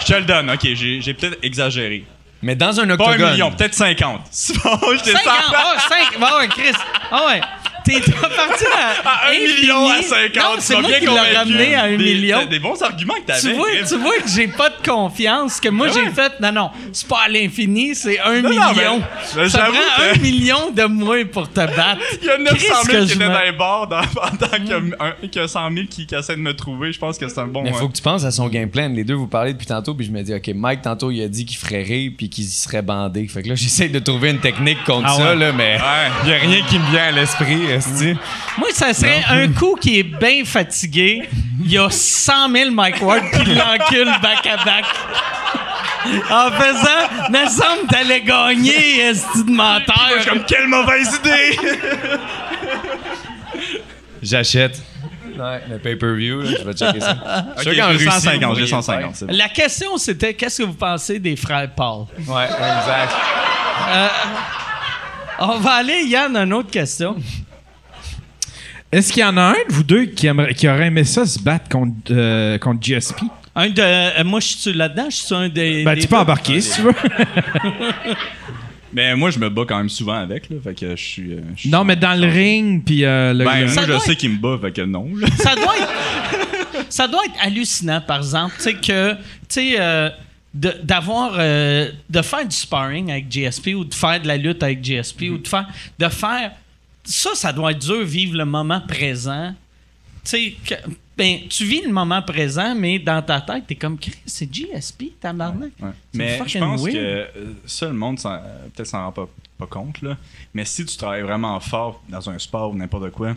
Je te le donne. Ok, j'ai j'ai peut-être exagéré. Mais dans un Pas octogone. un million, peut-être 50. C'est bon, je 5 descends. ans, ah, 5, bon, ouais, Chris, ah ouais. T'es parti à, À un infini. million à 50. Non, tu c'est moi bien qui l'ai ramené à un Des- million. Des, des bons arguments que t'avais. Tu vois, tu vois que j'ai pas de confiance, que moi Ben j'ai ouais? fait, non, non, c'est pas à l'infini, c'est un Non, non, million. mais- Ça j'avoue prend que- un million de moins pour te battre. Il y a 900 Chris, 000 que qui étaient dans les bars dans- pendant qu'il y, a un- qu'il y a 100 000 qui, qui essaient de me trouver. Je pense que c'est un bon. Mais euh, faut que tu penses à son game plan. Les deux, vous parlez depuis tantôt, puis je me dis, OK, Mike, tantôt, il a dit qu'il ferait rire, puis qu'il y serait bandé. Fait que là, j'essaie de trouver une technique contre Ah ça, ouais. là, mais Ouais. il y a rien qui me vient à l'esprit, esti. Moi, ça serait un coup qui est bien fatigué. Il y a 100 000 Mike Ward qui l'encule back à back. En faisant, me semble t'allais gagner, esti de menteur. Je suis comme, quelle mauvaise idée! J'achète. Ouais, le pay-per-view, là, je vais checker ça. Ok, Sûr qu'en j'ai Russie, 150, vous j'ai pourriez 150. c'est bon. La question, c'était qu'est-ce que vous pensez des frères Paul? Ouais, exact. On va aller, Yann, à une autre question. Est-ce qu'il y en a un de vous deux qui, aimerait- qui aurait aimé ça se battre contre, euh, contre GSP? Un de, euh, moi, je suis là-dedans, je suis un des. Ben, des tu peux embarquer si tu veux. Mais moi, je me bats quand même souvent avec, là. Fait que je suis. euh, je suis- non, mais dans le ring, puis euh, le. Ben, le- moi, Ça je sais qu'il me bat, fait que non, là. ça doit être ça doit être hallucinant par exemple tu sais que tu sais euh, de- d'avoir euh, de faire du sparring avec GSP ou de faire de la lutte avec GSP ou de faire de faire ça ça doit être dur vivre le moment présent tu sais ben tu vis le moment présent mais dans ta tête t'es comme Chris, c'est GSP tabarnak Ouais. Mais je pense weird. que ça, le monde, peut-être s'en rend pas pas contre, là. Mais si tu travailles vraiment fort dans un sport ou n'importe quoi,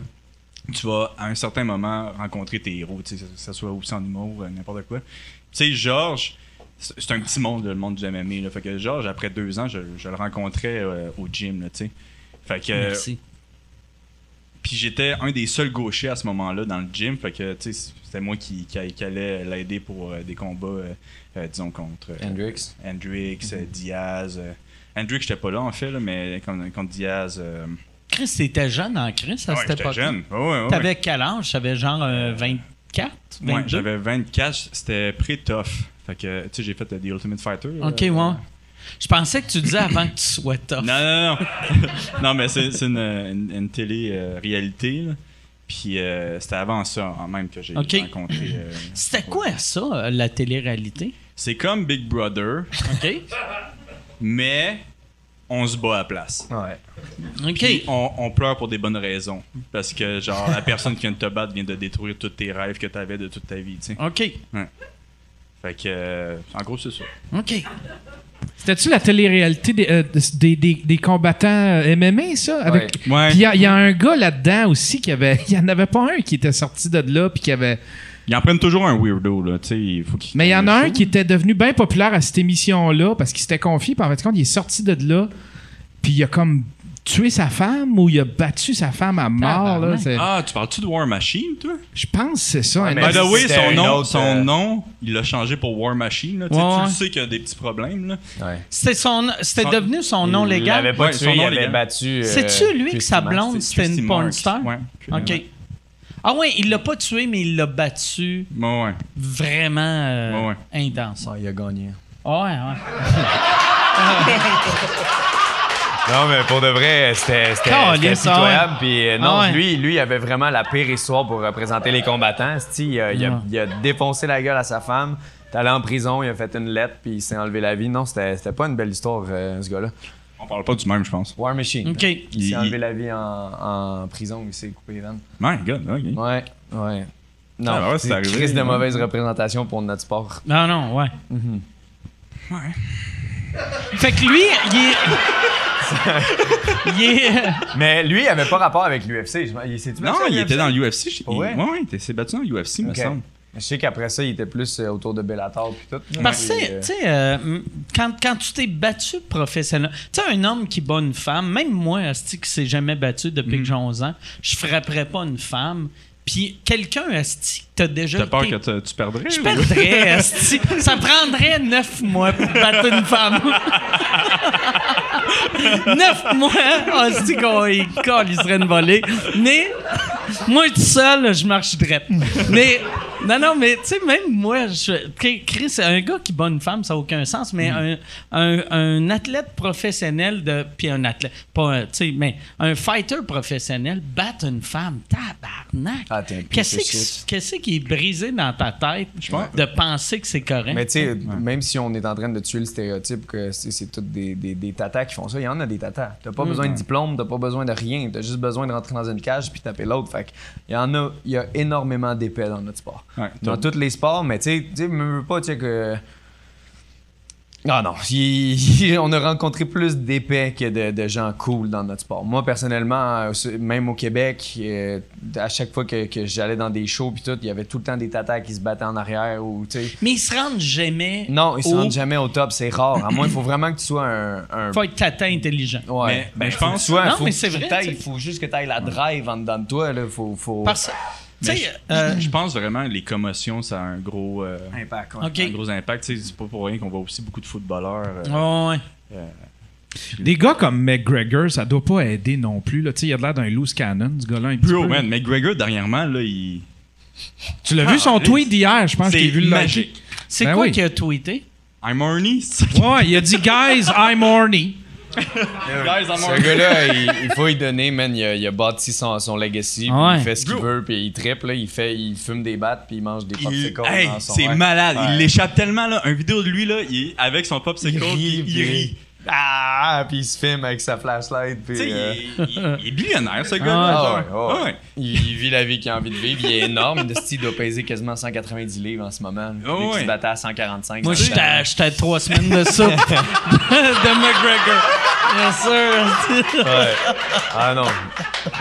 tu vas à un certain moment rencontrer tes héros, que ce soit aussi en humour, euh, n'importe quoi. Tu sais, Georges, c'est un petit monde, le monde du MMA. Là. Fait que Georges, après deux ans, je, je le rencontrais euh, au gym, là. Fait que. Merci. Puis j'étais un des seuls gauchers à ce moment-là dans le gym. Fait que, tu sais, c'était moi qui, qui, qui allait l'aider pour euh, des combats, euh, euh, disons, contre. Hendrix. Hendrix, euh, Diaz. Hendrix, j'étais pas là en fait, là, mais contre, contre Diaz. Chris, t'étais jeune en Chris à ouais, cette j'étais époque. jeune. Ouais, ouais, ouais. T'avais quel âge? T'avais genre euh, 24? 22? Ouais, j'avais 24, c'était pré-tough. Fait que, tu sais, j'ai fait The Ultimate Fighter. Ok, ouais. Je pensais que tu disais avant que tu sois tough. Non, non, non. non, mais c'est c'est une, une, une télé-réalité. là. Puis euh, c'était avant ça, en même que j'ai rencontré. euh, C'était quoi ça, euh, la télé-réalité? c'est comme Big Brother, OK? mais on se bat à la place. Ouais. OK. Puis on, on pleure pour des bonnes raisons. Parce que, genre, la personne qui vient de te battre vient de détruire tous tes rêves que tu avais de toute ta vie, tu sais. OK. Fait que, euh, en gros, c'est ça. OK. C'était-tu la télé-réalité des, euh, des, des- des combattants euh, MMA, ça? Avec... Ouais. Puis il y, a- il y a un gars là-dedans aussi qui avait. Il y en avait pas un qui était sorti de là, puis qui avait. Ils en prennent toujours un weirdo, là, tu sais. Il faut. Mais il y en a un qui était devenu bien populaire à cette émission-là parce qu'il s'était confié, puis en fait, compte, il est sorti de là, puis il a comme tué sa femme ou il a battu sa femme à mort. Là, Ah, tu parles-tu de War Machine, toi? Je pense que c'est ça. Ouais, By the way, son nom, autre, son euh, nom, il l'a changé pour War Machine. Là. Tu sais, Ouais, tu ouais. le sais qu'il y a des petits problèmes. Là. Ouais. C'était son, c'était Son- devenu son nom Il légal. l'avait pas Ouais, tué, son il nom avait légal. battu. euh, C'est-tu lui que sa blonde, C'est c'était une porn star? Ouais. OK. Ah ouais, il l'a pas tué, mais il l'a battu vraiment euh, intense. Ouais, il a gagné. Ouais, ouais. Non, mais pour de vrai, c'était ah pitoyable. Puis euh, non, Ah ouais. lui, lui, il avait vraiment la pire histoire pour représenter les combattants. Il a, il, a, Ouais. il a défoncé la gueule à sa femme. T'es allé en prison, il a fait une lettre, puis il s'est enlevé la vie. Non, c'était pas une belle histoire, euh, ce gars-là. On parle pas du même, je pense. War Machine. OK. Il Il- s'est enlevé il- la vie en, en prison, il s'est coupé les veines. My God, ok. Ouais, ouais. Non, Ah, ouais, c'est crise de mauvaise représentation pour notre sport. Non, non, ouais. Ouais. Fait que lui, il est. il est. Mais lui, il avait pas rapport avec l'UFC. Il Non, il était dans l'UFC. Il... Pour vrai? Ouais, ouais, il s'est battu dans l'UFC, me Ok. semble. Je sais qu'après ça, il était plus euh, autour de Bellator puis tout. Parce que, Puis, tu euh, sais, euh, quand, quand tu t'es battu professionnellement, tu sais, un homme qui bat une femme, même moi, asti, qui s'est jamais battu depuis Mm. que j'ai 11 ans, je frapperais pas une femme. Puis quelqu'un, asti, qui t'a déjà. T'as peur que tu- tu perdrais? Je ou- perdrais, asti. Ça prendrait neuf mois pour battre une femme. neuf mois, asti, qu'on il serait une volée. Mais, moi, tout seul, je marche drette. Mais, non, non, mais, tu sais, même moi, je, Chris, un gars qui bat une femme, ça n'a aucun sens, mais un, un, un athlète professionnel de. Puis un athlète, pas un, tu sais, mais un fighter professionnel battre une femme, tabarnak. Ah, t'es un Qu'est-ce qui- shit. qu'est-ce qui est brisé dans ta tête de penser que c'est correct? Mais tu sais, même si on est en train de tuer le stéréotype que c'est tous des, des, des tatas qui font ça, il y en a des tatas. T'as pas besoin de diplôme, t'as pas besoin de rien, t'as juste besoin de rentrer dans une cage puis taper l'autre. Fait que il y en a, il y a énormément d'épais dans notre sport. Ouais, Dans tous les sports, mais tu sais, tu sais, me veux pas, tu sais que. Ah non, il- on a rencontré plus d'épais que de, de gens cool dans notre sport. Moi, personnellement, euh, même au Québec, euh, à chaque fois que, que j'allais dans des shows puis tout, il y avait tout le temps des tatas qui se battaient en arrière ou, tu sais. Mais ils se rendent jamais. Non, ils se rendent jamais au top, c'est rare. À moins, il faut vraiment que tu sois un. un- Faut être tata intelligent. Ouais, Mais- mais je faut que pense- tu sois- Non, faut mais que c'est vrai, sais. faut juste que tu ailles la drive en dedans de toi. Là. Faut, faut... Parce tu Mais je, euh, je pense vraiment que les commotions, ça a un gros, euh, Impact, ouais. Un gros impact. Tu sais, C'est pas pour rien qu'on voit aussi beaucoup de footballeurs. euh, ouais. Des gars comme McGregor, ça doit pas aider non plus. Là. Tu sais, Il a l'air d'un loose cannon, ce gars-là. un petit Bro, peu. man, McGregor, dernièrement, là, il. Tu l'as vu son Ah, tweet d'hier, je pense que C'est j'ai vu le magique. C'est Ben quoi oui. qu'il a tweeté? I'm horny. Ouais, il a dit Guys, I'm horny. Guys, I'm Ce gars-là, il, il faut lui donner, man. Il a, il a bâti son, son legacy. puis Ouais. Il fait ce qu'il veut, puis il triple. Là, il, fait, il fume des battes, puis il mange des popsicles. Hey, c'est malade. Ouais. Il l'échappe tellement, là. Un vidéo de lui, là, il avec son popsicle, Il rit, il, rit. Ah, puis il se filme avec sa flashlight. Puis, Tu sais, euh, il, il- il est billionnaire, ce Ah gars-là. ouais, genre. ouais, ouais. Ouais. Il, il vit la vie qu'il a envie de vivre. Il est énorme. Le style doit peser quasiment 190 livres en ce moment. Oh, ouais. se battait à 145. Moi, ça j'étais à- trois semaines de soupe de McGregor. Bien sûr. Ouais. Ah non.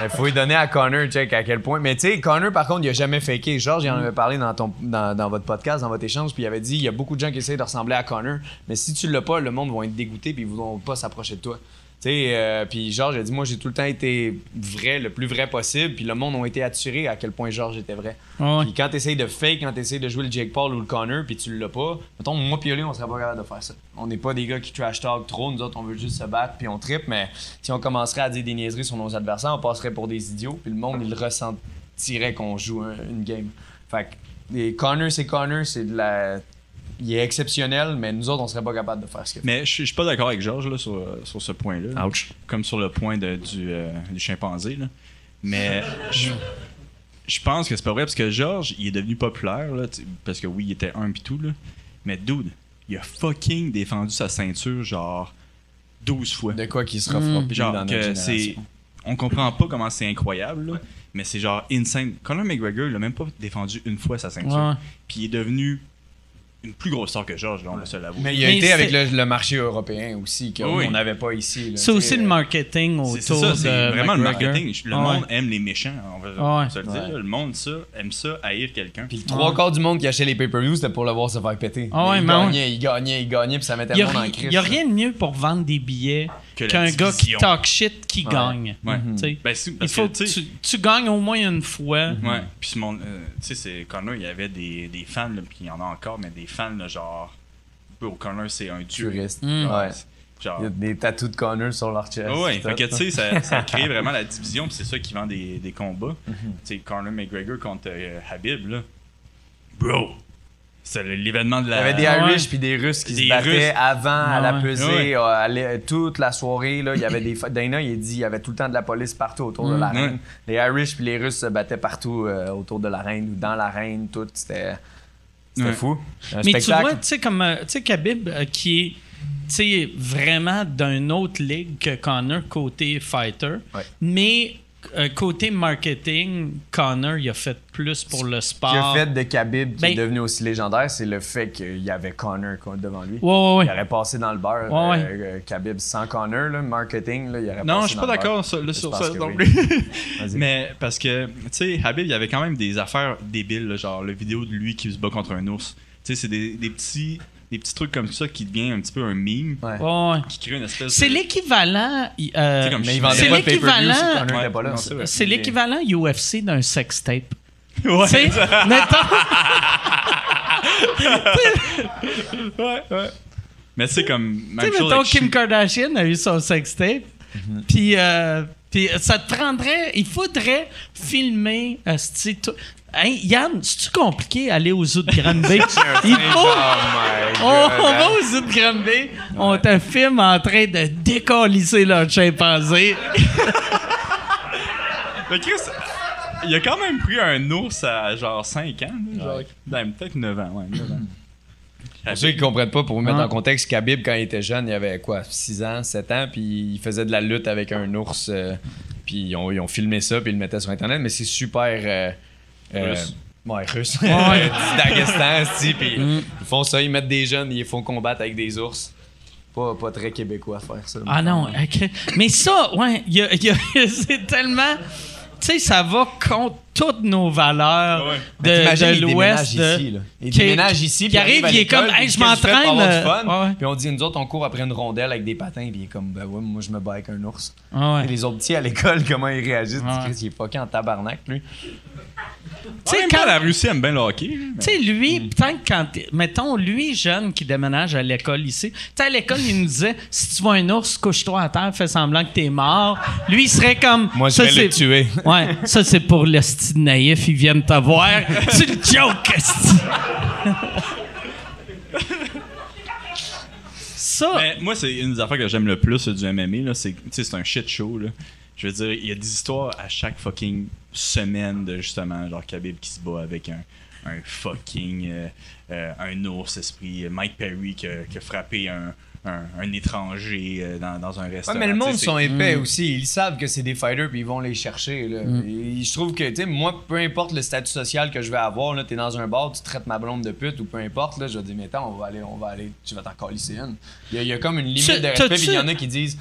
Il faut lui donner à Connor, check à quel point. Mais tu sais, Connor, par contre, il a jamais faké. Georges, il en avait parlé dans, ton, dans, dans votre podcast, dans votre échange, puis il avait dit il y a beaucoup de gens qui essayent de ressembler à Connor, mais si tu l'as pas, le monde va être dégoûté, puis voudront pas s'approcher de toi. Tu sais, euh, puis Georges a dit moi, j'ai tout le temps été vrai, le plus vrai possible, puis le monde a été attiré à quel point Georges était vrai. Ouais. Puis quand tu essayes de fake, quand tu essayes de jouer le Jake Paul ou le Connor, puis tu l'as pas, mettons, moi puis lui, on serait pas capable de faire ça. On n'est pas des gars qui trash talk trop, nous autres, on veut juste se battre, puis on tripe, mais si on commencerait à dire des niaiseries sur nos adversaires, on passerait pour des idiots, puis le monde, il ressentirait qu'on joue un- une game. Fait que, les Connor, c'est Connor, c'est de la. Il est exceptionnel, mais nous autres, on serait pas capable de faire ce qu'il fait. Mais je suis- je suis pas d'accord avec Georges là, sur, sur ce point-là. Ouch. Comme sur le point de- du, euh, du chimpanzé. Là. Mais je, je pense que c'est pas vrai parce que Georges, il est devenu populaire. Là, parce que oui, il était un pis tout. Là. Mais dude, il a fucking défendu sa ceinture genre 12 fois. De quoi qu'il sera frappé Genre dans notre que c'est. On comprend pas comment c'est incroyable, là, mais c'est genre insane. Conor McGregor, il a même pas défendu une fois sa ceinture. Puis il est devenu une plus grosse star que George, là, on va se l'avouer. Mais il a Mais été c'est- avec le, le marché européen aussi, qu'on Oui. n'avait pas ici. là. C'est aussi le euh, marketing C'est c'est autour ça, c'est de vraiment le marketing. Le Ouais. monde aime les méchants, on va, on va Ouais. se le dire. Ouais. Le monde ça, aime ça, haïr quelqu'un. Puis le trois quarts du monde qui achetait les pay-per-views, c'était pour le voir se faire péter. Ah il, mais ouais. gagnait, il gagnait, il gagnait, puis ça mettait Il le monde en n'y crise. a rien de mieux pour vendre des billets qu'un gars qui talk shit qui gagne. Ouais. Tu sais. Ben, c'est- Il parce faut que, que tu sais, tu, tu gagnes au moins une fois. Ouais. Puis monde, euh, tu sais, c'est Connor, il y avait des, des fans, là, puis il y en a encore, mais des fans, là, genre. Bro, Connor, c'est un dieu. Puriste. Mm. Ouais. Genre. Il y a des tatous de Connor sur leur chest. Fait que tu sais, ça, ça crée vraiment la division, puis c'est ça qui vend des, des combats. Mhm. Tu sais, Conor McGregor contre euh, Habib, là. Bro! C'est l'événement de Il y la. avait des Ah. Irish puis des Russes qui Des se battaient Russes. avant à Ah la ouais. pesée, Ouais. euh, toute la soirée. Là, il y avait des Dana, il dit il y avait tout le temps de la police partout autour de Mm. l'arène. Ouais. Les Irish puis les Russes se battaient partout euh, autour de l'arène ou dans l'arène, tout. C'était c'était Ouais. fou. Un Mais tu vois, tu sais, comme euh, tu sais, Khabib, euh, qui est tu sais, vraiment d'une autre ligue que Connor côté fighter, Ouais. mais côté marketing, Connor, il a fait plus pour le Ce sport. qui a fait de Khabib qui Ben- est devenu aussi légendaire, c'est le fait qu'il y avait Connor devant lui. Ouais, ouais, ouais. Il aurait passé dans le beurre. Ouais, ouais. euh, Khabib sans Connor, là, marketing, là, il aurait Non, passé je suis dans pas le beurre. d'accord sur, ça non plus. Mais parce que, tu sais, Habib, il y avait quand même des affaires débiles, là, genre la vidéo de lui qui se bat contre un ours. Tu sais, c'est des, des petits, des petits trucs comme ça qui devient un petit peu un meme, Ouais. Ouais, ouais. qui crée une espèce C'est de. l'équivalent. euh, C'est comme Mais il C'est vendait pas de pay-per-view l'équivalent- Ouais, c'est c'est l'équivalent UFC d'un sex tape. Ouais, sais, mettons. Mais tu sais, comme. Tu sais, mettons, Kim Kardashian a eu son sextape. Puis, euh, puis ça te prendrait. Il faudrait filmer. asti, tout- Hey, Yann, c'est-tu compliqué aller au zoo de Granby? Il faut. Oh my On, God, on va hein? au zoo de Granby, on te filme en train de décollisser leur chimpanzé. Mais Chris, il a quand même pris un ours à genre 5 ans, là, genre. Ben, peut-être 9 ans, ouais, 9 ans. Pour ceux qui comprennent pas, pour vous mettre Ah. en contexte, Khabib, quand il était jeune, il avait quoi, 6 ans, 7 ans, puis il faisait de la lutte avec un ours, euh, puis ils ont, ils ont filmé ça, puis ils le mettaient sur Internet, mais c'est super... euh, Russe. Ouais, russe. Ouais. Du Daghestan, esti, puis Mm. ils font ça, ils mettent des jeunes, ils les font combattre avec des ours. Pas, pas très québécois à faire ça. Ah non, ok. mais ça, ouais, y a- y a- c'est tellement. Tu sais, ça va contre toutes nos valeurs Ouais. de, de il l'Ouest. déménage de- ici, là. Il qui- déménage ici, qui puis arrive, il est comme, Hey, je m'entraîne, euh, ouais. Puis on dit, nous autres, on court après une rondelle avec des patins, puis il est comme, ben ouais, moi je me bats avec un ours. Ouais. Et les autres petits à l'école, comment ils réagissent? Ouais. Chris, il est fucké en tabarnak, lui. Tu sais, quand- la Russie aime bien le hockey. Tu sais, lui, peut-être quand. Mettons, lui, jeune, qui déménage à l'école ici. Tu sais, à l'école, il nous disait si tu vois un ours, couche-toi à terre, fais semblant que t'es mort. Lui, il serait comme. Moi, je ça, vais le c'est- tuer. Ouais, ça, c'est pour le style naïf, ils viennent te voir. c'est une joke, esti. Ça. Mais moi, c'est une des affaires que j'aime le plus euh, du MMA, là, c'est tu sais, c'est un shit show. Là. Je veux dire, il y a des histoires à chaque fucking semaine de justement, genre Khabib qui se bat avec un, un fucking. euh, euh, un ours esprit. Mike Perry qui a, qui a frappé un, un, un étranger euh, dans, dans un Ouais, restaurant. mais le monde sont épais Mm. aussi. Ils savent que c'est des fighters puis ils vont les chercher. Là. Et je trouve que, tu sais, moi, peu importe le statut social que je vais avoir, là, t'es dans un bar, tu traites ma blonde de pute ou peu importe, là, je vais dire, mais attends, on va aller, on va aller, tu vas t'en calisser une. Il y, a- il y a comme une limite Tu- de respect, puis il y en a qui disent,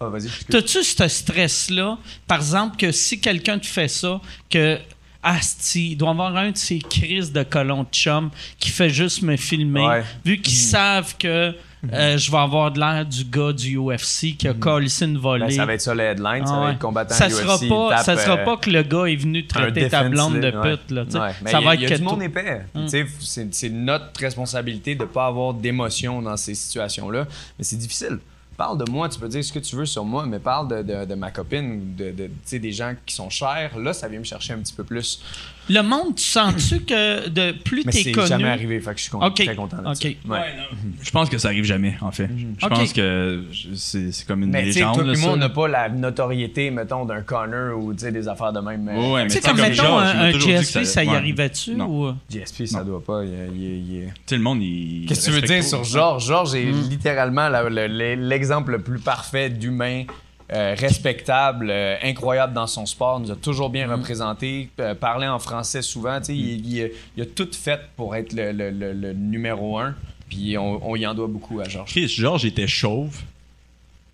ah, vas-y. T'as-tu ce stress-là, par exemple, que si quelqu'un te fait ça, que Asti, il doit y avoir un de ces crises de colon de chum qui fait juste me filmer, Ouais. vu qu'ils savent que euh, je vais avoir de l'air du gars du UFC qui a collé une volée. Ben, ça va être ça le headline, ça Ah va ouais. être combattant ça UFC, sera pas, tape, ça sera euh, pas que le gars est venu traiter ta blonde de pute. Là. Ouais, mais ça y va être y a que du toi- monde épais. Sais, C'est notre responsabilité de ne pas avoir d'émotion dans ces situations-là. Mais c'est difficile. Parle de moi, tu peux dire ce que tu veux sur moi, mais parle de, de- de ma copine ou de, de, des gens qui sont chers. Là, ça vient me chercher un petit peu plus. Le monde, tu sens-tu que de plus Mais t'es c'est connu? jamais arrivé, fait que je suis con- très content de ça. Ok. Ouais. Je pense que ça arrive jamais, en fait. Je Ok. pense que je- c'est c'est comme une Mais légende. toi là, et moi, ça. on n'a pas la notoriété, mettons, d'un Connor ou tu sais, des affaires de même. Ouais, ouais, mais Tu sais, c'est comme mettons un, un GSP, ça y ouais. arrivait-tu? Non. Ou... GSP, ça Non. doit pas. il- il- il- il- Tu sais, le monde, il. Qu'est-ce que tu veux dire sur Georges? Georges est littéralement le- le- l'exemple le plus parfait d'humain. Euh, respectable, euh, incroyable dans son sport, nous a toujours bien représenté, euh, parlait en français souvent, tu sais, il, il- il a tout fait pour être le, le- le- le numéro un, puis on, on y en doit beaucoup à Georges. Chris, Georges était chauve.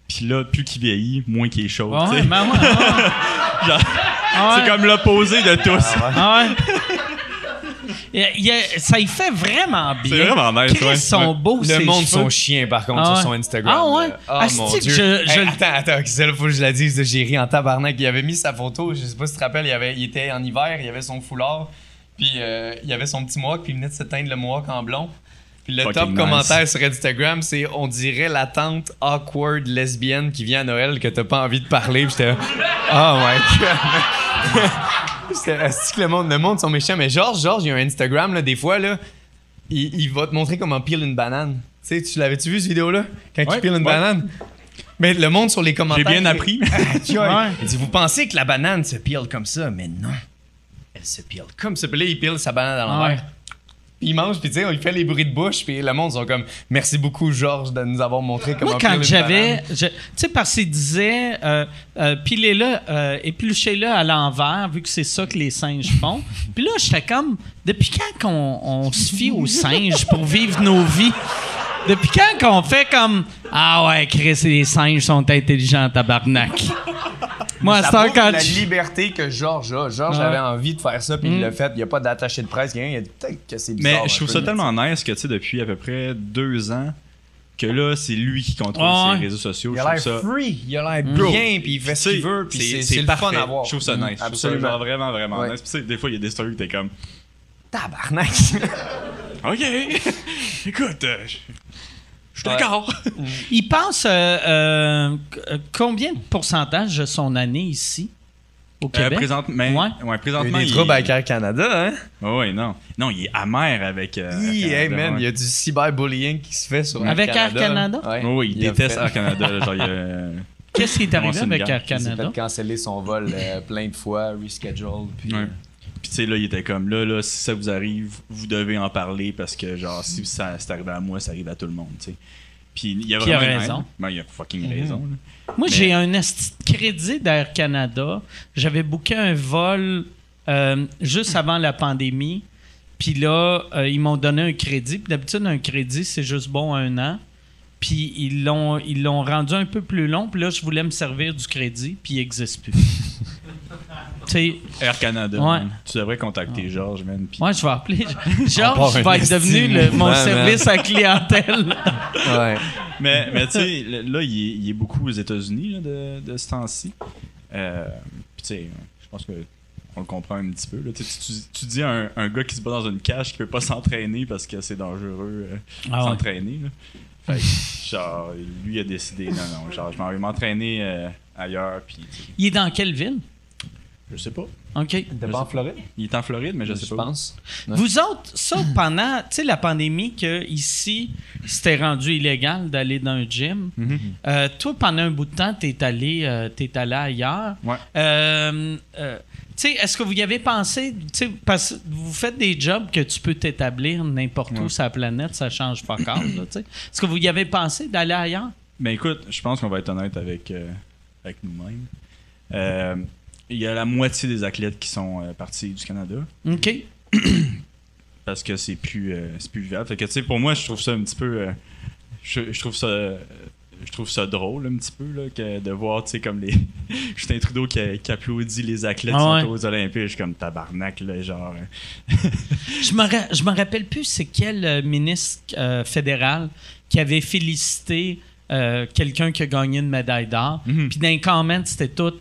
Puis là, plus qu'il vieillit, moins qu'il est chauve. Ouais, tu sais. ouais, ouais. Genre, ouais. C'est comme l'opposé de tous. Ah ouais. Il- ça y fait vraiment bien. C'est vraiment nice, Chris ouais. sont beaux, Le ses monde cheveux. sont chiens, par contre, Ah sur son Instagram. Ah ouais? là. Oh mon Dieu. je- je- Hey, attends, attends, ça, faut que je la dise. J'ai ri en tabarnak. Il avait mis sa photo, je sais pas si tu te rappelles, il, avait, il était en hiver, il avait son foulard, puis euh, il avait son petit mohawk, puis il venait de se teindre le mohawk en blond. Puis le Fucking top nice. commentaire sur Instagram, c'est on dirait la tante awkward lesbienne qui vient à Noël que t'as pas envie de parler. Puis j'étais oh my god. Asti que le monde, le monde sont méchants. Mais Georges, Georges, il y a un Instagram là, des fois là, il, il va te montrer comment pile une banane. Tu sais, tu l'avais-tu vu cette vidéo-là? Quand Ouais, il pile une ouais. banane? Mais le monde sur les commentaires. J'ai bien appris. Ah, tu Ouais. Il dit Vous pensez que la banane se pile comme ça, mais non. Elle se pile comme ça. Puis là, il pile sa banane à l'envers. Il mange, puis tu sais, il fait les bruits de bouche, puis le monde sont comme Merci beaucoup, Georges, de nous avoir montré comment Moi, quand j'avais. je- Tu sais, parce qu'il disait, euh, euh, pilez-le, euh, épluchez-le à l'envers, vu que c'est ça que les singes font. Puis là, j'étais comme, depuis quand qu'on on se fie aux singes pour vivre nos vies? Depuis quand qu'on fait comme, ah ouais, Chris, les singes sont intelligents, tabarnak? Moi, prouve quand la liberté que Georges a. Georges Ouais. avait envie de faire ça, puis il Mm. l'a fait. Il n'y a pas d'attaché de presse, rien. Il a dit peut-être que c'est bizarre. Mais je trouve peu, ça tellement nice que, tu sais, depuis à peu près deux ans, que là, c'est lui qui contrôle ouais. ses réseaux sociaux. Il a l'air ça. free, il a l'air Bro, bien, puis il fait ce qu'il veut, puis c'est c'est le parfait. fun à voir. Je trouve ça nice. Je trouve ça Absolument. genre vraiment, vraiment Ouais. nice. Puis, tu sais, des fois, il y a des stories où t'es comme, Tabarnak. OK, écoute, euh, suis d'accord. il passe euh, euh, combien de pourcentage de son année ici, au Euh, Québec? présentement, Ouais. ouais. Il y a des troubles avec Air Canada, hein? Ouais, ouais, non. Non, il est amer avec. euh, Hi, Air hey, Canada, man, ouais. il y a du cyberbullying qui se fait sur Avec Air Air Canada. Canada? Ouais. Ouais, ouais, il, déteste fait- Air Canada. genre, il Qu'est-ce qui est arrivé avec? Air Il s'est Canada? fait canceller son vol euh, plein de fois, reschedule. Puis, Ouais. Sais, là, il était comme, là, là, si ça vous arrive, vous devez en parler parce que, genre, si ça c'est arrivé à moi, ça arrive à tout le monde, tu sais. Puis il a il a vraiment une raison. Ben, il a fucking Mhm. raison. là. Moi, Mais- j'ai un crédit d'Air Canada. J'avais booké un vol euh, juste avant la pandémie. Puis là, euh, ils m'ont donné un crédit. Puis d'habitude, un crédit, c'est juste bon un an. Puis ils l'ont, ils l'ont rendu un peu plus long. Puis là, je voulais me servir du crédit. Puis il n'existe plus. sais, Air Canada, Ouais. tu devrais contacter Georges, man. Moi, je vais appeler. Georges va être devenu le- mon service à clientèle. ouais. Mais, mais tu sais, là, il est, il est beaucoup aux États-Unis là, de, de ce temps-ci. Euh, Puis tu sais, je pense que on le comprend un petit peu. là. Tu, sais, tu, tu dis à un, un gars qui se bat dans une cage qui peut pas s'entraîner parce que c'est dangereux euh, Ah ouais. s'entraîner. là. Fait que, genre, lui a décidé, non, non, genre, je m'en vais m'entraîner euh, ailleurs. Il est dans quelle ville? Je sais pas. OK. En Floride? Il est en Floride, mais je sais Je pas. pense. Vous autres, ça, pendant tu sais, la pandémie, que ici, c'était rendu illégal d'aller dans un gym. Mhm. Euh, toi, pendant un bout de temps, t'es allé, euh, t'es allé ailleurs. Ouais. Euh, euh, tu sais, est-ce que vous y avez pensé, tu sais, parce que vous faites des jobs que tu peux t'établir n'importe où sur la planète, ça change pas encore, sais. Est-ce que vous y avez pensé d'aller ailleurs? Ben écoute, je pense qu'on va être honnête avec, euh, avec nous-mêmes. Il y a la moitié des athlètes qui sont euh, partis du Canada OK. parce que c'est plus, euh, c'est plus viable. Fait que, tu sais, pour moi, je trouve ça un petit peu. euh, je, je trouve ça. je trouve ça drôle un petit peu là, que de voir tu sais comme les Justin Trudeau qui, qui applaudit les athlètes Ah qui ouais. sont aux Olympiques je suis comme tabarnak là, genre euh, Je me, ra- je me rappelle plus c'est quel ministre fédéral qui avait félicité quelqu'un qui a gagné une médaille d'or. Mhm. Puis dans les comments, c'était tout.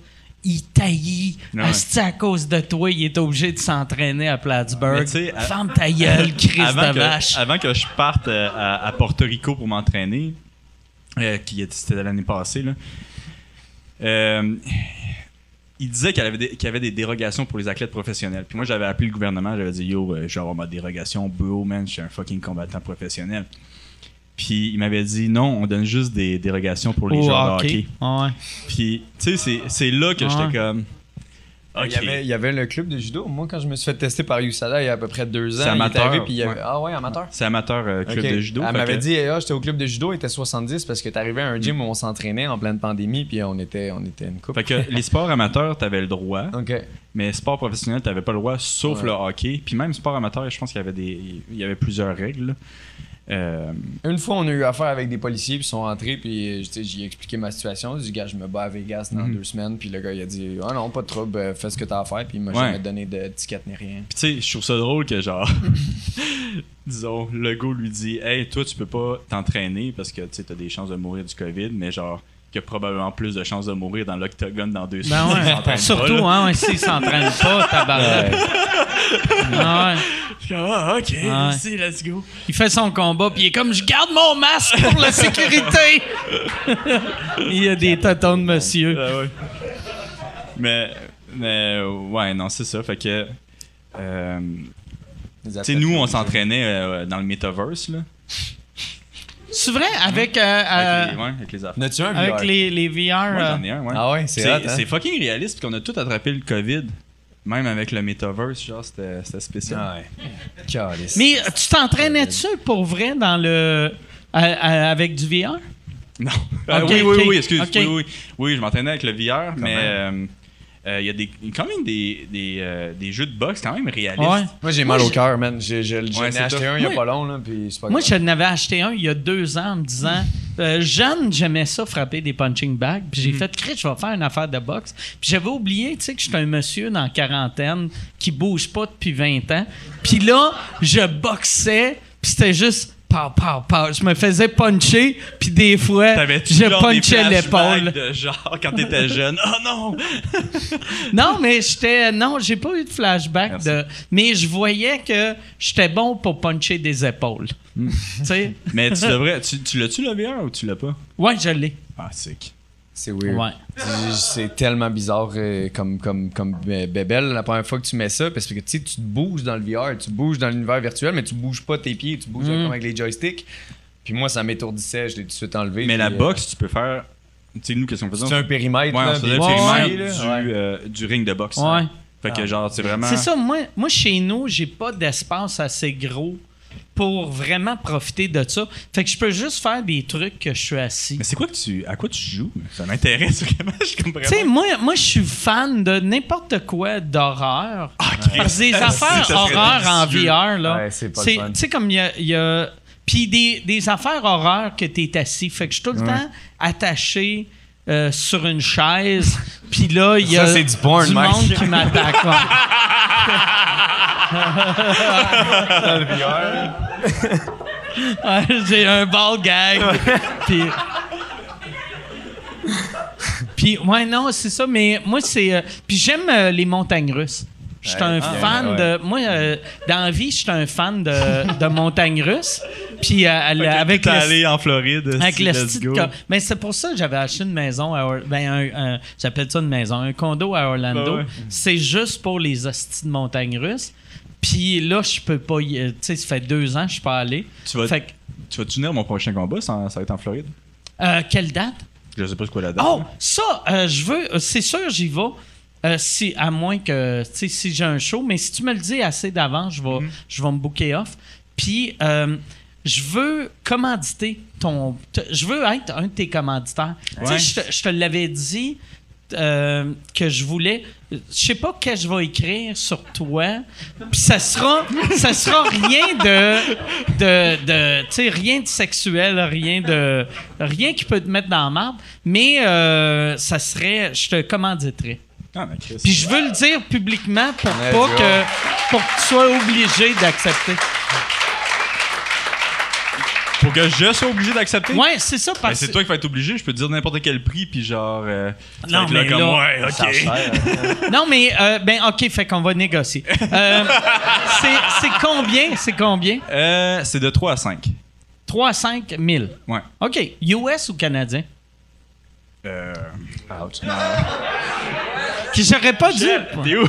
Il taillit. Ouais. À cause de toi, il est obligé de s'entraîner à Plattsburgh. à- Ferme ta gueule, avant, de que, vache. avant que je parte euh, à, à Porto Rico pour m'entraîner, euh, qui était c'était l'année passée, là, euh, il disait qu'il y, avait des, avait dérogations pour les athlètes professionnels. Puis moi, j'avais appelé le gouvernement, j'avais dit Yo, je vais avoir ma dérogation, bro, man, je suis un fucking combattant professionnel. Puis il m'avait dit Non, on donne juste des dérogations pour les Au joueurs de hockey. Ouais. Puis, tu sais, c'est- c'est là que Ouais. j'étais comme. Il, y avait, il y avait le club de judo. Moi, quand je me suis fait tester par USADA il y a à peu près deux ans, il amateur, arrivé, puis il y avait- ouais. Ah ouais, amateur? C'est amateur euh, club de judo. Elle m'avait que- dit, ah, j'étais au club de judo, il était 70 parce que t'arrivais à un gym où on s'entraînait en pleine pandémie, puis on était, on était une couple. Fait que les sports amateurs, t'avais le droit. Ok. Mais sport professionnel, t'avais pas le droit, sauf Ouais. le hockey. Puis même sport amateur, je pense qu'il y avait des, il y avait plusieurs règles. Euh, Une fois, on a eu affaire avec des policiers, puis ils sont rentrés, puis euh, j'ai expliqué ma situation. J'ai dit, gars, je me bats à Vegas dans Mhm. deux semaines, puis le gars, il a dit, ah non, pas de trouble, euh, fais ce que t'as à faire, puis il m'a Ouais. jamais donné de ticket ni rien. Puis tu sais, je trouve ça drôle que genre, disons, le gars lui dit, hey, toi, tu peux pas t'entraîner parce que tu sais, t'as des chances de mourir du COVID, mais genre, qu'il y a probablement plus de chances de mourir dans l'octogone dans deux Ben semaines. ouais. pas, Surtout, là. hein, s'il s'entraîne pas, tabarnak. Ah ouais. Je suis comme, ah, ok, Ouais. ici, let's go. Il fait son combat, puis il est comme Je garde mon masque pour la sécurité. il y a des tâtons de monsieur. Ah ouais. Mais, mais, ouais, non, c'est ça. Fait que, euh, tu sais, nous, on s'entraînait euh, dans le metaverse, là. C'est vrai, avec, euh, euh, Avec les, ouais, avec les affaires. N'as-tu un avec VR? les, les VR. Moi, euh, j'en ai un, ouais. Ah ouais, c'est hot, hein? c'est fucking réaliste, puis qu'on a tout attrapé le COVID. Même avec le metaverse, genre, c'était c'était spécial. Ah ouais. Mais tu t'entraînais-tu pour vrai dans le. à- à- avec du VR? Non. Ah, Ok, oui, oui, oui, excuse. ok. Oui, oui. Oui, je m'entraînais avec le VR, mais même. Euh, il y a des, quand même des, des, euh, des jeux de boxe quand même réalistes. Ouais. Moi, j'ai mal Moi, au cœur, man. J'ai- j'ai- J'en Ouais, ai c'est acheté tough. un il y a Moi- pas long, là, puis c'est pas Moi, je n'avais acheté un il y a deux ans en me disant euh, Jeune, j'aimais ça frapper des punching bags. Puis j'ai Mhm. fait Chris, je vais faire une affaire de boxe. Puis j'avais oublié, tu sais, que j'étais un monsieur dans la quarantaine qui bouge pas depuis 20 ans. Puis là, je boxais, puis c'était juste. Pow, pow, pow. Je me faisais puncher, puis des fois, je punchais l'épaule. de genre quand t'étais jeune? Oh non! Non, mais j'étais. Non, j'ai pas eu de flashback. Merci. De, mais je voyais que j'étais bon pour puncher des épaules. Tu sais? Mais tu devrais. Tu, tu l'as-tu le VR ou tu l'as pas? Ouais, je l'ai. Ah, sick. C'est weird. Ouais. C'est- tellement bizarre euh, comme, comme, comme bébelle la première fois que tu mets ça parce que tu sais, tu te bouges dans le VR, tu bouges dans l'univers virtuel, mais tu bouges pas tes pieds, tu bouges Mm. comme avec les joysticks. Puis moi, ça m'étourdissait, je l'ai tout de suite enlevé. Mais la euh, boxe, tu peux faire. Tu sais, nous, qu'est-ce qu'on faisait? C'est un périmètre. Ouais, là, on faisait le périmètre ouais. du, euh, du ring de boxe. Ouais. Fait que Ah. genre, c'est vraiment. C'est ça, moi, moi, chez nous, j'ai pas d'espace assez gros pour vraiment profiter de ça. Fait que je peux juste faire des trucs que je suis assis. Mais c'est quoi que tu. À quoi tu joues? Ça m'intéresse vraiment. Je comprends Tu sais, moi, moi je suis fan de n'importe quoi d'horreur. Parce que des Ah, affaires horreur en. VR, là. Ouais, c'est pas. Tu sais, comme il y a. il y a- Puis des, des affaires horreur que t'es assis. Fait que je suis tout le temps attaché. Euh, sur une chaise, puis là, il y a Ça, du porn, monde qui m'attaque. ouais. dans le VR. Ouais, j'ai un ball gag. Puis. Puis, ouais, non, c'est ça, mais moi, c'est. euh, puis j'aime euh, les montagnes russes. Je suis un Ouais. fan Ouais. de. Moi, euh, dans la vie, je suis un fan de, de montagne russe. Puis euh, avec allé en Floride. avec le style Mais c'est pour ça que j'avais acheté une maison à ben j'appelle ça une maison, un condo à Orlando. Ouais. C'est juste pour les hosties de montagne russe. Puis là, je peux pas y. euh, Tu sais, ça fait deux ans que je suis pas allé. Tu vas, Fait tu vas tenir mon prochain combat, ça, ça va être en Floride? euh, quelle date? Je sais pas c'est quoi la date. Oh, ça, euh, je veux. C'est sûr, j'y vais. Euh, si, à moins que, tu sais, si j'ai un show, mais si tu me le dis assez d'avance, je vais, Mhm. je vais me booker off. Puis, euh, je veux commanditer ton. Je veux être un de tes commanditaires. Tu sais, je te- l'avais dit euh, que je voulais. Je sais pas que je vais écrire sur toi. Puis ça sera, ça sera rien de, de, de tu sais, rien de sexuel, rien de, rien qui peut te mettre dans la marde. Mais euh, ça serait, je te commanditerais. Ah. Puis je veux le dire publiquement pour pas que, pour que tu sois obligé d'accepter. Pour que je sois obligé d'accepter? Ouais, c'est ça parce c'est toi qui vas être obligé. Je peux te dire n'importe quel prix, puis genre. euh, Non, là mais comme, là, ouais, ok. Non, mais euh, ben ok, fait qu'on va négocier. Euh, c'est- combien? C'est combien? Euh, c'est de 3 à 5. 3 à 5 000. Ouais. OK. US ou Canadien? Euh. Que j'aurais pas dit. T'es où?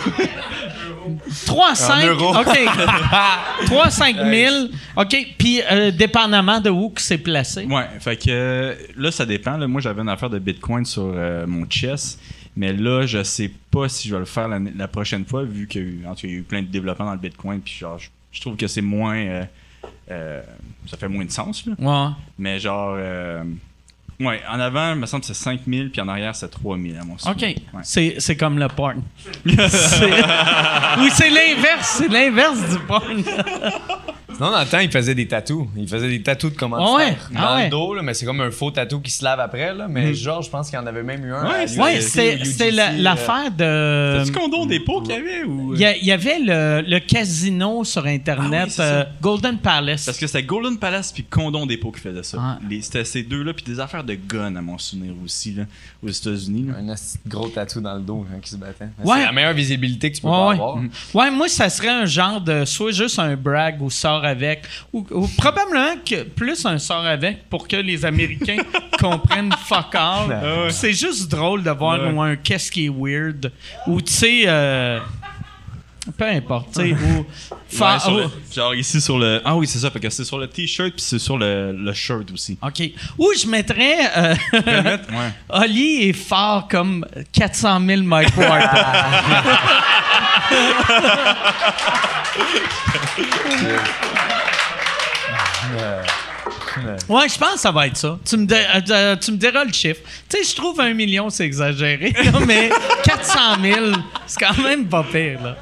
3 à 5. euros. OK. 3 à 5 000. OK. Puis, euh, dépendamment de où que c'est placé. Ouais, fait que euh, là, ça dépend. là. Moi, j'avais une affaire de Bitcoin sur euh, mon chess, mais là, je sais pas si je vais le faire la, prochaine fois, vu qu'il y, y a eu plein de développement dans le Bitcoin, puis genre, je, je trouve que c'est moins. ça fait moins de sens, là. Ouais. Mais genre. Ouais, en avant, il me semble que c'est 5000, puis en arrière, c'est 3000 à mon sens. OK. C'est, c'est comme le porn. C'est- Ou c'est l'inverse. C'est l'inverse du porn. Sinon, dans le temps, il faisait des tatous. Il faisait des tatous de commanditaires. Ah ouais? Dans Ah ouais. le dos, là, mais c'est comme un faux tatou qui se lave après. Là, mais Georges, je pense qu'il y en avait même eu un. Ouais, c'est- Mm. C'est, c'est euh, l'affaire de. C'est-tu condom dépôt qu'il y avait ou? Il y, a- il y avait le, le casino sur Internet, Ah oui, c'est euh. Golden Palace. Parce que c'était Golden Palace puis Condon Dépôt qui faisait ça. C'était ces deux-là, puis des affaires de gun à mon souvenir aussi, là, aux États-Unis. Un gros tatou dans le dos hein, qui se battait. Ouais. C'est la meilleure visibilité que tu peux Ouais, pas ouais. avoir. Ouais, moi, ça serait un genre de soit juste un brag ou sort avec, ou, ou probablement que plus un sort avec pour que les Américains comprennent fuck all. ouais. C'est juste drôle de voir Ouais. un qu'est-ce qui est weird, ou tu sais, euh, peu importe, tu sais, ou. Ouais, le- genre ici sur le. Ah oui, c'est ça, parce que c'est sur le t-shirt puis c'est sur le, le shirt aussi. OK. Ou je mettrais. euh, Ouais. Oli est fort comme 400 000 Mike Ward. Ouais, je pense que ça va être ça. Tu me, dé- euh, tu me diras le chiffre. Tu sais, je trouve un million, c'est exagéré, là, mais 400 000, c'est quand même pas pire. Là.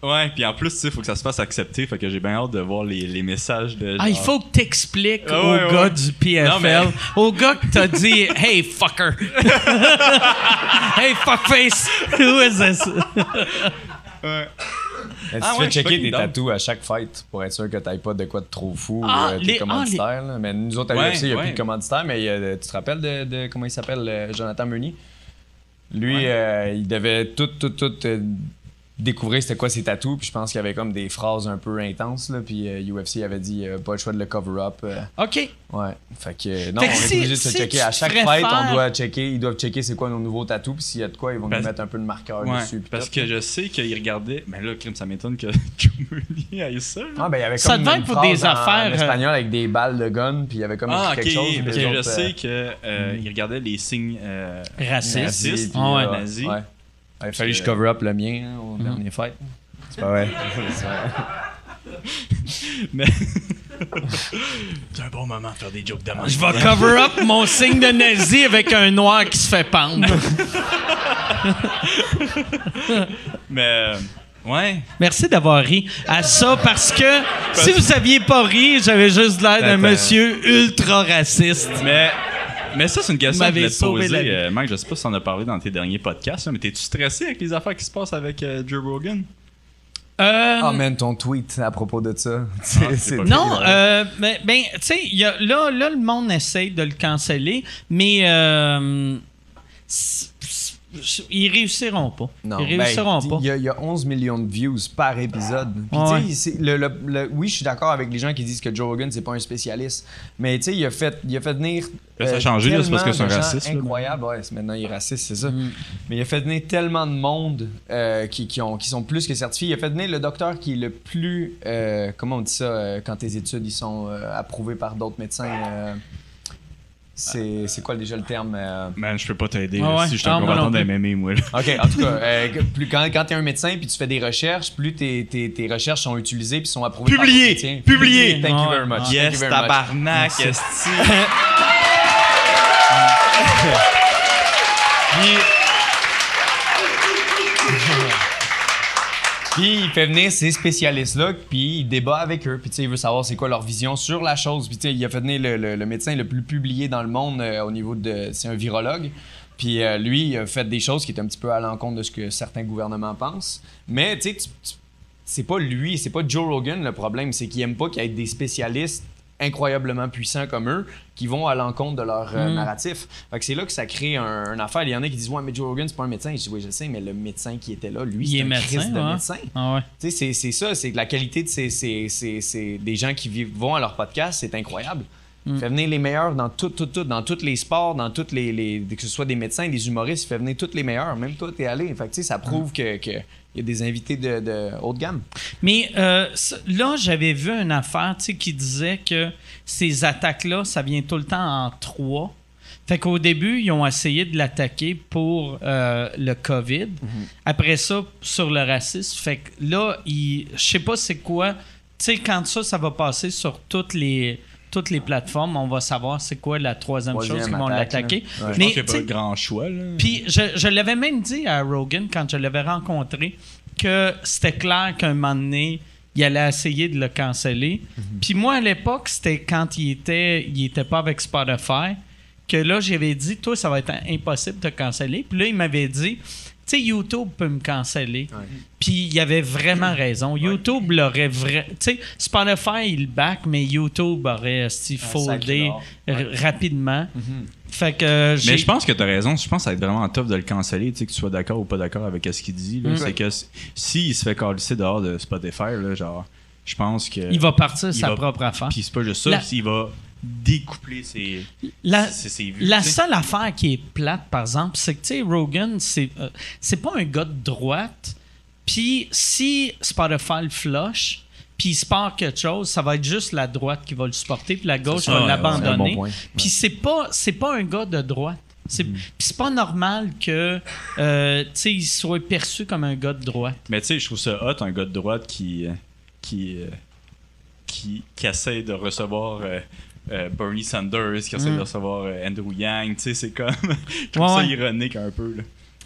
Ouais, puis en plus, tu sais, faut que ça se fasse accepter, fait que j'ai bien hâte de voir les, les messages de. Ah, il faut que t'expliques Ah au ouais, gars ouais. du PFL, Non, mais- au gars que t'as dit « Hey, fucker! » Hey, fuckface! Who is this? Tu Ah te ouais, fais checker tes tatous à chaque fête pour être sûr que t'ailles pas de quoi de trop fou Ah, euh, les- tes commanditaires. là? Mais nous autres, à Ouais, l'UFC, il n'y a ouais. plus de commanditaires, mais a- tu te rappelles de, de- comment il s'appelle, euh, Jonathan Meunier? Lui, euh, il devait tout, tout, tout euh, découvrir c'était quoi ses tatous, puis je pense qu'il y avait comme des phrases un peu intenses, là, puis euh, UFC avait dit euh, pas le choix de le cover-up. euh, OK. ouais, fait que euh, non, Fait que on est si- obligé de se si checker. À chaque fête, faire- on doit checker, ils doivent checker c'est quoi nos nouveaux tatous, puis s'il y a de quoi, ils vont Parce- nous mettre un peu de marqueur Ouais, dessus. puis parce que je sais qu'il regardait. Mais là, crime, ça m'étonne que que Meunier aille ça. là. Ah, ben, il y avait Ça comme devait une être pour des en- affaires, En euh, espagnol avec des balles de gun, puis il y avait comme Ah, quelque chose. parce les que je autres, sais euh, que euh, il regardait les signes euh, Raciste. racistes. puis, Ah ouais, euh, nazis. Il fallu que je cover up le mien hein, au dernier fête. C'est pas vrai. C'est vrai. Mais. c'est un bon moment de faire des jokes de même. Je vais cover up mon signe de nazi avec un noir qui se fait pendre. Mais. euh, ouais. Merci d'avoir ri à ça parce que si vous aviez pas ri, j'avais juste l'air d'un monsieur ultra raciste. Mais. Mais ça, c'est une question que je voulais te poser. Euh, Mike, je sais pas si t'en as parlé dans tes derniers podcasts, là, mais t'es-tu stressé avec les affaires qui se passent avec euh, Joe Rogan? Euh, Ah, man, ton tweet à propos de ça. C'est- c'est- pas Non, euh, mais ben, tu sais, a- là, là, le monde essaye de le canceller, mais euh, ils réussiront pas. Non, ils ben, réussiront pas. Il y, a- il y a 11 millions de views par épisode. Puis, Ouais. sais, c'est- le- le- le- oui, je suis d'accord avec les gens qui disent que Joe Rogan, c'est pas un spécialiste. Mais tu sais, il a fait, il a fait venir. Ça a changé, là, c'est parce que c'est un raciste, là. Incroyable, ouais, maintenant il est raciste, c'est ça. Mm. Mais il a fait venir tellement de monde euh, qui, qui, ont, qui sont plus que certifiés. Il a fait venir le docteur qui est le plus. euh, comment on dit ça euh, quand tes études ils sont euh, approuvées par d'autres médecins euh, c'est, c'est quoi déjà le terme euh, Man, je peux pas t'aider. Ah ouais? Si je suis un combattant d'MMA, moi. là. OK, en tout cas, euh, plus, quand, quand tu es un médecin puis tu fais des recherches, plus tes, tes, tes recherches sont utilisées puis sont approuvées par Publié! ton. Publié! Thank you very much. Thank you Yes, very much. tabarnak, esti. Puis il fait venir ces spécialistes-là, puis il débat avec eux, puis il veut savoir c'est quoi leur vision sur la chose. Puis il a fait venir le, médecin le plus publié dans le monde euh, au niveau de. C'est un virologue. Puis euh, lui, il a fait des choses qui étaient un petit peu à l'encontre de ce que certains gouvernements pensent. Mais tu sais, c'est pas lui, c'est pas Joe Rogan le problème, c'est qu'il aime pas qu'il y ait des spécialistes incroyablement puissants comme eux qui vont à l'encontre de leur euh, Mm. narratif. Fait que c'est là que ça crée un, une affaire. Il y en a qui disent Ouais, mais Joe Rogan, c'est pas un médecin. Je dis Oui, je sais, mais le médecin qui était là, lui, Il c'est est un médecin, Christ de ouais. médecin. Ah ouais. Tu sais, c'est- c'est ça, c'est la qualité de ces, ces- ces- ces- des gens qui vivent, vont à leur podcast, c'est incroyable. Mm. Il fait venir les meilleurs dans tout, tout, tout, dans tous les sports, dans toutes les, les- que ce soit des médecins, des humoristes, il fait venir tous les meilleurs. Même toi, t'es allé. Fait que, ça prouve que, que il y a des invités de, de haut de gamme. Mais euh, là, j'avais vu une affaire qui disait que ces attaques-là, ça vient tout le temps en trois. Fait qu'au début, ils ont essayé de l'attaquer pour euh, le COVID. Après ça, sur le racisme. Fait que là, je sais pas c'est quoi. Tu sais, quand ça, ça va passer sur toutes les, toutes les plateformes, on va savoir c'est quoi la troisième, Troisième chose qu'ils vont attaque, l'attaquer. Ouais. Je Mais, pense qu'il n'y a tu pas grand choix. Puis je, je l'avais même dit à Rogan quand je l'avais rencontré que c'était clair qu'un moment donné, il allait essayer de le canceller. Puis moi, à l'époque, c'était quand il était, il était pas avec Spotify que là, j'avais dit, toi, ça va être impossible de te canceller. Puis là, il m'avait dit, sais, YouTube peut me canceller. Puis il avait vraiment raison. YouTube l'aurait vrai. Tu sais, Spotify, il le back, mais YouTube aurait foldé rapidement. Fait que euh, j'ai. Mais je pense que tu as raison. Je pense que ça va être vraiment tough de le canceller, tu sais, que tu sois d'accord ou pas d'accord avec ce qu'il dit. là. Mm. C'est que s'il se fait calisser dehors de Spotify, là, genre, je pense que. il va partir il sa va- propre affaire. Puis c'est pas juste ça, La- s'il va découpler ses, La, ses, ses vues. la seule affaire qui est plate, par exemple, c'est que, tu sais, Rogan, c'est euh, c'est pas un gars de droite. Puis si Spotify le flush, puis il se part quelque chose, ça va être juste la droite qui va le supporter, puis la gauche ça, va ouais, l'abandonner. bon. Puis c'est pas, c'est pas un gars de droite. C'est puis c'est pas normal que, euh, tu sais, il soit perçu comme un gars de droite. Mais tu sais, je trouve ça hot, un gars de droite qui. euh, qui. euh, qui, qui essaie de recevoir. euh, euh, Bernie Sanders, qui essaie Mm. de recevoir euh, Andrew Yang, tu sais, c'est comme. je trouve Ouais, ça ouais. ironique un peu, là.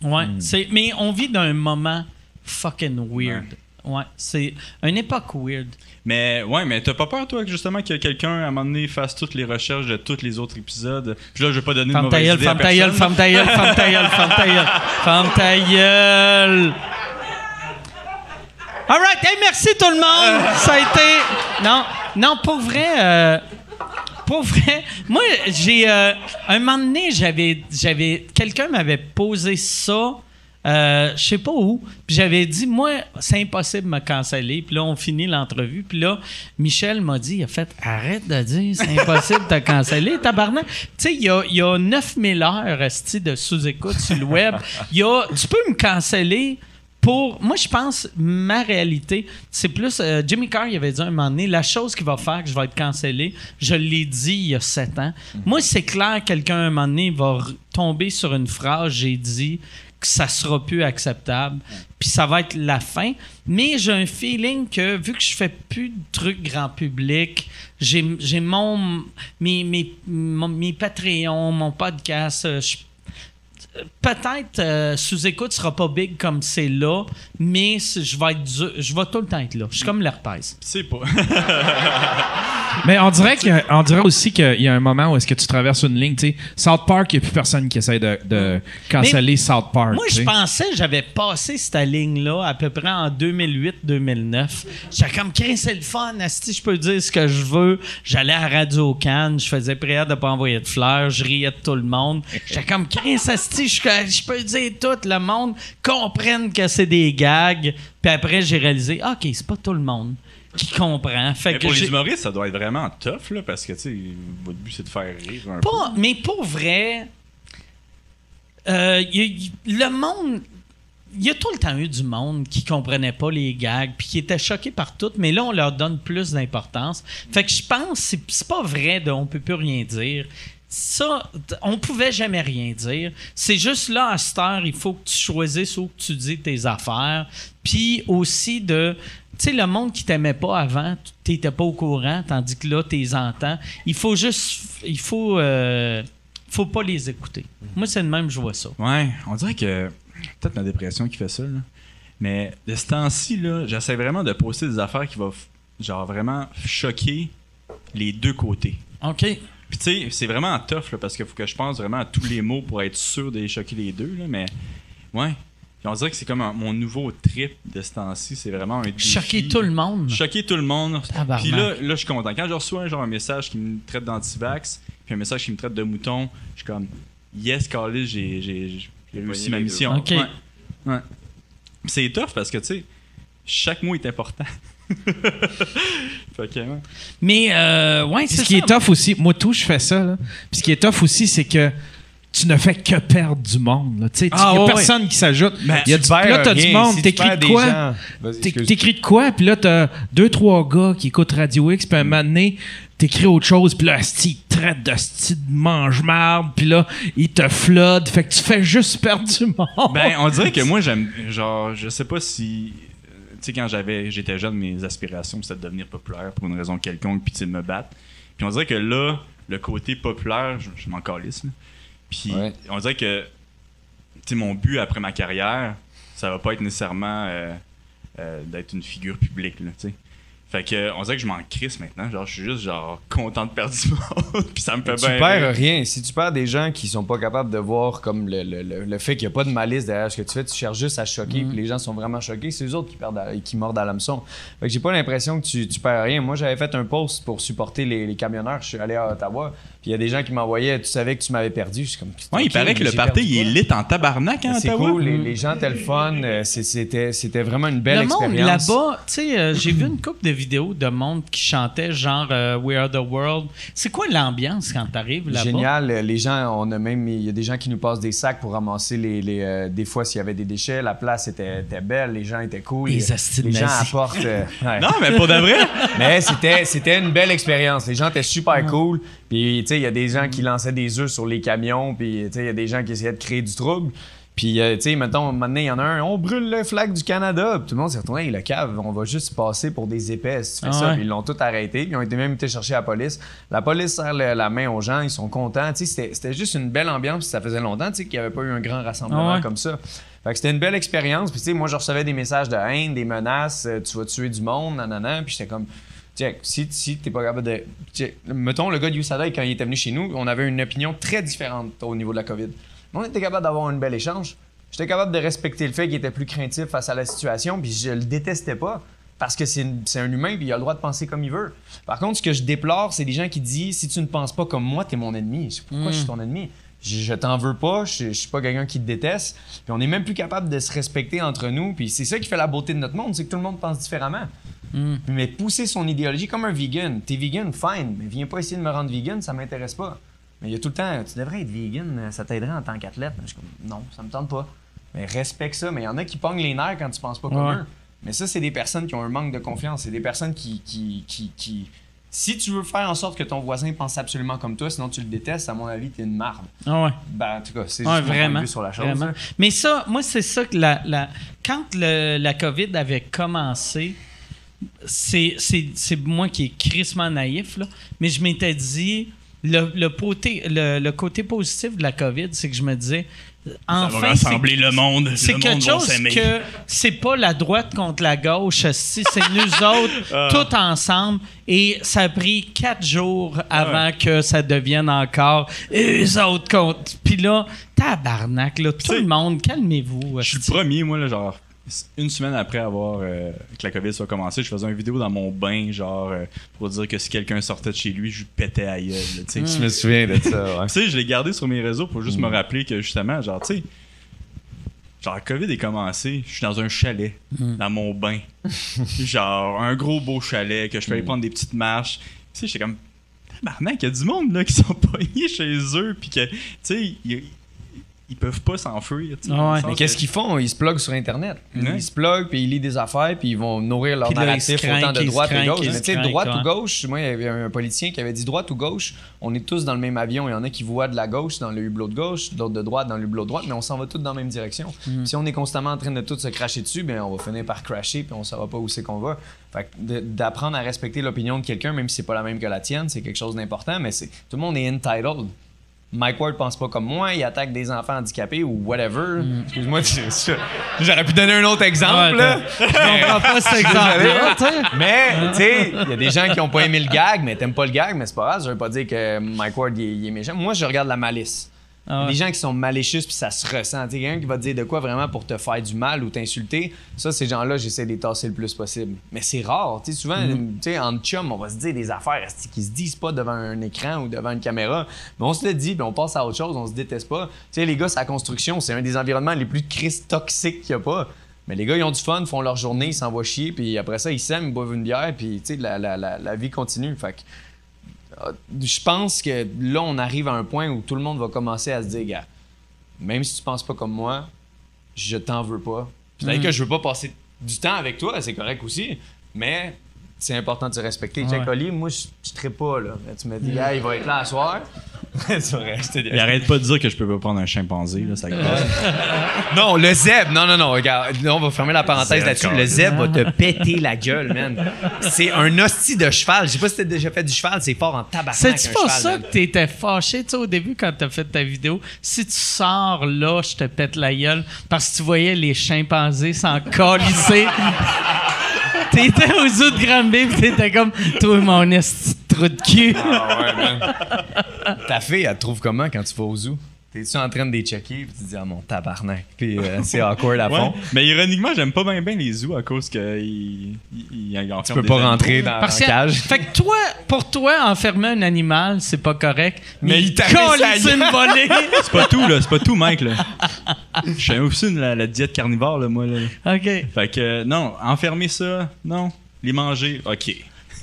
Ouais, c'est mais on vit d'un moment fucking weird. Ouais, c'est une époque weird. Mais ouais, mais t'as pas peur, toi, que justement, que quelqu'un, à un moment donné, fasse toutes les recherches de tous les autres épisodes? Puis là, je vais pas donner de Femme mauvaise gueule, idée à femme ta gueule, personne. femme ta gueule, femme ta gueule, femme ta gueule, femme ta gueule. All right, hey, merci tout le monde. Ça a été. Non, non, pour vrai. euh, Pour vrai, moi, j'ai. euh, un moment donné, j'avais. j'avais Quelqu'un m'avait posé ça. euh, je sais pas où. Puis j'avais dit, moi, c'est impossible de me canceller. Puis là, on finit l'entrevue. Puis là, Michel m'a dit, il a fait, arrête de dire, c'est impossible de te canceller, tabarnak. Tu sais, il y a, y a 9000 heures de sous-écoute sur le web. Y a, tu peux me canceller pour. Moi, je pense, ma réalité, c'est plus. euh, Jimmy Carr, il avait dit un moment donné, la chose qui va faire que je vais être cancellé, je l'ai dit il y a sept ans. Moi, c'est clair, quelqu'un, un moment donné, va tomber sur une phrase, j'ai dit que ça sera plus acceptable, puis ça va être la fin. Mais j'ai un feeling que, vu que je fais plus de trucs grand public, j'ai j'ai mon. Mes, mes, mon- mes Patreons, mon podcast, euh, je peut-être euh, sous-écoute sera pas big comme c'est là, mais je vais être dur- je vais tout le temps être là. Je suis comme l'herpès. C'est pas. Mais on dirait, que, on dirait aussi qu'il y a un moment où est-ce que tu traverses une ligne. tu sais. South Park, il n'y a plus personne qui essaie de, de canceller South Park. Moi, je sais. pensais que j'avais passé cette ligne-là à peu près en 2008-2009. J'étais comme, c'est le fun. Si je peux dire ce que je veux. J'allais à Radio Cannes, je faisais prière de pas envoyer de fleurs, je riais de tout le monde. J'étais comme, Chris, asti, je, peux dire tout. Le monde comprenne que c'est des gags. Puis après, j'ai réalisé, OK, c'est pas tout le monde qui comprend. Fait Mais que pour les humoristes, ça doit être vraiment tough, là, parce que, tu sais, votre but, c'est de faire rire un peu. Mais pour vrai, euh, y a- y- le monde. Il y a tout le temps eu du monde qui comprenait pas les gags puis qui était choqué par tout, mais là, on leur donne plus d'importance. Fait que je pense que c'est- c'est pas vrai de on peut plus rien dire. Ça, on pouvait jamais rien dire. C'est juste là, à cette heure, il faut que tu choisisses où tu dis tes affaires. Puis aussi de. Tu sais, le monde qui t'aimait pas avant, tu t'étais pas au courant, tandis que là, t'es entends. Il faut juste. Il faut. euh, faut pas les écouter. Moi, c'est le même, je vois ça. Ouais, on dirait que peut-être ma dépression qui fait ça, là. Mais de ce temps-ci, là, j'essaie vraiment de poster des affaires qui vont, genre, vraiment choquer les deux côtés. OK. Puis tu sais, c'est vraiment tough, là, parce qu'il faut que je pense vraiment à tous les mots pour être sûr de les choquer les deux, là, mais ouais. Puis on dirait que c'est comme un- mon nouveau trip de ce temps-ci, c'est vraiment un défi. Choquer tout le monde. Choquer tout le monde. Tabarnak. Puis là, là, je suis content. Quand je reçois un, genre, un message qui me traite d'antivax, puis un message qui me traite de mouton, je suis comme, yes, Carlis, j'ai, j'ai, j'ai réussi ma mission. OK. Ouais. Ouais. Puis C'est tough parce que, tu sais, chaque mot est important. ouais. Mais, euh, ouais, c'est ce qui ça. est tough aussi, moi tout, je fais ça. Là. Puis ce qui est tough aussi, c'est que tu ne fais que perdre du monde. là. Tu sais, il Ah, n'y a ouais, personne qui s'ajoute. Il y a du, là, t'as du monde, Si tu t'écris de quoi? T'écris de quoi? Puis là, t'as deux, trois gars qui écoutent Radio X, puis un moment donné, t'écris autre chose, puis là, ils te traitent de style de mange-marde, puis là, ils te floodent. Fait que tu fais juste perdre du monde. Ben, on dirait que moi, j'aime. Genre, je sais pas si. euh, Tu sais, quand j'avais, j'étais jeune, mes aspirations, c'était de devenir populaire pour une raison quelconque, puis de me battre. Puis on dirait que là, le côté populaire, je, je m'en calisse, là. Puis Ouais. on dirait que. Tu mon but après ma carrière, ça va pas être nécessairement euh, euh, d'être une figure publique, là, tu. Fait que, on dirait que je m'en crisse maintenant. Genre, je suis juste, genre, content de perdre du monde, puis ça me fait Tu bien. perds rire. rien. Si tu perds des gens qui sont pas capables de voir comme le, le- le- le fait qu'il n'y a pas de malice derrière ce que tu fais, tu cherches juste à choquer, puis les gens sont vraiment choqués, c'est eux autres qui, perdent à- qui mordent à l'hameçon. Fait que j'ai pas l'impression que tu, tu perds rien. Moi, j'avais fait un post pour supporter les, les camionneurs. Je suis allé à Ottawa, puis il y a des gens qui m'envoyaient Tu savais que tu m'avais perdu. Je suis comme Ouais, il paraît que le party, il est lit en tabarnak, hein, C'est cool, les, les gens étaient le fun. euh, c'est- C'était c'était vraiment une belle le monde expérience. là-bas, tu sais, euh, j'ai vu une couple de vidéos de monde qui chantait genre euh, We Are the World. C'est quoi l'ambiance quand t'arrives là-bas? Génial. Euh, Les gens, on a même, il y a des gens qui nous passent des sacs pour ramasser les, les, euh, des fois s'il y avait des déchets. La place était, était belle, les gens étaient cool. Les les les gens apportent. euh, ouais. Non, mais pour de vrai. Mais c'était, c'était une belle expérience. Les gens étaient super cool. Puis, tu sais, il y a des gens qui lançaient des œufs sur les camions. Puis, tu sais, il y a des gens qui essayaient de créer du trouble. Puis, euh, tu sais, mettons, maintenant, il y en a un, on brûle le flag du Canada. Puis tout le monde s'est retourné, Hey, le cave, on va juste passer pour des épais si tu fais Ah ça. ouais. Puis ils l'ont tout arrêté. Puis ils ont été même été chercher la police. La police serre le- la main aux gens, ils sont contents. Tu sais, c'était, juste une belle ambiance. Puis ça faisait longtemps, tu sais, qu'il n'y avait pas eu un grand rassemblement Ah ouais. comme ça. Fait que c'était une belle expérience. Puis, tu sais, moi, je recevais des messages de haine, des menaces, euh, tu vas tuer du monde, nanana. Puis j'étais comme, Check, si, si t'es pas capable de. Mettons, le gars de USADA, quand il était venu chez nous, on avait une opinion très différente au niveau de la COVID. Mais on était capable d'avoir un bel échange. J'étais capable de respecter le fait qu'il était plus craintif face à la situation, puis je le détestais pas. Parce que c'est un humain, puis il a le droit de penser comme il veut. Par contre, ce que je déplore, c'est des gens qui disent si tu ne penses pas comme moi, t'es mon ennemi. Je sais Pourquoi je suis ton ennemi Je, je t'en veux pas, je, je suis pas quelqu'un qui te déteste. Puis on est même plus capable de se respecter entre nous. Puis c'est ça qui fait la beauté de notre monde, c'est que tout le monde pense différemment. Mais pousser son idéologie comme un vegan. T'es vegan, fine, mais viens pas essayer de me rendre vegan, ça m'intéresse pas. Mais il y a tout le temps, tu devrais être vegan, ça t'aiderait en tant qu'athlète. Je suis comme, non, ça me tente pas. Mais respecte ça. Mais il y en a qui pognent les nerfs quand tu penses pas comme Ouais. eux. Mais ça, c'est des personnes qui ont un manque de confiance. C'est des personnes qui, qui, qui, qui- Si tu veux faire en sorte que ton voisin pense absolument comme toi, sinon tu le détestes, à mon avis, t'es une marde. Ah ouais. Ben, en tout cas, c'est Ouais, vraiment. sur la chose. vraiment. Mais ça, moi, c'est ça que la, la- quand le- la COVID avait commencé, c'est, c'est, c'est moi qui est crissement naïf, là, mais je m'étais dit, le, le, côté, le, le côté positif de la COVID, c'est que je me disais, Ça enfin, va rassembler le monde. c'est le quelque chose s'aimer. que c'est pas la droite contre la gauche, si c'est nous autres tout ensemble. Et ça a pris quatre jours avant que ça devienne encore eux autres contre. Puis là, tabarnak, là, tout le monde, calmez-vous. Je suis le premier, moi, là, genre, une semaine après avoir euh, que la COVID soit commencée, je faisais une vidéo dans mon bain, genre, euh, pour dire que si quelqu'un sortait de chez lui, je lui pétais à gueule. Je me souviens de ça, ouais. Tu sais, je l'ai gardé sur mes réseaux pour juste me rappeler que justement, genre, tu sais, genre, la COVID est commencé, je suis dans un chalet, dans mon bain. genre, un gros beau chalet, que je peux aller prendre des petites marches. Tu sais, j'étais comme, tabarnak, il y a du monde, là, qui sont pognés chez eux, puis que, tu sais, ils, peuvent pas s'enfuir. Ah ouais. Mais qu'est-ce que- qu'ils font? Ils se pluguent sur Internet. Ouais. Ils se pluguent, puis ils lisent des affaires, puis ils vont nourrir leur narratif autant de droite et gauche. Mais tu sais, droite ou gauche, moi, il y avait un politicien qui avait dit droite ou gauche, on est tous dans le même avion. Il y en a qui voient de la gauche dans le hublot de gauche, d'autres de droite dans le hublot de droite, mais on s'en va tous dans la même direction. Mm. Si on est constamment en train de tous se cracher dessus, ben on va finir par crasher, puis on saura pas où c'est qu'on va. Fait que de- d'apprendre à respecter l'opinion de quelqu'un, même si c'est pas la même que la tienne, c'est quelque chose d'important, mais c'est tout le monde est entitled. Mike Ward pense pas comme moi, il attaque des enfants handicapés ou whatever. Excuse-moi, je- je- j'aurais pu donner un autre exemple. Ouais, là. Je comprends pas cet exemple-là, tu sais. Mais, tu sais, il y a des gens qui ont pas aimé le gag, mais t'aimes pas le gag, mais c'est pas grave. Je veux pas dire que Mike Ward, il est méchant. Moi, je regarde la malice. Ah ouais. Des gens qui sont malicieux puis ça se ressent. Tu sais, quelqu'un qui va te dire de quoi vraiment pour te faire du mal ou t'insulter, ça, ces gens-là, j'essaie de les tasser le plus possible. Mais c'est rare. Tu sais, souvent, Mm-hmm. en chum, on va se dire des affaires qui se disent pas devant un écran ou devant une caméra? Mais on se le dit, puis on passe à autre chose, on se déteste pas. Tu sais, les gars, c'est la construction, c'est un des environnements les plus crise toxiques qu'il y a pas. Mais les gars, ils ont du fun, font leur journée, ils s'envoient chier, puis après ça, ils s'aiment, ils boivent une bière, puis la, la, la, la vie continue. Fait que, je pense que là, on arrive à un point où tout le monde va commencer à se dire, gars, même si tu penses pas comme moi, je t'en veux pas. Peut-être que je veux pas passer du temps avec toi, c'est correct aussi, mais c'est important de se respecter. Jack. Oli, moi, je serais pas là. Tu me dis, ah, il va être là à soir. Il arrête pas de dire que je peux pas prendre un chimpanzé, là, ça. Non, le zèbre. Non, non, non. Regarde, on va fermer la parenthèse là-dessus. Le zèbre va te péter la gueule, man. C'est un hostie de cheval. Je sais pas si t'as déjà fait du cheval, c'est fort en tabac. C'est-tu pour ça que t'étais fâché, tu sais, au début, quand t'as fait ta vidéo? Si tu sors là, je te pète la gueule parce que tu voyais les chimpanzés s'en calisser. T'étais aux zoo de Granby pis t'étais comme, toi, mon esti de trou de cul. Ah ouais, man. Ta fille, elle te trouve comment quand tu vas au zoo? T'es-tu en train de les checker puis tu te dis, ah mon tabarnak. Puis euh, c'est awkward à fond? Ouais. Mais ironiquement, j'aime pas bien les zoos à cause qu'ils ils, ils Tu peux pas rentrer dans la que, cage. fait que toi, pour toi, enfermer un animal, c'est pas correct. Mais il gueule. une volée. C'est pas tout, là. C'est pas tout, Mike, là. Je suis aussi une, la, la diète carnivore, là, moi, là. OK. Fait que, euh, non, enfermer ça, non. Les manger, OK.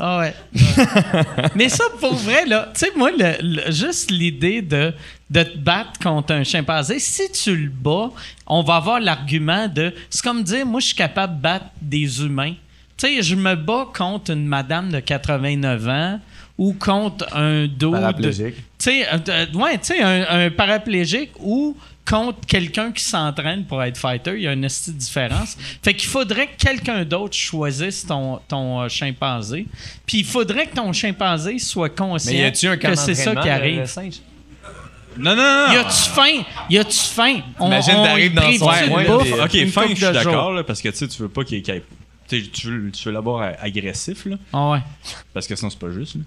Ah ouais. Mais ça, pour vrai, là, tu sais, moi, le- le- juste l'idée de, de te battre contre un chimpanzé, si tu le bats, on va avoir l'argument de. C'est comme dire, moi, je suis capable de battre des humains. Tu sais, je me bats contre une madame de 89 ans ou contre un dos. Paraplégique. Tu sais, euh, euh, ouais, tu sais, un, un paraplégique ou contre quelqu'un qui s'entraîne pour être fighter, il y a une petite différence. Fait qu'il faudrait que quelqu'un d'autre choisisse ton, ton euh, chimpanzé. Puis il faudrait que ton chimpanzé soit conscient Mais y a-tu un camp que c'est ça d'entraînement, qui le- arrive? singe? Non, non, non. Y a-tu faim? Y a-tu faim? On, Imagine, on t'arrives dans prive son de coin, bouffe Ok, une fin, couple je suis jours. d'accord, là, parce que tu sais, tu veux pas qu'il qu'il y ait- tu sais, tu veux, tu veux l'avoir agressif, là, Ah ouais. parce que sinon, c'est pas juste, là.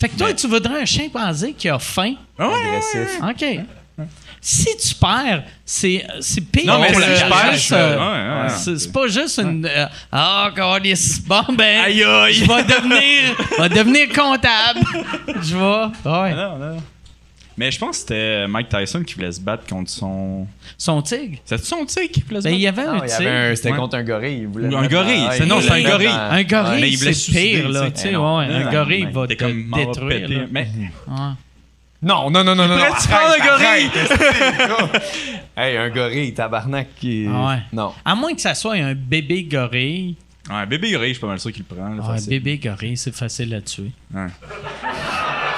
Fait que toi, tu voudrais un chimpanzé qui a faim? Agressif. OK. Si tu perds, c'est c'est pire. Non, mais si euh, ouais, ouais, c'est ouais. c'est pas juste une. euh, Ah, câlisse. bon, ben. Aïe, aïe. Je vais devenir, vais devenir comptable. Je vais. Ouais. Non, non. Mais je pense que c'était Mike Tyson qui voulait se battre contre son. Son tigre? C'était son tigre qui voulait se Ben, battre? il y avait Non, un il y avait tigre. un- C'était Ouais. contre un gorille. Il voulait Ou un gorille. il non, c'est un gorille. dans- Un gorille, mais il voulait c'est pire, là. tu sais. ouais, un gorille va te détruire. Mais Ouais. Non, non, non, non, non. Prends arrête, un gorille. arrête, hey, un gorille, tabarnak. Qui... Ah ouais. Non. À moins que ça soit un bébé gorille. Ouais, bébé gorille, je suis pas mal sûr qu'il le prend. là, Ah, un facile. bébé gorille, c'est facile à tuer. Ouais.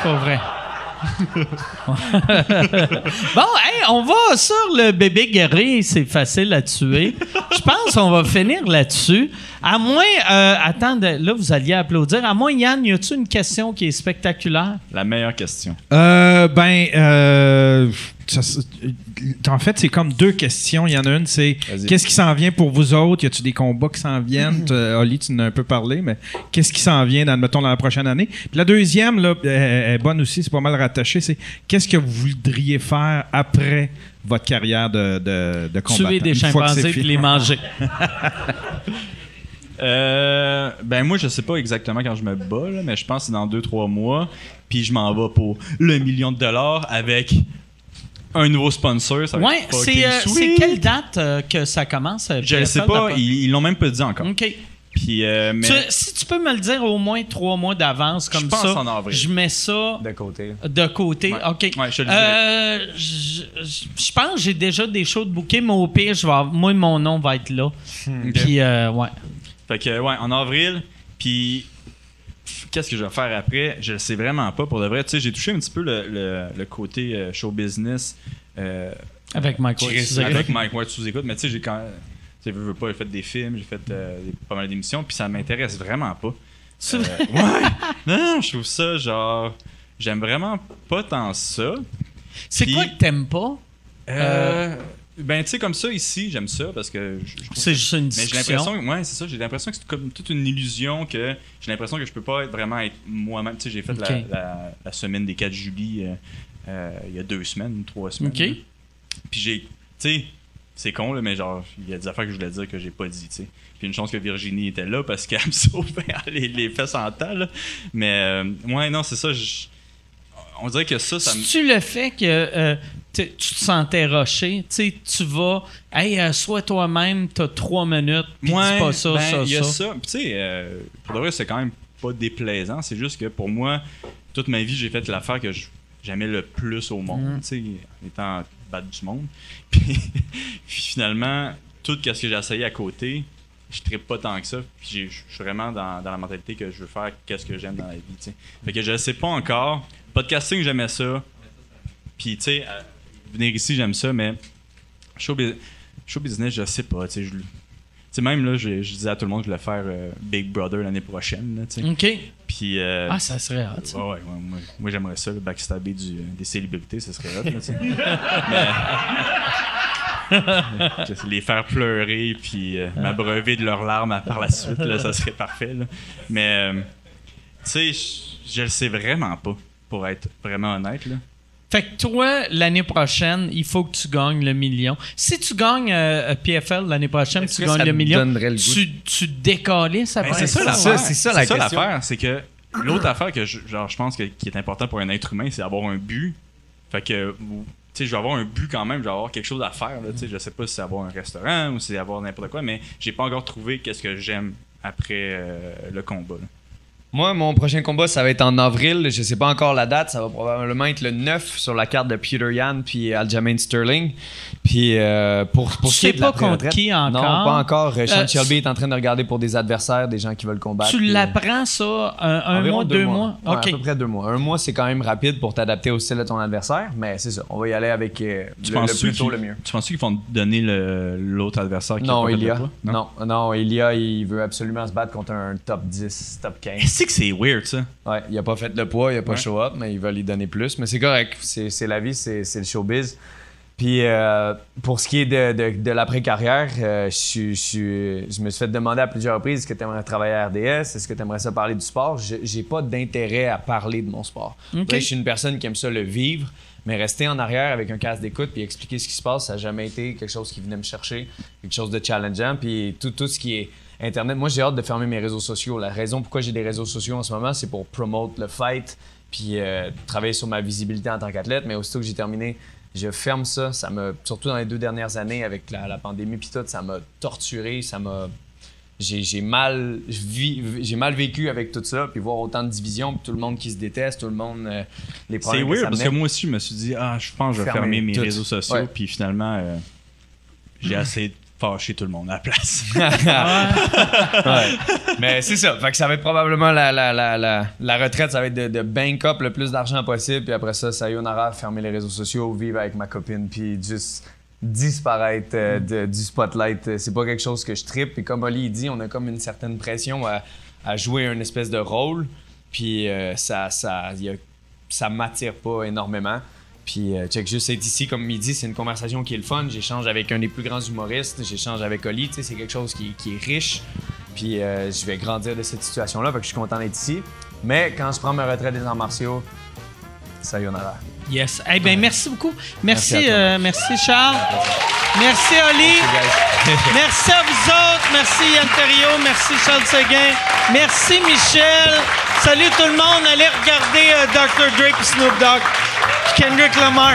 Pas vrai. bon, hey, on va sur le bébé gorille, c'est facile à tuer. Je pense qu'on va finir là-dessus. À moins, euh, là, vous alliez applaudir. À moins, Yann, y a-tu une question qui est spectaculaire? La meilleure question. Euh, ben, euh, ça se- en fait, c'est comme deux questions. Il y en a une, c'est qu'est-ce qui s'en vient pour vous autres? Y a-tu des combats qui s'en viennent? Euh, Oli, tu en as un peu parlé, mais qu'est-ce qui s'en vient, dans, mettons, dans la prochaine année? Puis la deuxième, là, euh, est bonne aussi, c'est pas mal rattaché, c'est qu'est-ce que vous voudriez faire après votre carrière de, de, de combattant? Tuer des chimpanzés fini? les manger. Euh, ben moi je sais pas exactement quand je me bats là, mais je pense que c'est dans 2-3 mois puis je m'en vais pour le million de dollars avec un nouveau sponsor ça Ouais, c'est euh, quelle date euh, que ça commence? je le sais pas ils ils l'ont même pas dit encore OK. puis euh, mais Tu- si tu peux me le dire au moins trois mois d'avance, comme pense ça, en avril. je mets ça De côté. de côté. Ouais. OK. Ouais, je te le Euh, je je- je pense que j'ai déjà des shows de bouquet, mais au pire, je vais avoir- moi, mon nom va être là. Puis, euh, ouais. Fait que, ouais, en avril, puis qu'est-ce que je vais faire après? Je le sais vraiment pas pour de vrai. Tu sais, j'ai touché un petit peu le, le- le côté euh, show business euh, Avec Mike Chris- sous écoute. avec Mike Ward sous écoute, mais tu sais, j'ai quand tu sais, veux, veux pas, j'ai fait des films, j'ai fait euh, des- pas mal d'émissions, puis ça m'intéresse vraiment pas. Ouais! Non, non, je trouve ça genre. J'aime vraiment pas tant ça. C'est quoi que t'aimes pas? Ben, tu sais, comme ça, ici, j'aime ça parce que. C'est juste une mais j'ai discussion. l'impression, ouais, c'est ça. J'ai l'impression que c'est comme toute une illusion que j'ai l'impression que je peux pas être vraiment être moi-même. Tu sais, j'ai fait la, la- la semaine des 4 juillet euh, euh, il y a deux semaines, trois semaines. OK. là. Puis j'ai, tu sais, c'est con là, mais genre il y a des affaires que je voulais dire que j'ai pas dit, tu sais. Puis une chance que Virginie était là parce qu'elle me sauvait les, les fesses en temps là. Mais euh, ouais, non, c'est ça. je- on dirait que ça, ça me. tu le fait que euh, tu te sentais roché, tu tu vas, hey, euh, sois toi-même, t'as trois minutes, puis dis pas ça, ben, ça, il y a ça. Tu sais, euh, pour de vrai, c'est quand même pas déplaisant. C'est juste que pour moi, toute ma vie, j'ai fait l'affaire que j'aimais le plus au monde, Mm. tu sais, en étant battre du monde. Puis, finalement, tout ce que j'ai essayé à côté, je trippe pas tant que ça. Puis je suis vraiment dans, dans la mentalité que je veux faire qu'est-ce que j'aime dans la vie, tu sais. Fait que je sais pas encore. Podcasting, j'aimais ça. Puis, tu sais, euh, venir ici, j'aime ça, mais show, bu- show business, je sais pas, tu sais, je tu sais, même là, je, je disais à tout le monde que je voulais faire euh, Big Brother l'année prochaine, là, tu sais. OK. Puis, euh, Ah, ça serait hot, ça. ouais, ouais, ouais, moi, moi, j'aimerais ça, le backstabber du, euh, des célébrités, ce serait hot, là. Mais- les faire pleurer, puis euh, m'abreuver de leurs larmes à- par la suite, là, ça serait parfait, là. Mais, tu sais, je- je le sais vraiment pas, pour être vraiment honnête, là. Fait que toi, l'année prochaine, il faut que tu gagnes le million. Si tu gagnes euh, PFL l'année prochaine, tu gagnes ça le te million, donnerait le tu, tu décalisses après Ben, c'est ça, ça, c'est ça la question. l'affaire, c'est que l'autre affaire que je, genre, je pense que, qui est important pour un être humain, c'est d'avoir un but. Fait que, tu sais, je vais avoir un but quand même, je vais avoir quelque chose à faire. Là, tu sais, je sais pas si c'est avoir un restaurant ou si c'est avoir n'importe quoi, mais j'ai pas encore trouvé qu'est-ce que j'aime après euh, le combat. là. Moi, mon prochain combat, ça va être en avril. Je sais pas encore la date. Ça va probablement être le 9 sur la carte de Peter Yan puis Aljamain Sterling. Puis euh, pour, pour Tu sais de la pas contre qui encore? Non, pas encore. Euh, Sean Euh, Shelby est en train de regarder pour des adversaires, des gens qui veulent combattre. Tu euh, l'apprends, ça, un, mois, deux mois? Ouais, OK. À peu près deux mois. Un mois, c'est quand même rapide pour t'adapter au style de ton adversaire, mais c'est ça. On va y aller avec euh, Tu le, le plus tôt, le mieux. Tu penses qu'ils vont te donner l'autre adversaire qui Non, pas fait il y le a. poids? Non, non, il y a. Il veut absolument se battre contre un top 10, top 15. C'est que c'est weird, ça. Ouais, il a pas fait le poids, il a pas Ouais. show up, mais ils veulent lui donner plus. Mais c'est correct, c'est c'est la vie, c'est c'est le showbiz. Puis euh, pour ce qui est de, de, de l'après-carrière, euh, je, je, me suis fait demander à plusieurs reprises est-ce que tu aimerais travailler à RDS Est-ce que tu aimerais ça parler du sport? Je- J'ai pas d'intérêt à parler de mon sport. Ok. Après, je suis une personne qui aime ça le vivre, mais rester en arrière avec un casque d'écoute puis expliquer ce qui se passe, ça n'a jamais été quelque chose qui venait me chercher, quelque chose de challengeant. Puis tout, tout ce qui est Internet, moi j'ai hâte de fermer mes réseaux sociaux. La raison pourquoi j'ai des réseaux sociaux en ce moment, c'est pour promote le fight puis euh, travailler sur ma visibilité en tant qu'athlète. Mais aussitôt que j'ai terminé, je ferme ça. Ça m'a, surtout dans les deux dernières années avec la, la pandémie puis tout, ça m'a torturé, ça m'a j'ai, mal j'ai mal vécu avec tout ça puis voir autant de divisions puis tout le monde qui se déteste tout le monde euh, les C'est problèmes weird ça parce que moi aussi, je me suis dit, ah, je pense que je vais Fermer fermer mes tout. réseaux sociaux, Ouais. puis finalement, euh, j'ai de fâcher tout le monde à la place. Ouais. Mais c'est ça. Fait que ça va être probablement la, la, la, la, retraite. Ça va être de, de bank up le plus d'argent possible. Puis après ça, sayonara, fermer les réseaux sociaux, vivre avec ma copine, puis juste disparaître euh, de- du spotlight. Euh, C'est pas quelque chose que je tripe. Puis comme Oli dit, on a comme une certaine pression à, à jouer un espèce de rôle. Puis euh, ça, ça, y a- ça m'attire pas énormément. Puis, euh, check juste être ici comme midi, c'est une conversation qui est le fun. J'échange avec un des plus grands humoristes, j'échange avec Oli, tu sais, c'est quelque chose qui, qui est riche. Puis, euh, je vais grandir de cette situation-là, fait que je suis content d'être ici. Mais quand je prends ma retraite des arts martiaux, sayonara. Yes. Eh bien, merci beaucoup. Merci, Merci euh, merci Charles. Merci Oli. Merci à vous autres. Merci Yann. Merci Charles Seguin. Merci Michel. Salut tout le monde. Allez regarder euh, Dr. Et Snoop Dogg. Kendrick Lamar.